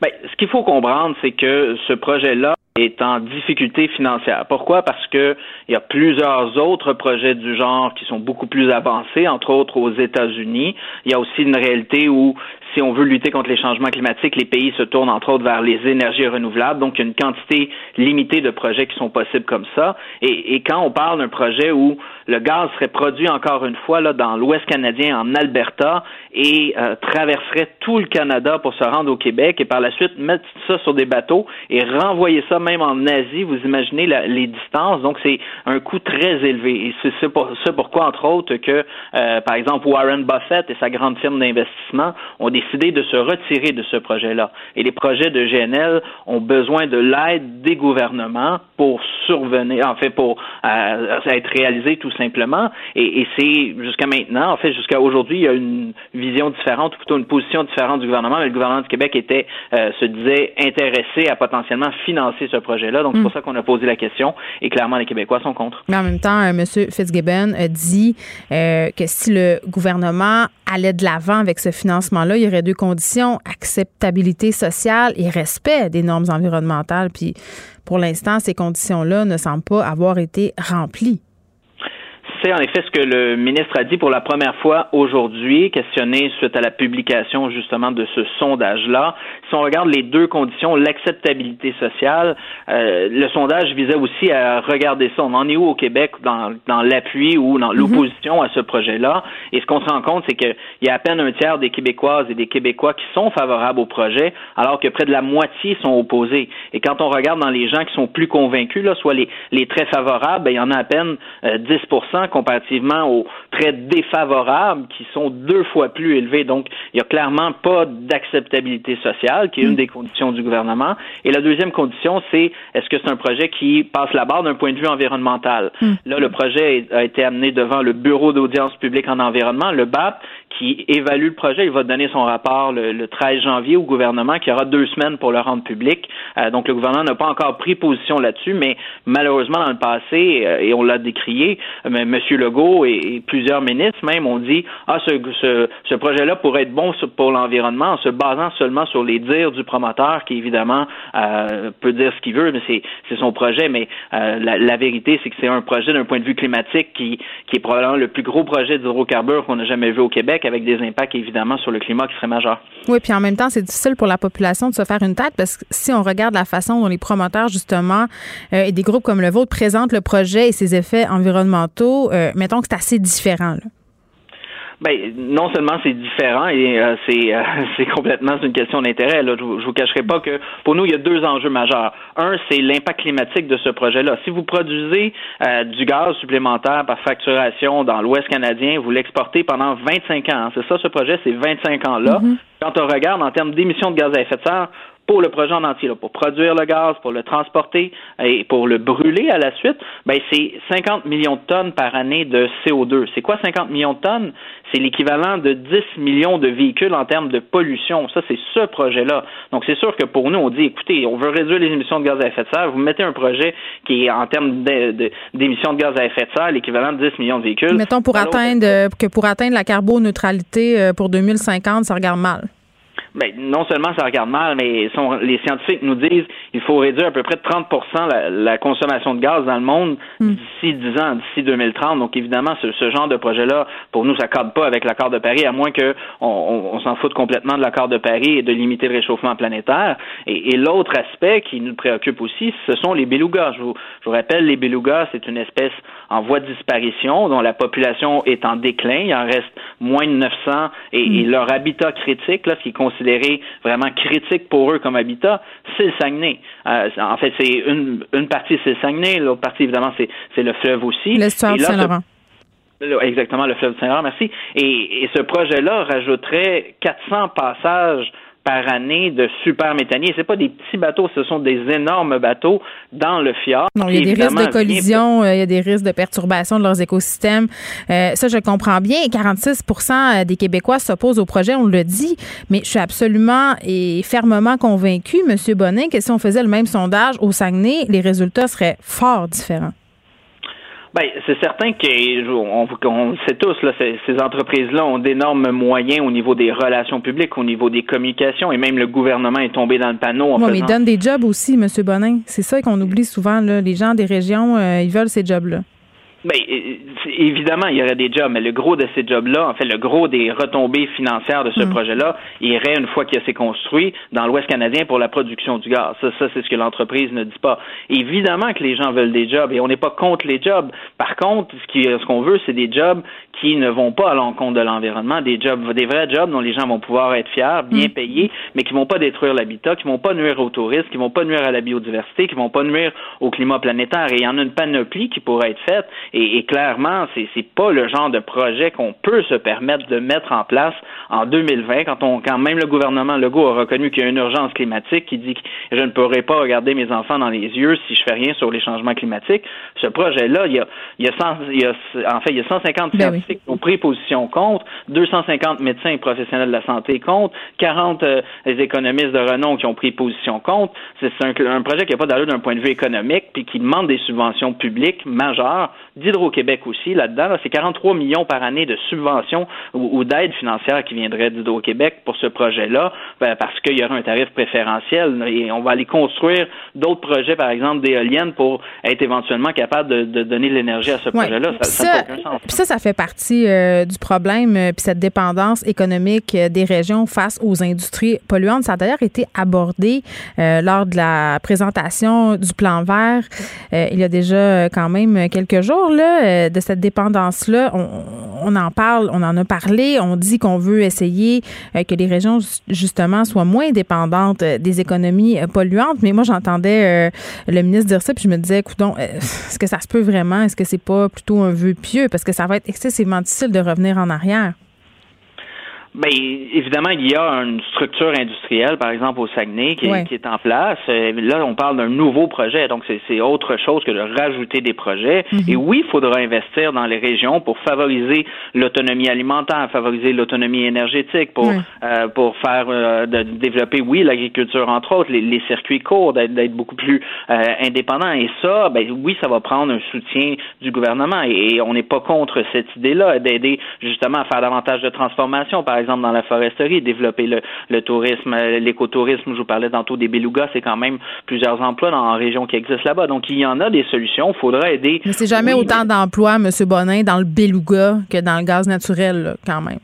Speaker 13: ben, ce qu'il faut comprendre, c'est que ce projet-là est en difficulté financière. Pourquoi? Parce que il y a plusieurs autres projets du genre qui sont beaucoup plus avancés, entre autres aux États-Unis. Il y a aussi une réalité où si on veut lutter contre les changements climatiques, les pays se tournent entre autres vers les énergies renouvelables. Donc, il y a une quantité limitée de projets qui sont possibles comme ça. Et, et quand on parle d'un projet où le gaz serait produit encore une fois là dans l'Ouest canadien, en Alberta, et euh, traverserait tout le Canada pour se rendre au Québec, et par la suite mettre ça sur des bateaux et renvoyer ça même en Asie, vous imaginez les distances. Donc, c'est un coût très élevé. Et c'est ça pourquoi, entre autres, que, euh, par exemple, Warren Buffett et sa grande firme d'investissement ont décidé de se retirer de ce projet-là. Et les projets de GNL ont besoin de l'aide des gouvernements pour survenir, en pour euh, être réalisés tout simplement. Et, c'est jusqu'à maintenant, en fait, jusqu'à aujourd'hui, il y a une vision différente, ou plutôt une position différente du gouvernement. Mais le gouvernement du Québec était, euh, se disait intéressé à potentiellement financer ce projet-là. Donc, c'est pour mm. ça qu'on a posé la question. Et clairement, les Québécois sont contre.
Speaker 1: Mais en même temps, euh, M. Fitzgibbon a dit que si le gouvernement allait de l'avant avec ce financement-là, il y aurait deux conditions, acceptabilité sociale et respect des normes environnementales. Puis pour l'instant, ces conditions-là ne semblent pas avoir été remplies.
Speaker 13: C'est en effet ce que le ministre a dit pour la première fois aujourd'hui, questionné suite à la publication justement de ce sondage-là. Si on regarde les deux conditions, l'acceptabilité sociale, euh, le sondage visait aussi à regarder ça. On en est où au Québec dans, dans l'appui ou dans mhm. l'opposition à ce projet-là? Et ce qu'on se rend compte, c'est qu'il y a à peine un tiers des Québécoises et des Québécois qui sont favorables au projet, alors que près de la moitié sont opposés. Et quand on regarde dans les gens qui sont plus convaincus, là, soit les, les très favorables, ben, il y en a à peine euh, 10 comparativement aux très défavorables qui sont deux fois plus élevés. Donc, il n'y a clairement pas d'acceptabilité sociale, qui est une mm. des conditions du gouvernement. Et la deuxième condition, c'est est-ce que c'est un projet qui passe la barre d'un point de vue environnemental? Mm. Là, le projet a été amené devant le Bureau d'audience publique en environnement, le BAP, qui évalue le projet. Il va donner son rapport le, 13 janvier au gouvernement, qui aura deux semaines pour le rendre public. Euh, donc, le gouvernement n'a pas encore pris position là-dessus, mais malheureusement, dans le passé, euh, et on l'a décrié, mais M. Legault et, plusieurs ministres même ont dit ah ce, ce, ce projet-là pourrait être bon pour l'environnement en se basant seulement sur les dires du promoteur, qui évidemment euh, peut dire ce qu'il veut, mais c'est son projet. Mais la, la, vérité, c'est que c'est un projet d'un point de vue climatique qui, qui est probablement le plus gros projet d'hydrocarbures qu'on a jamais vu au Québec, avec des impacts évidemment sur le climat qui seraient majeurs.
Speaker 1: Oui, puis en même temps, c'est difficile pour la population de se faire une tête parce que si on regarde la façon dont les promoteurs, justement, euh, et des groupes comme le vôtre présentent le projet et ses effets environnementaux, euh, mettons que c'est assez différent.
Speaker 13: Ben, non seulement c'est différent et euh, c'est euh, c'est complètement une question d'intérêt. Là, je, vous, vous cacherai pas que pour nous il y a deux enjeux majeurs. Un, c'est l'impact climatique de ce projet-là. Si vous produisez euh, du gaz supplémentaire par facturation dans l'Ouest canadien, vous l'exportez pendant 25 ans. C'est ça ce projet, c'est 25 ans là. Mm-hmm. Quand on regarde en termes d'émissions de gaz à effet de serre, pour le projet en entier, là, pour produire le gaz, pour le transporter et pour le brûler à la suite, ben c'est 50 millions de tonnes par année de CO2. C'est quoi 50 millions de tonnes? C'est l'équivalent de 10 millions de véhicules en termes de pollution. Ça, c'est ce projet-là. Donc, c'est sûr que pour nous, on dit, écoutez, on veut réduire les émissions de gaz à effet de serre. Vous mettez un projet qui est en termes d'émissions de, gaz à effet de serre, l'équivalent de 10 millions de véhicules.
Speaker 1: Mettons pour atteindre, que pour atteindre la carboneutralité euh, pour 2050, ça regarde mal.
Speaker 13: Ben, non seulement ça regarde mal, mais les scientifiques nous disent qu'il faut réduire à peu près de 30 la, la consommation de gaz dans le monde hmm. d'ici 10 ans, d'ici 2030. Donc, évidemment, ce, ce genre de projet-là, pour nous, ça cadre pas avec l'accord de Paris, à moins qu'on on, s'en foute complètement de l'accord de Paris et de limiter le réchauffement planétaire. Et, l'autre aspect qui nous préoccupe aussi, ce sont les belugas. Je vous, je vous rappelle, les belugas, c'est une espèce en voie de disparition dont la population est en déclin. Il en reste moins de 900 et, et hmm. leur habitat critique, là, ce qui est considéré vraiment critique pour eux comme habitat, c'est le Saguenay. Euh, en fait, c'est une, une partie, c'est le Saguenay, l'autre partie, évidemment, c'est, le fleuve aussi.
Speaker 1: De Saint-Laurent.
Speaker 13: Exactement, le fleuve Saint-Laurent, merci. Et, et ce projet-là rajouterait 400 passages par année de super méthaniers. C'est pas des petits bateaux, ce sont des énormes bateaux dans le fjord.
Speaker 1: Non, il y a des risques de collision, euh, il y a des risques de perturbation de leurs écosystèmes. Euh, ça, je comprends bien. 46 euh, des Québécois s'opposent au projet, on le dit, mais je suis absolument et fermement convaincue, M. Bonnet, que si on faisait le même sondage au Saguenay, les résultats seraient fort différents.
Speaker 13: Ben, c'est certain qu'on on sait tous, là, ces, ces entreprises-là ont d'énormes moyens au niveau des relations publiques, au niveau des communications, et même le gouvernement est tombé dans le panneau.
Speaker 1: En mais ils donnent des jobs aussi, M. Bonin. C'est ça qu'on oublie souvent. Là. Les gens des régions, euh, ils veulent ces jobs-là.
Speaker 13: Bien, évidemment, il y aurait des jobs, mais le gros de ces jobs-là, en fait, le gros des retombées financières de ce mm. projet-là, irait une fois qu'il s'est construit dans l'Ouest canadien pour la production du gaz. Ça, ça c'est ce que l'entreprise ne dit pas. Évidemment que les gens veulent des jobs et on n'est pas contre les jobs. Par contre, ce qu'on ce qu'on veut, c'est des jobs qui ne vont pas à l'encontre de l'environnement, des jobs, des vrais jobs dont les gens vont pouvoir être fiers, bien mm. payés, mais qui vont pas détruire l'habitat, qui vont pas nuire au tourisme, qui vont pas nuire à la biodiversité, qui vont pas nuire au climat planétaire. Et il y en a une panoplie qui pourrait être faite. Et, et clairement, c'est c'est pas le genre de projet qu'on peut se permettre de mettre en place en 2020 quand on quand même le gouvernement Legault a reconnu qu'il y a une urgence climatique, qui dit que je ne pourrai pas regarder mes enfants dans les yeux si je fais rien sur les changements climatiques. Ce projet-là, il y a, il y a, 100, il y a en fait il y a 150 ben qui ont pris position contre, 250 médecins et professionnels de la santé contre, 40 euh, économistes de renom qui ont pris position contre. C'est un, projet qui n'a pas d'allure d'un point de vue économique, puis qui demande des subventions publiques majeures, d'Hydro-Québec aussi là-dedans. c'est 43 millions par année de subventions ou, d'aides financières qui viendraient d'Hydro-Québec pour ce projet-là, ben, parce qu'il y aura un tarif préférentiel et on va aller construire d'autres projets, par exemple d'éoliennes, pour être éventuellement capable de, donner de l'énergie à ce projet-là.
Speaker 1: Ça, ça, ça, ça, fait partie euh, du problème, euh, puis cette dépendance économique euh, des régions face aux industries polluantes. Ça a d'ailleurs été abordé lors de la présentation du plan vert il y a déjà quand même quelques jours là, de cette dépendance-là. On, on, en parle, on en a parlé. On dit qu'on veut essayer que les régions, justement, soient moins dépendantes des économies polluantes. Mais moi, j'entendais le ministre dire ça, puis je me disais, écoute, est-ce que ça se peut vraiment? Est-ce que c'est pas plutôt un vœu pieux? Parce que ça va être excessivement difficile de revenir en arrière.
Speaker 13: Ben, évidemment, il y a une structure industrielle, par exemple au Saguenay, qui, est, qui est en place. Euh, là, on parle d'un nouveau projet, donc c'est autre chose que de rajouter des projets.
Speaker 14: Mhm.
Speaker 13: Et oui, il faudra investir dans les régions pour favoriser l'autonomie alimentaire, favoriser l'autonomie énergétique, pour euh, pour faire euh, de, développer, oui, l'agriculture entre autres, les, les circuits courts, d'être beaucoup plus euh, indépendants. Et ça, ben oui, ça va prendre un soutien du gouvernement. Et, et on n'est pas contre cette idée-là d'aider justement à faire davantage de transformation, par exemple dans la foresterie, développer le, le tourisme, euh, l'écotourisme. Je vous parlais tantôt des belugas, c'est quand même plusieurs emplois dans la région qui existent là-bas. Donc il y en a des solutions. Il faudra aider.
Speaker 1: Mais c'est jamais autant d'emplois, M. Bonin, dans le beluga que dans le gaz naturel, là, quand même.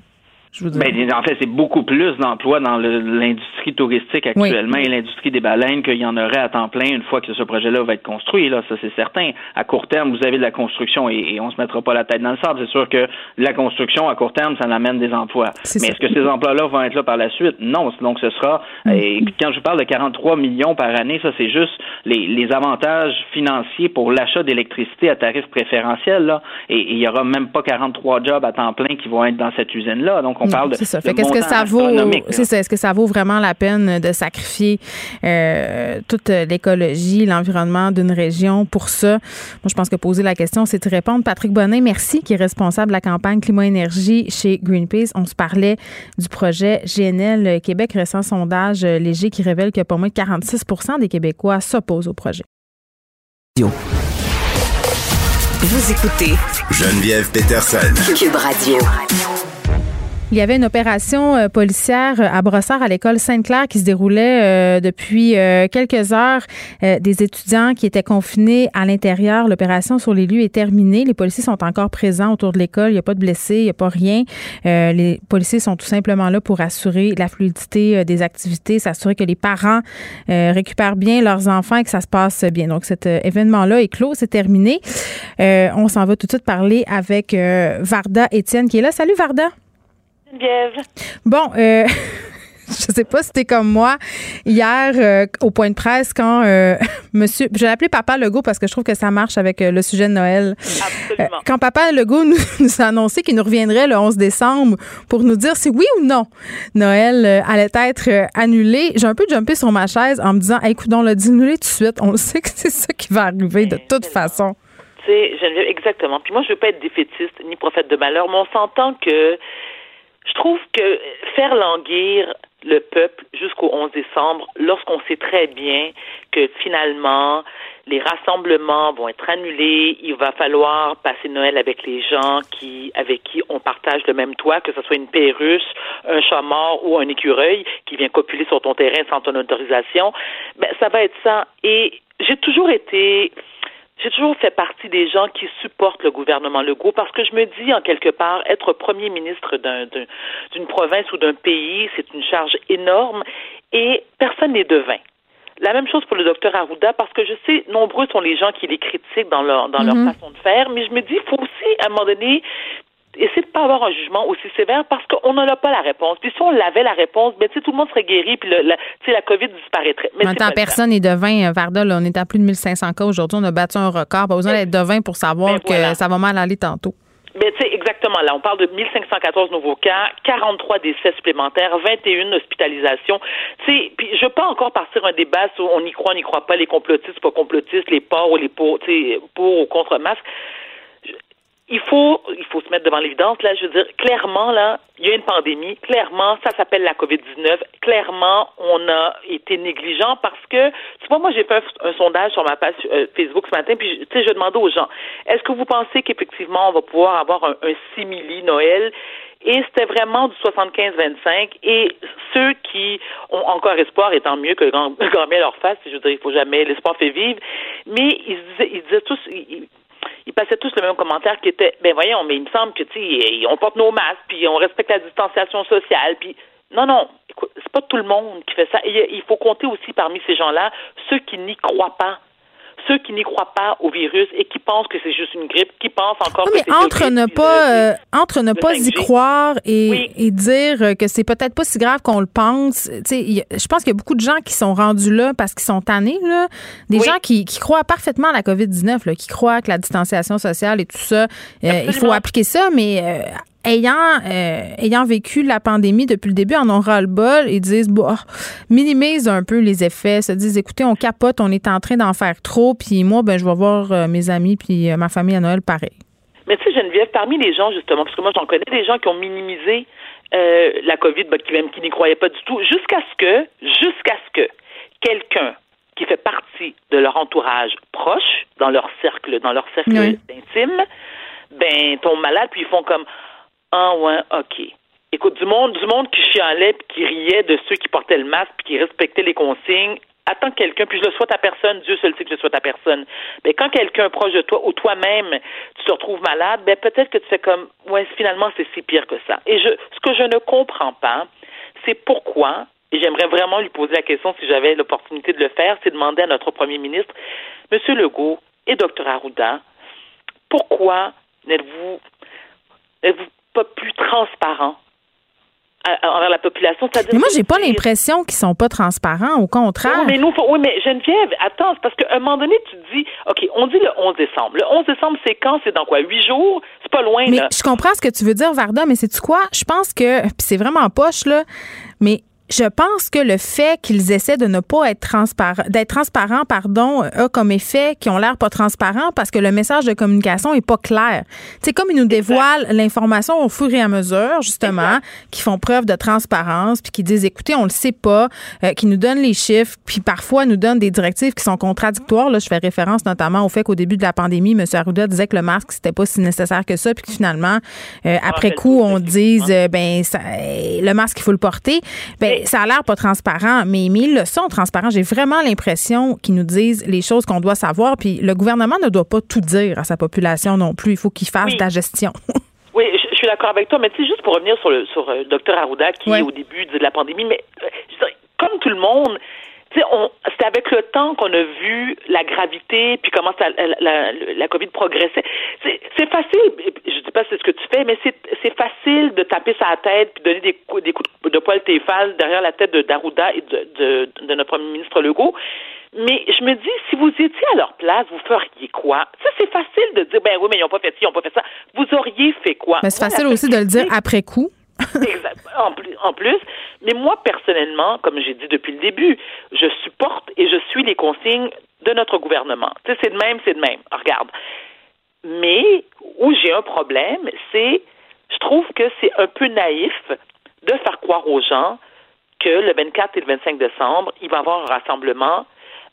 Speaker 1: Je.
Speaker 13: Ben, en fait, c'est beaucoup plus d'emplois dans l'industrie touristique actuellement et l'industrie des baleines qu'il y en aurait à temps plein une fois que ce projet-là va être construit. Là, ça c'est certain. À court terme, vous avez de la construction et, et on se mettra pas la tête dans le sable. C'est sûr que la construction à court terme, ça amène des emplois. Mais est-ce que ces emplois-là vont être là par la suite? Non. Donc ce sera. Et quand je vous parle de 43 millions par année, ça c'est juste les, les avantages financiers pour l'achat d'électricité à tarif préférentiel. Là, et et il y aura même pas 43 jobs à temps plein qui vont être dans cette usine-là. Donc on
Speaker 1: Non,
Speaker 13: parle de.
Speaker 1: c'est ça. Fait qu'est-ce que ça vaut. C'est ça. Est-ce que ça vaut vraiment la peine de sacrifier euh, toute l'écologie, l'environnement d'une région pour ça? Moi, je pense que poser la question, c'est de répondre. Patrick Bonnet, merci, qui est responsable de la campagne climat énergie chez Greenpeace. On se parlait du projet GNL Québec, récent sondage léger qui révèle que pas moins de 46% des Québécois s'opposent au projet.
Speaker 5: Vous écoutez
Speaker 3: Geneviève Peterson.
Speaker 5: Cube Radio.
Speaker 1: Il y avait une opération euh, policière euh, à Brossard à l'école Sainte-Claire qui se déroulait euh, depuis euh, quelques heures. Euh, des étudiants qui étaient confinés à l'intérieur. L'opération sur les lieux est terminée. Les policiers sont encore présents autour de l'école. Il n'y a pas de blessés, il n'y a pas rien. Les policiers sont tout simplement là pour assurer la fluidité des activités, s'assurer que les parents récupèrent bien leurs enfants et que ça se passe bien. Donc cet événement-là est clos, c'est terminé. On s'en va tout de suite parler avec Varda Étienne qui est là. Salut Varda.
Speaker 14: Geneviève.
Speaker 1: Bon, euh, je sais pas si t'es comme moi. Hier, euh, au point de presse, quand euh, monsieur, je l'ai appelé Papa Legault parce que je trouve que ça marche avec euh, le sujet de Noël. Euh, quand Papa Legault nous, nous a annoncé qu'il nous reviendrait le 11 décembre pour nous dire si oui ou non Noël allait être annulé, j'ai un peu jumpé sur ma chaise en me disant, écoute, on l'a annulé tout de suite. On le sait que c'est ça qui va arriver de toute façon.
Speaker 14: Tu sais, Geneviève, exactement. Puis moi, je veux pas être défaitiste ni prophète de malheur, mais on s'entend que je trouve que faire languir le peuple jusqu'au 11 décembre, lorsqu'on sait très bien que finalement les rassemblements vont être annulés, il va falloir passer Noël avec les gens qui avec qui on partage le même toit, que ce soit une perruche, un chat mort ou un écureuil qui vient copuler sur ton terrain sans ton autorisation, ben ça va être ça. Et j'ai toujours été j'ai toujours fait partie des gens qui supportent le gouvernement Legault parce que je me dis en quelque part être premier ministre d'un- d'un- d'une province ou d'un pays, c'est une charge énorme et personne n'est devin. La même chose pour le docteur Arruda parce que je sais nombreux sont les gens qui les critiquent dans leur dans leur façon de faire, mais je me dis il faut aussi à un moment donné essayer de pas avoir un jugement aussi sévère parce qu'on n'en a pas la réponse. Puis si on l'avait la réponse, ben tout le monde serait guéri puis le, la, la Covid disparaîtrait. Mais
Speaker 1: en personne n'est devin, Varda. Là, on est à plus de 1500 cas aujourd'hui. On a battu un record. Pas besoin d'être devin pour savoir
Speaker 14: Ben
Speaker 1: que
Speaker 14: voilà.
Speaker 1: ça va mal aller tantôt.
Speaker 14: Ben, tu sais, exactement. Là, on parle de 1514 nouveaux cas, 43 décès supplémentaires, 21 hospitalisations. Tu sais, puis je veux pas encore partir un débat sur on y croit, on n'y croit pas, les complotistes, pas complotistes, les porcs ou les pour, tu sais, pour ou contre masque. Il faut, il faut se mettre devant l'évidence. Là, je veux dire, clairement, là, il y a une pandémie. Clairement, ça s'appelle la COVID-19. Clairement, on a été négligent parce que, tu vois, moi, j'ai fait un, un sondage sur ma page euh, Facebook ce matin, puis, tu sais, je demandais aux gens, est-ce que vous pensez qu'effectivement, on va pouvoir avoir un, simili Noël? Et c'était vraiment du 75-25. Et ceux qui ont encore espoir, et tant mieux que grand, grand leur fasse, je veux dire, il faut jamais, l'espoir fait vivre. Mais ils disaient, ils disaient tous, ils- ils- passaient tous le même commentaire qui était ben voyons mais il me semble que tu on porte nos masques puis on respecte la distanciation sociale puis non non c'est pas tout le monde qui fait ça il faut compter aussi parmi ces gens-là ceux qui n'y croient pas ceux qui n'y croient pas au virus et qui pensent que c'est juste une grippe qui pensent encore que
Speaker 1: mais entre ne pas euh, entre ne pas y
Speaker 14: 5G.
Speaker 1: croire et, et dire que c'est peut-être pas si grave qu'on le pense, tu sais, il y je pense qu'il y a beaucoup de gens qui sont rendus là parce qu'ils sont tannés là, des gens qui, qui croient parfaitement à la Covid-19 là, qui croient que la distanciation sociale et tout ça, euh, il faut appliquer ça mais euh, ayant, euh, ayant vécu la pandémie depuis le début, en ont ras-le-bol et disent, bon, minimise un peu les effets, se disent, écoutez, on capote, on est en train d'en faire trop, puis moi, ben, je vais voir euh, mes amis puis euh, ma famille à Noël pareil.
Speaker 14: Mais tu sais, Geneviève, parmi les gens, justement, parce que moi, j'en connais des gens qui ont minimisé la COVID, ben, qui, même qui n'y croyaient pas du tout, jusqu'à ce que, jusqu'à ce que quelqu'un qui fait partie de leur entourage proche, dans leur cercle, dans leur cercle intime, ben, tombent malades, puis ils font comme, ah ouais, OK. Écoute, du monde, du monde qui chialait puis qui riait de ceux qui portaient le masque puis qui respectaient les consignes. Attends quelqu'un, puis je le souhaite à personne, Dieu seul sait que je le souhaite à personne. Mais quand quelqu'un proche de toi ou toi-même, tu te retrouves malade, ben peut-être que tu fais comme, ouais, finalement c'est si pire que ça. Et je, ce que je ne comprends pas, c'est pourquoi, et j'aimerais vraiment lui poser la question si j'avais l'opportunité de le faire, c'est demander à notre premier ministre, Monsieur Legault et Dr Arruda, pourquoi n'êtes-vous, n'êtes-vous pas plus transparent envers la population.
Speaker 1: Mais moi, j'ai pas l'impression qu'ils sont pas transparents, au contraire.
Speaker 14: mais nous, oui, mais Geneviève, attends, parce qu'à un moment donné, tu te dis, OK, on dit le 11 décembre. Le 11 décembre, c'est quand? C'est dans quoi? Huit jours? C'est pas loin,
Speaker 1: mais
Speaker 14: là.
Speaker 1: Je comprends ce que tu veux dire, Varda, mais c'est tu quoi? Je pense que, puis c'est vraiment poche, là, mais je pense que le fait qu'ils essaient de ne pas être transparents, d'être transparents, pardon, a comme effet qu'ils ont l'air pas transparents parce que le message de communication est pas clair. C'est comme ils nous dévoilent l'information au fur et à mesure, justement, qui font preuve de transparence, puis qui disent, écoutez, on le sait pas, euh, qui nous donnent les chiffres, puis parfois nous donnent des directives qui sont contradictoires. Là, je fais référence notamment au fait qu'au début de la pandémie, M. Arruda disait que le masque c'était pas si nécessaire que ça, puis que finalement, euh, après coup, on dise, euh, ben, ça, le masque il faut le porter. Ben, ça a l'air pas transparent, mais, mais ils le sont transparents. J'ai vraiment l'impression qu'ils nous disent les choses qu'on doit savoir. Puis le gouvernement ne doit pas tout dire à sa population non plus. Il faut qu'il fasse de la gestion.
Speaker 14: Oui, je, suis d'accord avec toi, mais tu sais, juste pour revenir sur le sur euh, Dr Arruda, qui au début de la pandémie, mais euh, comme tout le monde, c'est avec le temps qu'on a vu la gravité, puis comment ça, la, la, COVID progressait. C'est facile, je dis pas c'est ce que tu fais, mais c'est facile de taper sa tête puis donner des coups, des coups de poil téfal derrière la tête de Daruda et de, de, de notre premier ministre Legault. Mais je me dis, si vous étiez à leur place, vous feriez quoi? Ça, c'est facile de dire, ben oui, mais ils n'ont pas fait ci, ils n'ont pas fait ça. Vous auriez fait quoi?
Speaker 1: Mais c'est facile aussi de le dire après coup.
Speaker 14: En plus, en plus, mais moi personnellement, comme j'ai dit depuis le début, je supporte et je suis les consignes de notre gouvernement. C'est de même, c'est de même. Regarde. Mais où j'ai un problème, c'est, je trouve que c'est un peu naïf de faire croire aux gens que le 24 et le 25 décembre, il va y avoir un rassemblement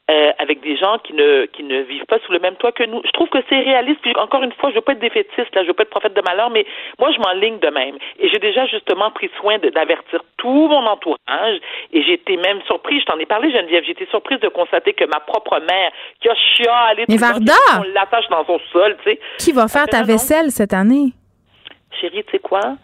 Speaker 14: euh, avec des gens qui ne qui ne vivent pas sous le même toit que nous. Je trouve que c'est réaliste. Puis encore une fois, je veux pas être défaitiste, là, je veux pas être prophète de malheur, mais moi je m'enligne de même. Et j'ai déjà justement pris soin d'avertir tout mon entourage. Et j'ai été même surprise. Je t'en ai parlé, Geneviève. J'ai été surprise de constater que ma propre mère, qui a chialé,
Speaker 1: mais Varda,
Speaker 14: on l'attache dans son sol, tu sais.
Speaker 1: Qui va faire ta vaisselle cette année?
Speaker 14: Chérie, tu sais quoi?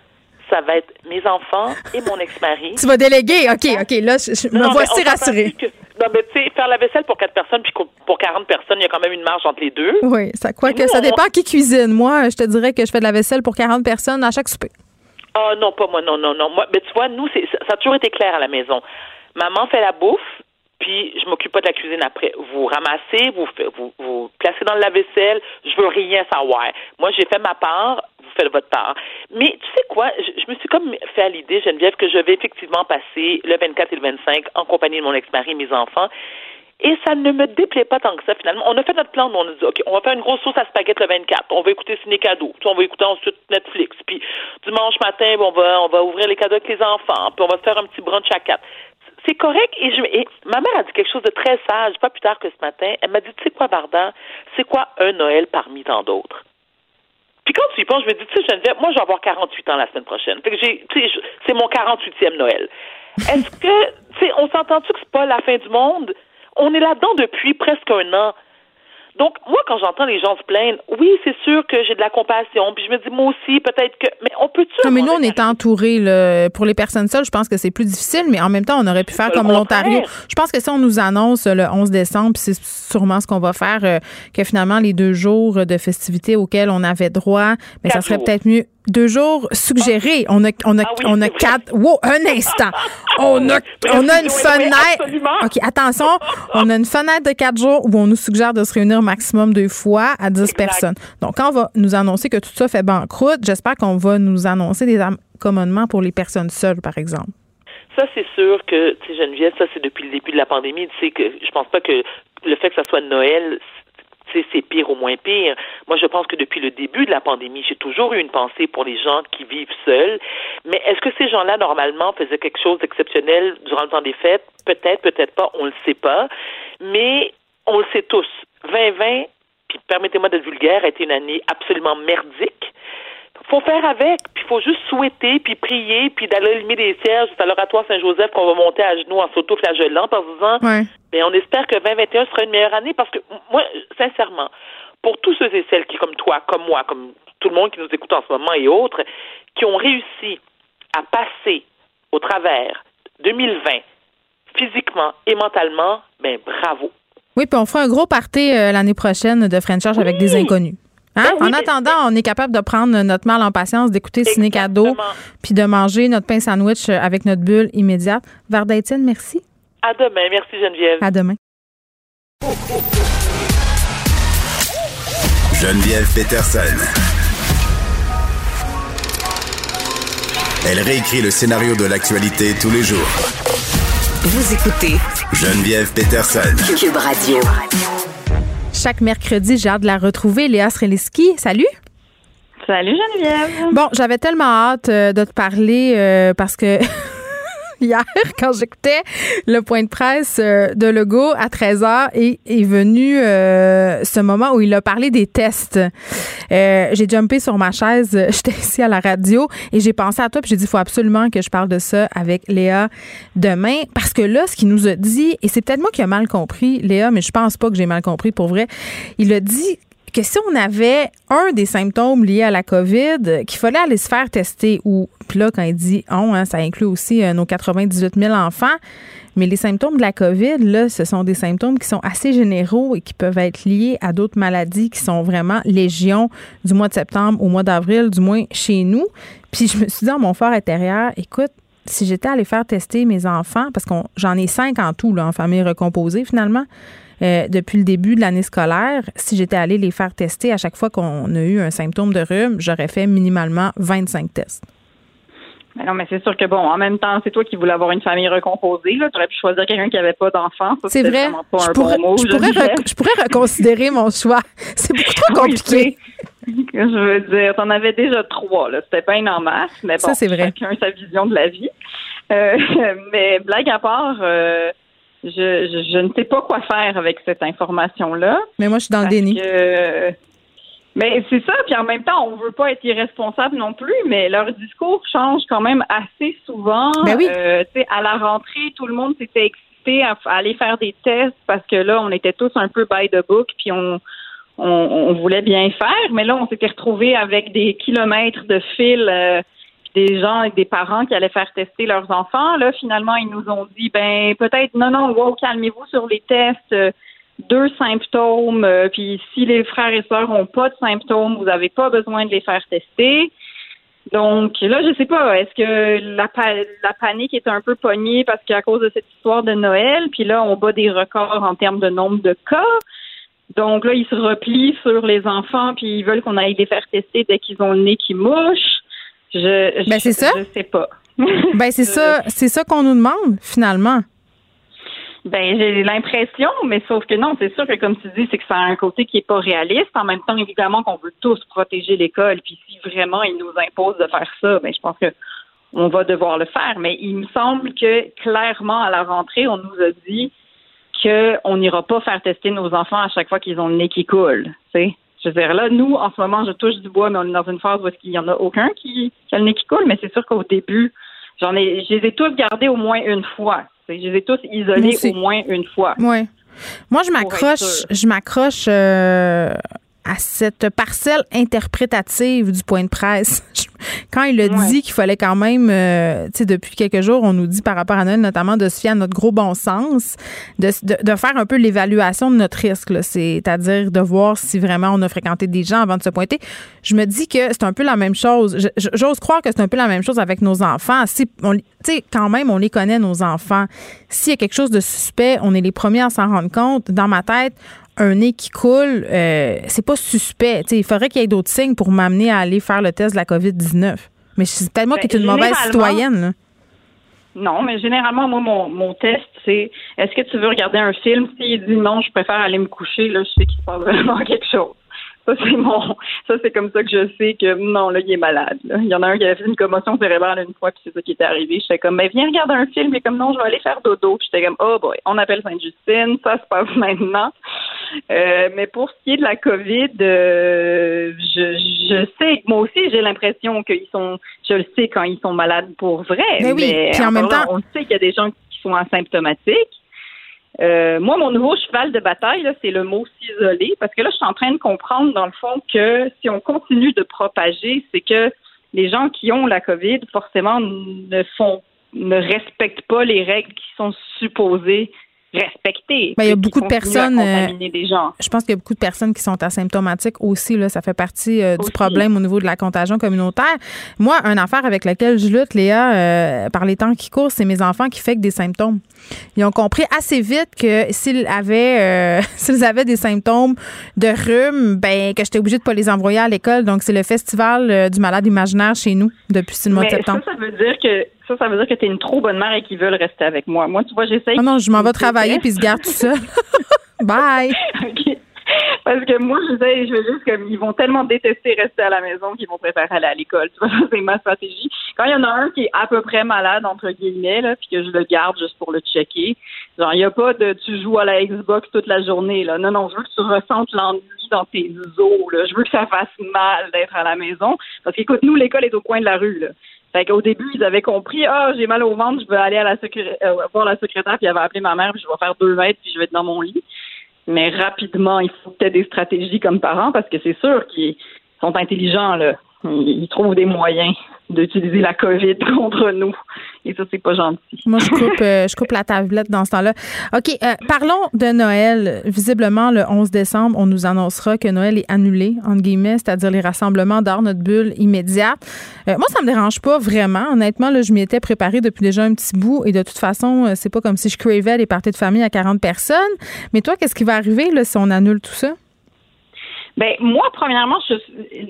Speaker 14: ça va être mes enfants et mon ex-mari.
Speaker 1: tu vas déléguer? OK, OK. Là, je, me voici rassurée.
Speaker 14: Non, mais tu sais, faire la vaisselle pour quatre personnes puis pour 40 personnes, il y a quand même une marge entre les deux.
Speaker 1: Oui, ça quoi que ça dépend qui cuisine. Moi, je te dirais que je fais de la vaisselle pour 40 personnes à chaque souper.
Speaker 14: Ah non, pas moi, non, non, non. Moi, mais tu vois, nous, ça a toujours été clair à la maison. Maman fait la bouffe, puis je m'occupe pas de la cuisine après. Vous ramassez, vous, vous, vous placez dans le lave-vaisselle, je veux rien savoir. Moi, j'ai fait ma part, faites votre part. Mais tu sais quoi, je, me suis comme fait à l'idée, Geneviève, que je vais effectivement passer le 24 et le 25 en compagnie de mon ex-mari et mes enfants. Et ça ne me déplaît pas tant que ça, finalement. On a fait notre plan, on a dit, OK, on va faire une grosse sauce à spaghetti le 24. On va écouter Ciné Cadeau. On va écouter ensuite Netflix. Puis dimanche matin, on va, on va ouvrir les cadeaux avec les enfants. Puis on va faire un petit brunch à quatre c'est correct. Et, ma mère a dit quelque chose de très sage, pas plus tard que ce matin. Elle m'a dit, tu sais quoi, Vardan, c'est quoi un Noël parmi tant d'autres? Puis quand tu y penses, je me dis, tu sais, Geneviève, moi, je vais avoir 48 ans la semaine prochaine. Fait que j'ai, c'est mon 48e Noël. Est-ce que, tu sais, on s'entend-tu que c'est pas la fin du monde? On est là-dedans depuis presque un an. Donc, moi, quand j'entends les gens se plaindre, oui, c'est sûr que j'ai de la compassion. Puis je me dis, moi aussi, peut-être que. Mais on peut-tu.
Speaker 1: Non, mais nous, on est entourés. Pour les personnes seules, je pense que c'est plus difficile, mais en même temps, on aurait pu faire comme l'Ontario. Je pense que si on nous annonce le 11 décembre, c'est sûrement ce qu'on va faire, euh, que finalement, les deux jours de festivités auxquels on avait droit, mais ça serait peut-être mieux deux jours suggérés. On a, on a,
Speaker 14: Ah oui,
Speaker 1: on a quatre. Wow, un instant. On a, on a une
Speaker 14: oui,
Speaker 1: fenêtre.
Speaker 14: absolument.
Speaker 1: OK, attention. On a une fenêtre de quatre jours où on nous suggère de se réunir maximum deux fois à 10 personnes. Donc, quand on va nous annoncer que tout ça fait banqueroute, j'espère qu'on va nous annoncer des accommodements pour les personnes seules, par exemple.
Speaker 14: Ça, c'est sûr que, tu sais, Geneviève, ça, c'est depuis le début de la pandémie. Tu sais, que je pense pas que le fait que ça soit Noël, c'est pire ou moins pire. Moi, je pense que depuis le début de la pandémie, j'ai toujours eu une pensée pour les gens qui vivent seuls. Mais est-ce que ces gens-là, normalement, faisaient quelque chose d'exceptionnel durant le temps des fêtes? Peut-être, peut-être pas, on le sait pas. Mais on le sait tous. 2020, puis permettez-moi d'être vulgaire, a été une année absolument merdique faut faire avec, puis faut juste souhaiter, puis prier, puis d'aller allumer des cierges à l'oratoire Saint-Joseph qu'on va monter à genoux en s'auto-flagellant en se disant
Speaker 1: Ouais.
Speaker 14: mais on espère que 2021 sera une meilleure année parce que moi, sincèrement, pour tous ceux et celles qui, comme toi, comme moi, comme tout le monde qui nous écoute en ce moment et autres, qui ont réussi à passer au travers 2020 physiquement et mentalement, ben bravo.
Speaker 1: Oui, puis on fera un gros party euh, l'année prochaine de French Charge avec des inconnus. Hein?
Speaker 14: Ben oui,
Speaker 1: en attendant, on est capable de prendre notre mal en patience, d'écouter Ciné Cadeau, puis de manger notre pain sandwich avec notre bulle immédiate. Varda Étienne, merci.
Speaker 14: À demain. Merci Geneviève.
Speaker 1: À demain.
Speaker 3: Geneviève Peterson. Elle réécrit le scénario de l'actualité tous les jours.
Speaker 5: Vous écoutez
Speaker 3: Geneviève Peterson.
Speaker 5: Cube Radio.
Speaker 1: Chaque mercredi, j'ai hâte de la retrouver. Léa Sreliski, salut.
Speaker 15: Salut Geneviève.
Speaker 1: Bon, j'avais tellement hâte euh, de te parler euh, parce que hier, quand j'écoutais le point de presse euh, de Legault à 13h, et est venu euh, ce moment où il a parlé des tests. Euh, j'ai jumpé sur ma chaise, j'étais ici à la radio et j'ai pensé à toi puis j'ai dit il faut absolument que je parle de ça avec Léa demain parce que là, ce qu'il nous a dit, et c'est peut-être moi qui ai mal compris, Léa, mais je pense pas que j'ai mal compris pour vrai, il a dit que si on avait un des symptômes liés à la COVID, qu'il fallait aller se faire tester, ou, puis là, quand il dit on, hein, ça inclut aussi euh, nos 98 000 enfants, mais les symptômes de la COVID, là, ce sont des symptômes qui sont assez généraux et qui peuvent être liés à d'autres maladies qui sont vraiment légion du mois de septembre au mois d'avril, du moins chez nous. Puis je me suis dit dans mon fort intérieur, écoute, si j'étais allée faire tester mes enfants, parce que j'en ai cinq en tout, là, en famille recomposée finalement, euh, depuis le début de l'année scolaire, si j'étais allée les faire tester à chaque fois qu'on a eu un symptôme de rhume, j'aurais fait minimalement 25 tests.
Speaker 15: Mais non, mais c'est sûr que bon, en même temps, c'est toi qui voulais avoir une famille recomposée. Là, tu aurais pu choisir quelqu'un qui avait pas d'enfants. Ça,
Speaker 1: C'est vrai.
Speaker 15: Pas
Speaker 1: Je
Speaker 15: un
Speaker 1: pourrais,
Speaker 15: bon mot.
Speaker 1: je, pourrais je reconsidérer mon choix. C'est beaucoup trop compliqué.
Speaker 15: je veux dire, t'en avais déjà trois, là. C'était bien en masse, mais bon,
Speaker 1: Ça, vrai.
Speaker 15: chacun sa vision de la vie. Euh, mais blague à part, euh, je, je, je ne sais pas quoi faire avec cette information-là.
Speaker 1: Mais moi, je suis dans le déni.
Speaker 15: que- mais c'est ça, puis en même temps, on veut pas être irresponsable non plus, mais leur discours change quand même assez souvent.
Speaker 1: Ben oui.
Speaker 15: Euh, tu sais, à la rentrée, tout le monde s'était excité à, à aller faire des tests parce que là, on était tous un peu by the book, puis on, on, on voulait bien faire, mais là, on s'était retrouvés avec des kilomètres de fil. euh, des gens et des parents qui allaient faire tester leurs enfants. Là, finalement, ils nous ont dit, ben peut-être, non, non, wow, calmez-vous sur les tests. euh, deux symptômes, euh, puis si les frères et sœurs ont pas de symptômes, vous n'avez pas besoin de les faire tester. Donc là, je sais pas, est-ce que la panique est un peu pognée parce qu'à cause de cette histoire de Noël, puis là, on bat des records en termes de nombre de cas. Donc là, ils se replient sur les enfants, puis ils veulent qu'on aille les faire tester dès qu'ils ont le nez qui mouche. Je,
Speaker 1: Ben, c'est ça.
Speaker 15: Je sais pas.
Speaker 1: Ben, c'est ça, c'est ça qu'on nous demande, finalement.
Speaker 15: Ben, j'ai l'impression, mais sauf que non, c'est sûr que comme tu dis, c'est que ça a un côté qui est pas réaliste. En même temps, évidemment qu'on veut tous protéger l'école, puis si vraiment ils nous imposent de faire ça, ben je pense que on va devoir le faire. Mais il me semble que clairement à la rentrée, on nous a dit qu'on n'ira pas faire tester nos enfants à chaque fois qu'ils ont le nez qui coule. Tu sais, je veux dire là, nous en ce moment, je touche du bois, mais on est dans une phase où il y en a aucun qui, qui a le nez qui coule. Mais c'est sûr qu'au début, j'en ai, je les ai tous gardés au moins une fois. Je les ai tous isolés au moins une fois.
Speaker 1: Oui. Moi, je m'accroche, je m'accroche euh, à cette parcelle interprétative du point de presse. Quand il a dit qu'il fallait quand même, euh, tu sais, depuis quelques jours, on nous dit par rapport à Noël, notamment de se fier à notre gros bon sens, de, de, faire un peu l'évaluation de notre risque, c'est-à-dire de voir si vraiment on a fréquenté des gens avant de se pointer. Je me dis que c'est un peu la même chose. J'ose croire que c'est un peu la même chose avec nos enfants. Si tu sais, quand même, on les connaît, nos enfants. S'il y a quelque chose de suspect, on est les premiers à s'en rendre compte. Dans ma tête, un nez qui coule, euh, c'est pas suspect. il faudrait qu'il y ait d'autres signes pour m'amener à aller faire le test de la COVID-19. Mais c'est tellement ben, que tu es une mauvaise citoyenne.
Speaker 15: Non, mais généralement, moi, mon, mon test, c'est est-ce que tu veux regarder un film? S'il dit non, je préfère aller me coucher, là, je sais qu'il se passe vraiment quelque chose. Ça, c'est mon, ça, c'est comme ça que je sais que non, là, il est malade. Il y en a un qui avait fait une commotion cérébrale une fois, puis c'est ça qui était arrivé. J'étais comme, mais viens regarder un film. Il est comme, non, je vais aller faire dodo. Puis j'étais comme, oh boy, on appelle Sainte-Justine, ça se passe maintenant. Euh, mais pour ce qui est de la COVID, euh, je, je sais, moi aussi, j'ai l'impression qu'ils sont, je le sais quand ils sont malades pour vrai.
Speaker 1: Mais oui, puis en même temps,
Speaker 15: on sait qu'il y a des gens qui sont asymptomatiques. Euh, moi, mon nouveau cheval de bataille, c'est le mot s'isoler, parce que là, je suis en train de comprendre, dans le fond, que si on continue de propager, c'est que les gens qui ont la COVID, forcément, ne font ne respectent pas les règles qui sont supposées respecter.
Speaker 1: Ben, il y a beaucoup de personnes. Euh, je pense qu'il y a beaucoup de personnes qui sont asymptomatiques aussi. Là, ça fait partie euh, du problème au niveau de la contagion communautaire. Moi, une affaire avec laquelle je lutte, Léa, euh, par les temps qui courent, c'est mes enfants qui font des symptômes. Ils ont compris assez vite que s'ils avaient, s'ils avaient des symptômes de rhume, ben que j'étais obligée de pas les envoyer à l'école. Donc, c'est le festival du malade imaginaire chez nous depuis le mois de septembre.
Speaker 15: Ça, ça veut dire que ça, ça veut dire que tu es une trop bonne mère et qu'ils veulent rester avec moi. Moi, tu vois, j'essaye.
Speaker 1: Ah non, je m'en vais travailler puis se garde tout ça. Bye.
Speaker 15: OK. Parce que moi, je sais, je veux juste comme ils vont tellement détester rester à la maison qu'ils vont préférer aller à l'école. Tu vois, c'est ma stratégie. Quand il y en a un qui est à peu près malade, entre guillemets, là, puis que je le garde juste pour le checker, genre, il n'y a pas de tu joues à la Xbox toute la journée, là. Non, non, je veux que tu ressentes l'ennui dans tes os, là. Je veux que ça fasse mal d'être à la maison. Parce qu'écoute, nous, l'école est au coin de la rue, là. Fait qu'au début, ils avaient compris, ah, j'ai mal au ventre, je vais aller à la euh, voir la secrétaire, puis elle va appeler ma mère, puis je vais faire deux mètres, puis je vais être dans mon lit. Mais rapidement, il faut peut-être des stratégies comme parents, parce que c'est sûr qu'ils sont intelligents, là. Ils trouvent des moyens d'utiliser la COVID contre nous. Et ça, c'est pas gentil.
Speaker 1: Moi, je coupe, euh, je coupe la tablette dans ce temps-là. OK, euh, parlons de Noël. Visiblement, le 11 décembre, on nous annoncera que Noël est annulé, entre guillemets, c'est-à-dire les rassemblements dans notre bulle immédiate. Euh, moi, ça me dérange pas vraiment. Honnêtement, là, je m'y étais préparée depuis déjà un petit bout et de toute façon, c'est pas comme si je cravais les parties de famille à 40 personnes. Mais toi, qu'est-ce qui va arriver là, si on annule tout ça?
Speaker 15: Ben moi, premièrement, je,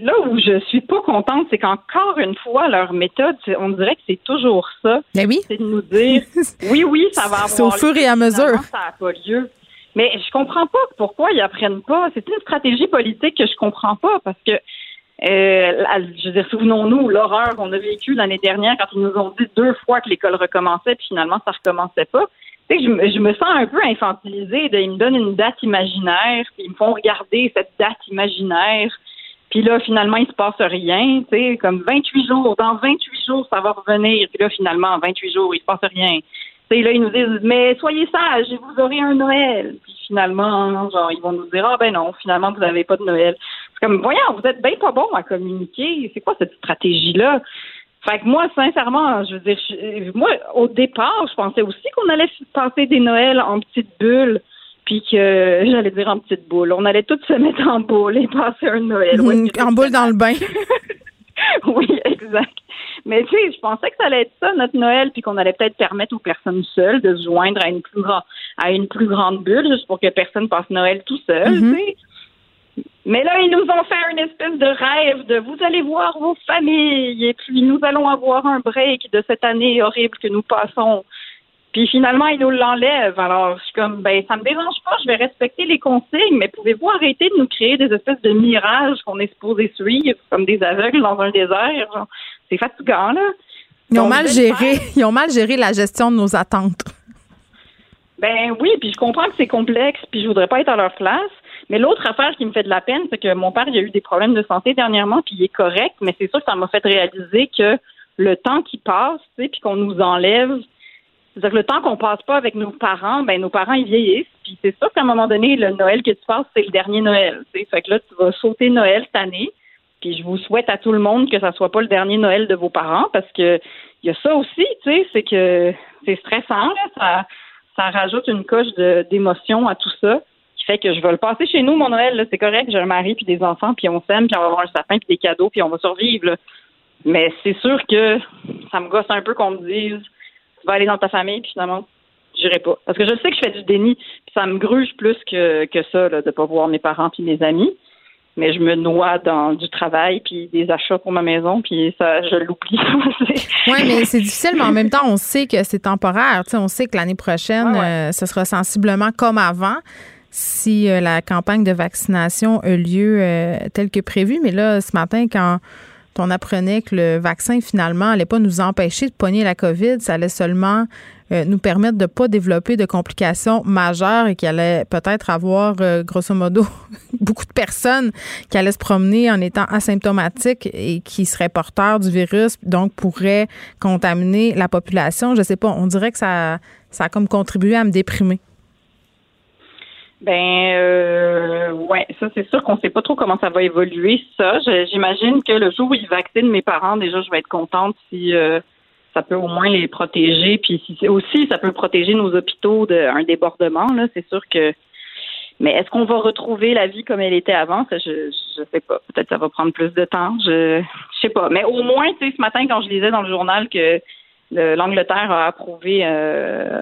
Speaker 15: là où je suis pas contente, c'est qu'encore une fois, leur méthode, on dirait que c'est toujours ça.
Speaker 1: Ben oui.
Speaker 15: C'est de nous dire, oui, oui, ça va avoir.
Speaker 1: C'est au fur et à mesure.
Speaker 15: Ça n'a pas lieu. Mais je comprends pas pourquoi ils apprennent pas. C'est une stratégie politique que je comprends pas parce que, euh, je veux dire, souvenons-nous l'horreur qu'on a vécue l'année dernière quand ils nous ont dit deux fois que l'école recommençait, puis finalement ça recommençait pas je, me sens un peu infantilisée. ils me donnent une date imaginaire, puis ils me font regarder cette date imaginaire. Puis là, finalement, il se passe rien, tu sais, comme 28 jours. Dans 28 jours, ça va revenir. Puis là, finalement, en 28 jours, il se passe rien. Tu sais, là, ils nous disent, mais soyez sages, vous aurez un Noël. Puis finalement, genre, ils vont nous dire, ah ben non, finalement, vous n'avez pas de Noël. C'est comme, voyons, vous êtes bien pas bon à communiquer. C'est quoi cette stratégie-là? Fait que moi, sincèrement, je veux dire, moi, au départ, je pensais aussi qu'on allait passer des Noëls en petites bulles, puis que j'allais dire en petites boules. On allait tous se mettre en boule et passer un Noël.
Speaker 1: en boule dans le bain.
Speaker 15: oui, exact. Mais tu sais, je pensais que ça allait être ça, notre Noël, puis qu'on allait peut-être permettre aux personnes seules de se joindre à une plus, grande à une plus grande bulle, juste pour que personne passe Noël tout seul, mm-hmm. tu sais. Mais là, ils nous ont fait une espèce de rêve de vous allez voir vos familles et puis nous allons avoir un break de cette année horrible que nous passons. Puis finalement, ils nous l'enlèvent. Alors, je suis comme, ben, ça me dérange pas, je vais respecter les consignes, mais pouvez-vous arrêter de nous créer des espèces de mirages qu'on est supposé suivre comme des aveugles dans un désert? C'est fatigant, là.
Speaker 1: Ils ont mal géré, ils ont mal géré la gestion de nos attentes.
Speaker 15: Ben oui, puis je comprends que c'est complexe, puis je voudrais pas être à leur place. Mais l'autre affaire qui me fait de la peine, c'est que mon père, il a eu des problèmes de santé dernièrement, puis il est correct, mais c'est sûr que ça m'a fait réaliser que le temps qui passe, tu sais, puis qu'on nous enlève C'est-à-dire que le temps qu'on passe pas avec nos parents, ben nos parents ils vieillissent. Puis c'est sûr qu'à un moment donné, le Noël que tu passes, c'est le dernier Noël. T'sais. Fait que là, tu vas sauter Noël cette année. Puis je vous souhaite à tout le monde que ça soit pas le dernier Noël de vos parents parce que il y a ça aussi, tu sais, c'est que c'est stressant, là, ça, ça rajoute une coche d'émotion à tout ça qui fait que je vais le passer chez nous, mon Noël, c'est correct, j'ai un mari puis des enfants, puis on s'aime, puis on va avoir un sapin puis des cadeaux, puis on va survivre. Là. Mais c'est sûr que ça me gosse un peu qu'on me dise tu vas aller dans ta famille, puis finalement, j'irai pas. Parce que je sais que je fais du déni, puis ça me gruge plus que, que ça, là, de pas voir mes parents puis mes amis. Mais je me noie dans du travail puis des achats pour ma maison, puis ça, je l'oublie.
Speaker 1: oui, mais c'est difficile, mais en même temps, on sait que c'est temporaire. sais, on sait que l'année prochaine, euh, ce sera sensiblement comme avant si euh, la campagne de vaccination a lieu euh, tel que prévu. Mais là, ce matin, quand on apprenait que le vaccin, finalement, n'allait pas nous empêcher de pogner la COVID, ça allait seulement euh, nous permettre de ne pas développer de complications majeures et qu'il allait peut-être avoir, euh, grosso modo, beaucoup de personnes qui allaient se promener en étant asymptomatiques et qui seraient porteurs du virus, donc pourraient contaminer la population. Je ne sais pas, on dirait que ça, ça a comme contribué à me déprimer.
Speaker 15: Ben euh, ouais, ça c'est sûr qu'on sait pas trop comment ça va évoluer. Ça, j'imagine que le jour où ils vaccinent mes parents, déjà je vais être contente si euh, ça peut au moins les protéger. Puis si aussi ça peut protéger nos hôpitaux d'un débordement. Là, c'est sûr que. Mais est-ce qu'on va retrouver la vie comme elle était avant? Ça, je je sais pas. Peut-être ça va prendre plus de temps. Je je sais pas. Mais au moins, tu sais, ce matin quand je lisais dans le journal que l'Angleterre a approuvé. Euh,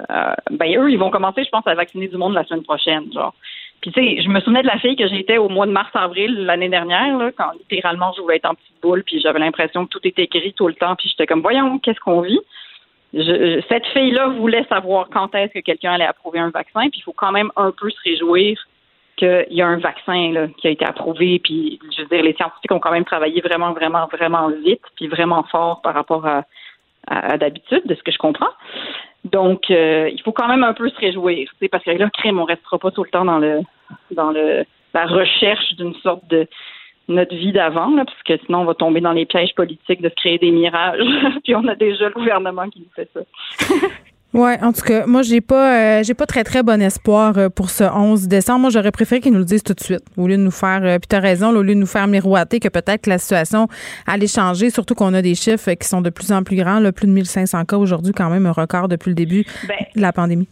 Speaker 15: ben eux, ils vont commencer, je pense, à vacciner du monde la semaine prochaine, genre. Puis tu sais, je me souvenais de la fille que j'étais au mois de mars-avril l'année dernière, là, quand littéralement je voulais être en petite boule, puis j'avais l'impression que tout était écrit tout le temps, puis j'étais comme, voyons, qu'est-ce qu'on vit? cette fille-là voulait savoir quand est-ce que quelqu'un allait approuver un vaccin, puis il faut quand même un peu se réjouir qu'il y a un vaccin là, qui a été approuvé, puis je veux dire, les scientifiques ont quand même travaillé vraiment, vraiment, vraiment vite, puis vraiment fort par rapport à à, d'habitude, de ce que je comprends. Donc, euh, il faut quand même un peu se réjouir, parce que là, crème, on restera pas tout le temps dans le dans le la recherche d'une sorte de notre vie d'avant, parce que sinon on va tomber dans les pièges politiques de se créer des mirages. Puis on a déjà le gouvernement qui nous fait ça.
Speaker 1: Oui, en tout cas, moi, j'ai pas, euh, j'ai pas très, très bon espoir euh, pour ce 11 décembre. Moi, j'aurais préféré qu'ils nous le disent tout de suite, au lieu de nous faire, euh, puis t'as raison, au lieu de nous faire miroiter que peut-être que la situation allait changer, surtout qu'on a des chiffres qui sont de plus en plus grands, là, plus de 1500 cas aujourd'hui, quand même, un record depuis le début ben, de la pandémie.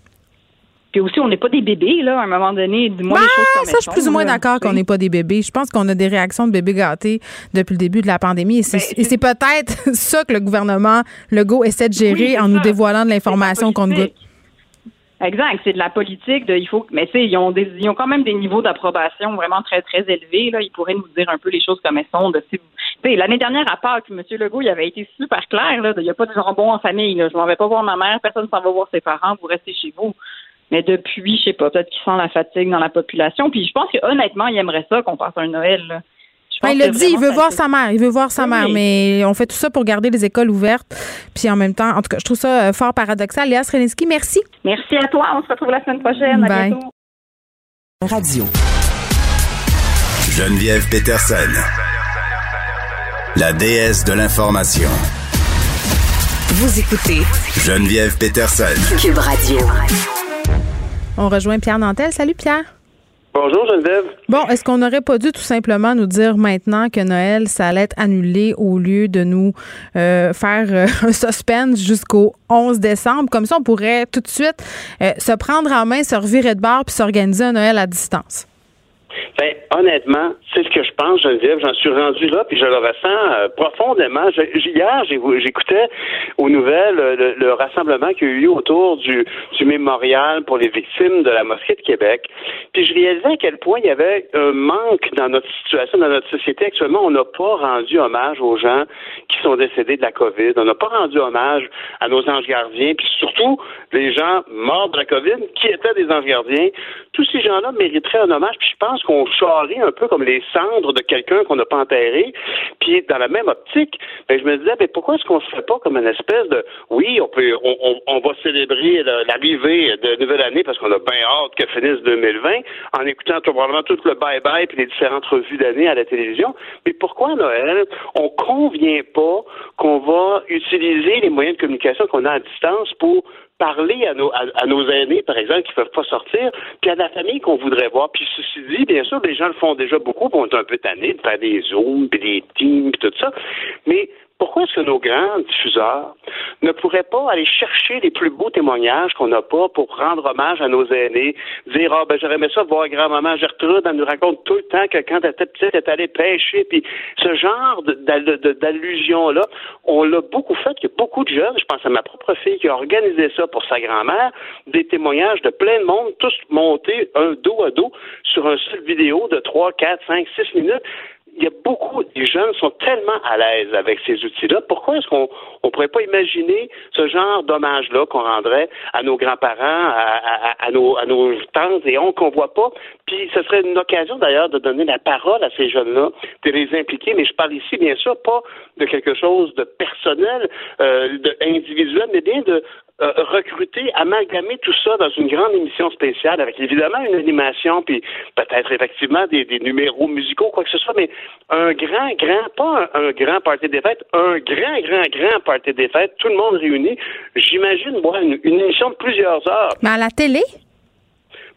Speaker 15: Puis aussi, on n'est pas des bébés, là, à un moment donné. Dis-moi les choses comme
Speaker 1: ça, je suis plus ou moins d'accord qu'on n'est pas des bébés. Je pense qu'on a des réactions de bébés gâtés depuis le début de la pandémie. Et c'est ben, peut-être ça que le gouvernement Legault essaie de gérer en nous dévoilant de l'information qu'on goûte.
Speaker 15: Exact, c'est de la politique. De, il faut, mais tu sais, ils ont des, ils ont quand même des niveaux d'approbation vraiment très très élevés. Là, ils pourraient nous dire un peu les choses comme elles sont. De, l'année dernière à Pâques, M. Legault, il avait été super clair. Là, il n'y a pas de jambon en famille. Là, je m'en vais pas voir ma mère. Personne ne s'en va voir ses parents. Vous restez chez vous. Mais depuis, je sais pas, peut-être qu'il sent la fatigue dans la population. Puis je pense que honnêtement, il aimerait ça qu'on passe un Noël. Là.
Speaker 1: Ben, il l'a dit, il veut voir sa mère. Il veut voir sa mère. Mais on fait tout ça pour garder les écoles ouvertes. Puis en même temps, en tout cas, je trouve ça euh, fort paradoxal. Léa Srelinski, merci.
Speaker 15: Merci à toi. On se retrouve la semaine prochaine. À bientôt.
Speaker 3: Radio. Geneviève Peterson. La déesse de l'information.
Speaker 5: Vous écoutez
Speaker 3: Geneviève Peterson.
Speaker 5: Cube Radio.
Speaker 1: On rejoint Pierre Nantel. Salut Pierre.
Speaker 16: Bonjour Geneviève.
Speaker 1: Bon, est-ce qu'on n'aurait pas dû tout simplement nous dire maintenant que Noël, ça allait être annulé au lieu de nous euh, faire euh, un suspense jusqu'au 11 décembre? Comme ça, on pourrait tout de suite euh, se prendre en main, se revirer de bord puis s'organiser un Noël à distance.
Speaker 16: Ben, honnêtement, c'est ce que je pense, Geneviève. J'en suis rendu là, puis je le ressens euh, profondément. hier, j'écoutais aux nouvelles euh, le, rassemblement qui a eu autour du, du mémorial pour les victimes de la mosquée de Québec. Puis je réalisais à quel point il y avait un manque dans notre situation, dans notre société actuellement. On n'a pas rendu hommage aux gens qui sont décédés de la COVID. On n'a pas rendu hommage à nos anges gardiens, puis surtout les gens morts de la COVID qui étaient des anges gardiens. Tous ces gens-là mériteraient un hommage. Puis je pense qu'on charrie un peu comme les cendres de quelqu'un qu'on n'a pas enterré. Puis dans la même optique, ben, je me disais, ben, pourquoi est-ce qu'on ne se fait pas comme une espèce de, oui, on peut, on, va célébrer l'arrivée de nouvelle année parce qu'on a bien hâte que finisse 2020 en écoutant probablement tout le bye-bye puis les différentes revues d'année à la télévision. Mais pourquoi Noël, on convient pas qu'on va utiliser les moyens de communication qu'on a à distance pour parler à nos, à, nos aînés, par exemple, qui ne peuvent pas sortir, puis à la famille qu'on voudrait voir. Puis ceci dit, bien sûr, les gens le font déjà beaucoup, puis on est un peu tannés de faire des zooms, puis des teams, puis tout ça. Mais pourquoi est-ce que nos grands diffuseurs ne pourraient pas aller chercher les plus beaux témoignages qu'on n'a pas pour rendre hommage à nos aînés, dire ah ben j'aurais aimé ça voir grand-maman Gertrude, elle nous raconte tout le temps que quand elle était petite, elle est allée pêcher, puis ce genre d'allusion-là, on l'a beaucoup fait. Il y a beaucoup de jeunes, je pense à ma propre fille qui a organisé ça pour sa grand-mère, des témoignages de plein de monde, tous montés un dos à dos sur un seul vidéo de 3, 4, 5, 6 minutes il y a beaucoup, de jeunes sont tellement à l'aise avec ces outils-là. Pourquoi est-ce qu'on ne pourrait pas imaginer ce genre d'hommage-là qu'on rendrait à nos grands-parents, à, nos, à nos tantes et oncles qu'on voit pas? Puis ce serait une occasion d'ailleurs de donner la parole à ces jeunes-là, de les impliquer. Mais je parle ici, bien sûr, pas de quelque chose de personnel, euh, de individuel, mais bien de euh, recruter, amalgamer tout ça dans une grande émission spéciale avec évidemment une animation, puis peut-être effectivement des, numéros musicaux, quoi que ce soit, mais un grand, grand, pas un, grand party des fêtes, un grand, grand, grand party des fêtes, tout le monde réuni. J'imagine, moi, une, une émission de plusieurs heures.
Speaker 1: Mais à la télé?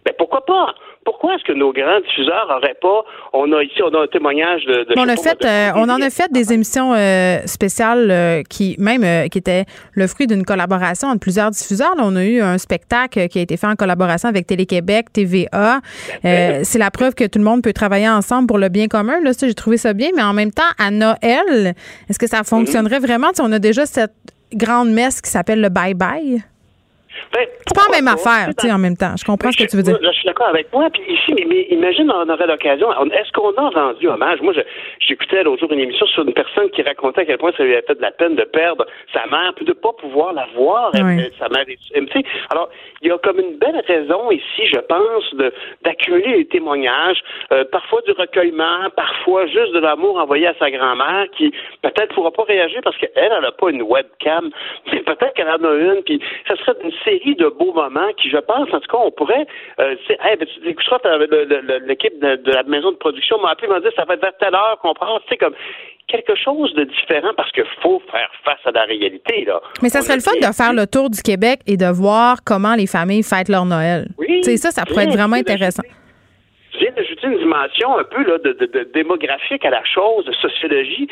Speaker 16: Ben pourquoi pas? Pourquoi est-ce que nos grands diffuseurs n'auraient pas On a ici, on a un témoignage de.
Speaker 1: on a fait, euh, on en a fait des émissions euh, spéciales euh, qui même qui étaient le fruit d'une collaboration entre plusieurs diffuseurs. Là, on a eu un spectacle qui a été fait en collaboration avec Télé-Québec, TVA. c'est la preuve que tout le monde peut travailler ensemble pour le bien commun. Là, j'ai trouvé ça bien, mais en même temps, à Noël, est-ce que ça fonctionnerait mhm. vraiment si on a déjà cette grande messe qui s'appelle le Bye Bye?
Speaker 16: Ben,
Speaker 1: c'est pas la même affaire, tu sais, en même temps. Je comprends ce que tu veux dire.
Speaker 16: je suis d'accord avec moi. Puis ici, mais, imagine, on aurait l'occasion. Est-ce qu'on a rendu hommage? Moi, j'écoutais l'autre jour une émission sur une personne qui racontait à quel point ça lui avait fait de la peine de perdre sa mère, puis de ne pas pouvoir la voir, sa mère. Alors, il y a comme une belle raison ici, je pense, d'accumuler les témoignages, euh, parfois du recueillement, parfois juste de l'amour envoyé à sa grand-mère, qui peut-être ne pourra pas réagir parce qu'elle, elle n'a pas une webcam, mais peut-être qu'elle en a une, puis ça serait une série de beaux moments qui, je pense, en tout cas, on pourrait. Euh, hey, ben, tu écouteras l'équipe de, la maison de production m'a appelé, m'a dit ça va être vers telle heure qu'on prend. Tu sais, comme quelque chose de différent parce qu'il faut faire face à la réalité. Là.
Speaker 1: Mais ça serait le fun de faire le tour du Québec et de voir comment les familles fêtent leur Noël. Oui, ça, ça pourrait être vraiment intéressant
Speaker 16: viens d'ajouter une dimension un peu là, de, de, de, démographique à la chose, de sociologie.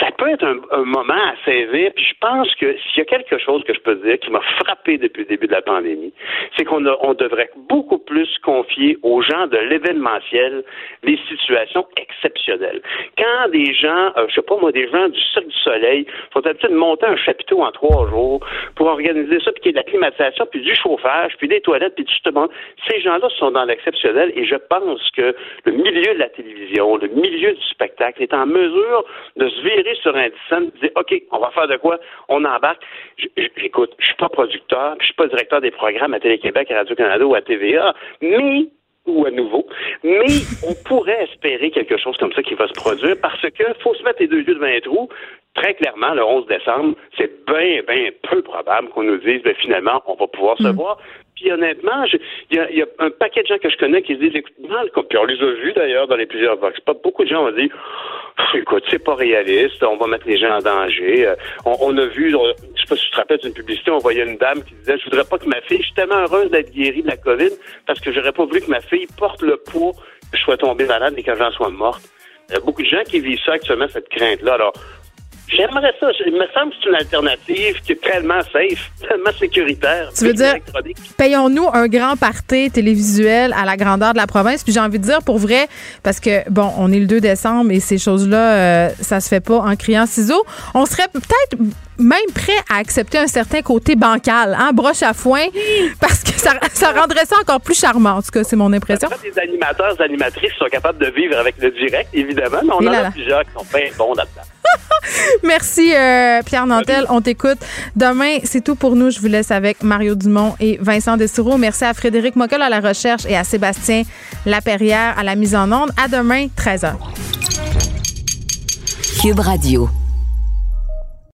Speaker 16: Ça peut être un, un, moment à saisir. Puis je pense que s'il y a quelque chose que je peux dire qui m'a frappé depuis le début de la pandémie, c'est qu'on on devrait beaucoup plus confier aux gens de l'événementiel les situations exceptionnelles. Quand des gens, euh, je sais pas moi, des gens du Cirque du Soleil font d'habitude monter un chapiteau en trois jours pour organiser ça, puis qu'il y ait de la climatisation, puis du chauffage, puis des toilettes, puis tout ce monde, ces gens-là sont dans l'exceptionnel et je pense que le milieu de la télévision, le milieu du spectacle est en mesure de se virer sur un scène, de dire OK, on va faire de quoi? On embarque. J'écoute, je suis pas producteur, je suis pas directeur des programmes à Télé-Québec, à Radio-Canada ou à TVA, mais ou à nouveau. Mais on pourrait espérer quelque chose comme ça qui va se produire parce que faut se mettre les deux yeux devant les trous. Très clairement, le 11 décembre, c'est bien, bien peu probable qu'on nous dise, ben, finalement, on va pouvoir se mm. voir. Puis honnêtement, il y, a un paquet de gens que je connais qui se disent, écoute, puis on les a vus d'ailleurs dans les plusieurs vox pas beaucoup de gens ont dit, écoute, c'est pas réaliste, on va mettre les gens en danger. Euh, on, a vu, je sais pas si tu te rappelles d'une publicité, on voyait une dame qui disait, je voudrais pas que ma fille, je suis tellement heureuse d'être guérie de la COVID parce que j'aurais pas voulu que ma fille porte le poids que je sois tombée malade et que j'en sois morte. Il y a beaucoup de gens qui vivent ça actuellement, cette crainte-là. Alors, J'aimerais ça. Il me semble que c'est une alternative qui est tellement safe, tellement sécuritaire.
Speaker 1: Tu veux dire, payons-nous un grand party télévisuel à la grandeur de la province? Puis j'ai envie de dire, pour vrai, parce que, bon, on est le 2 décembre et ces choses-là, euh, ça se fait pas en criant ciseaux. On serait peut-être même prêt à accepter un certain côté bancal, hein, broche à foin, parce que ça, rendrait ça encore plus charmant. En tout cas, c'est mon impression.
Speaker 16: des animateurs, animatrices sont capables de vivre avec le direct, évidemment, mais on en a plusieurs qui sont bien bons là-dedans.
Speaker 1: Merci, euh, Pierre Nantel. On t'écoute. Demain, c'est tout pour nous. Je vous laisse avec Mario Dumont et Vincent Dessoureau. Merci à Frédéric Mockel à la recherche et à Sébastien Laperrière à la mise en onde. À demain, 13h.
Speaker 5: Cube Radio.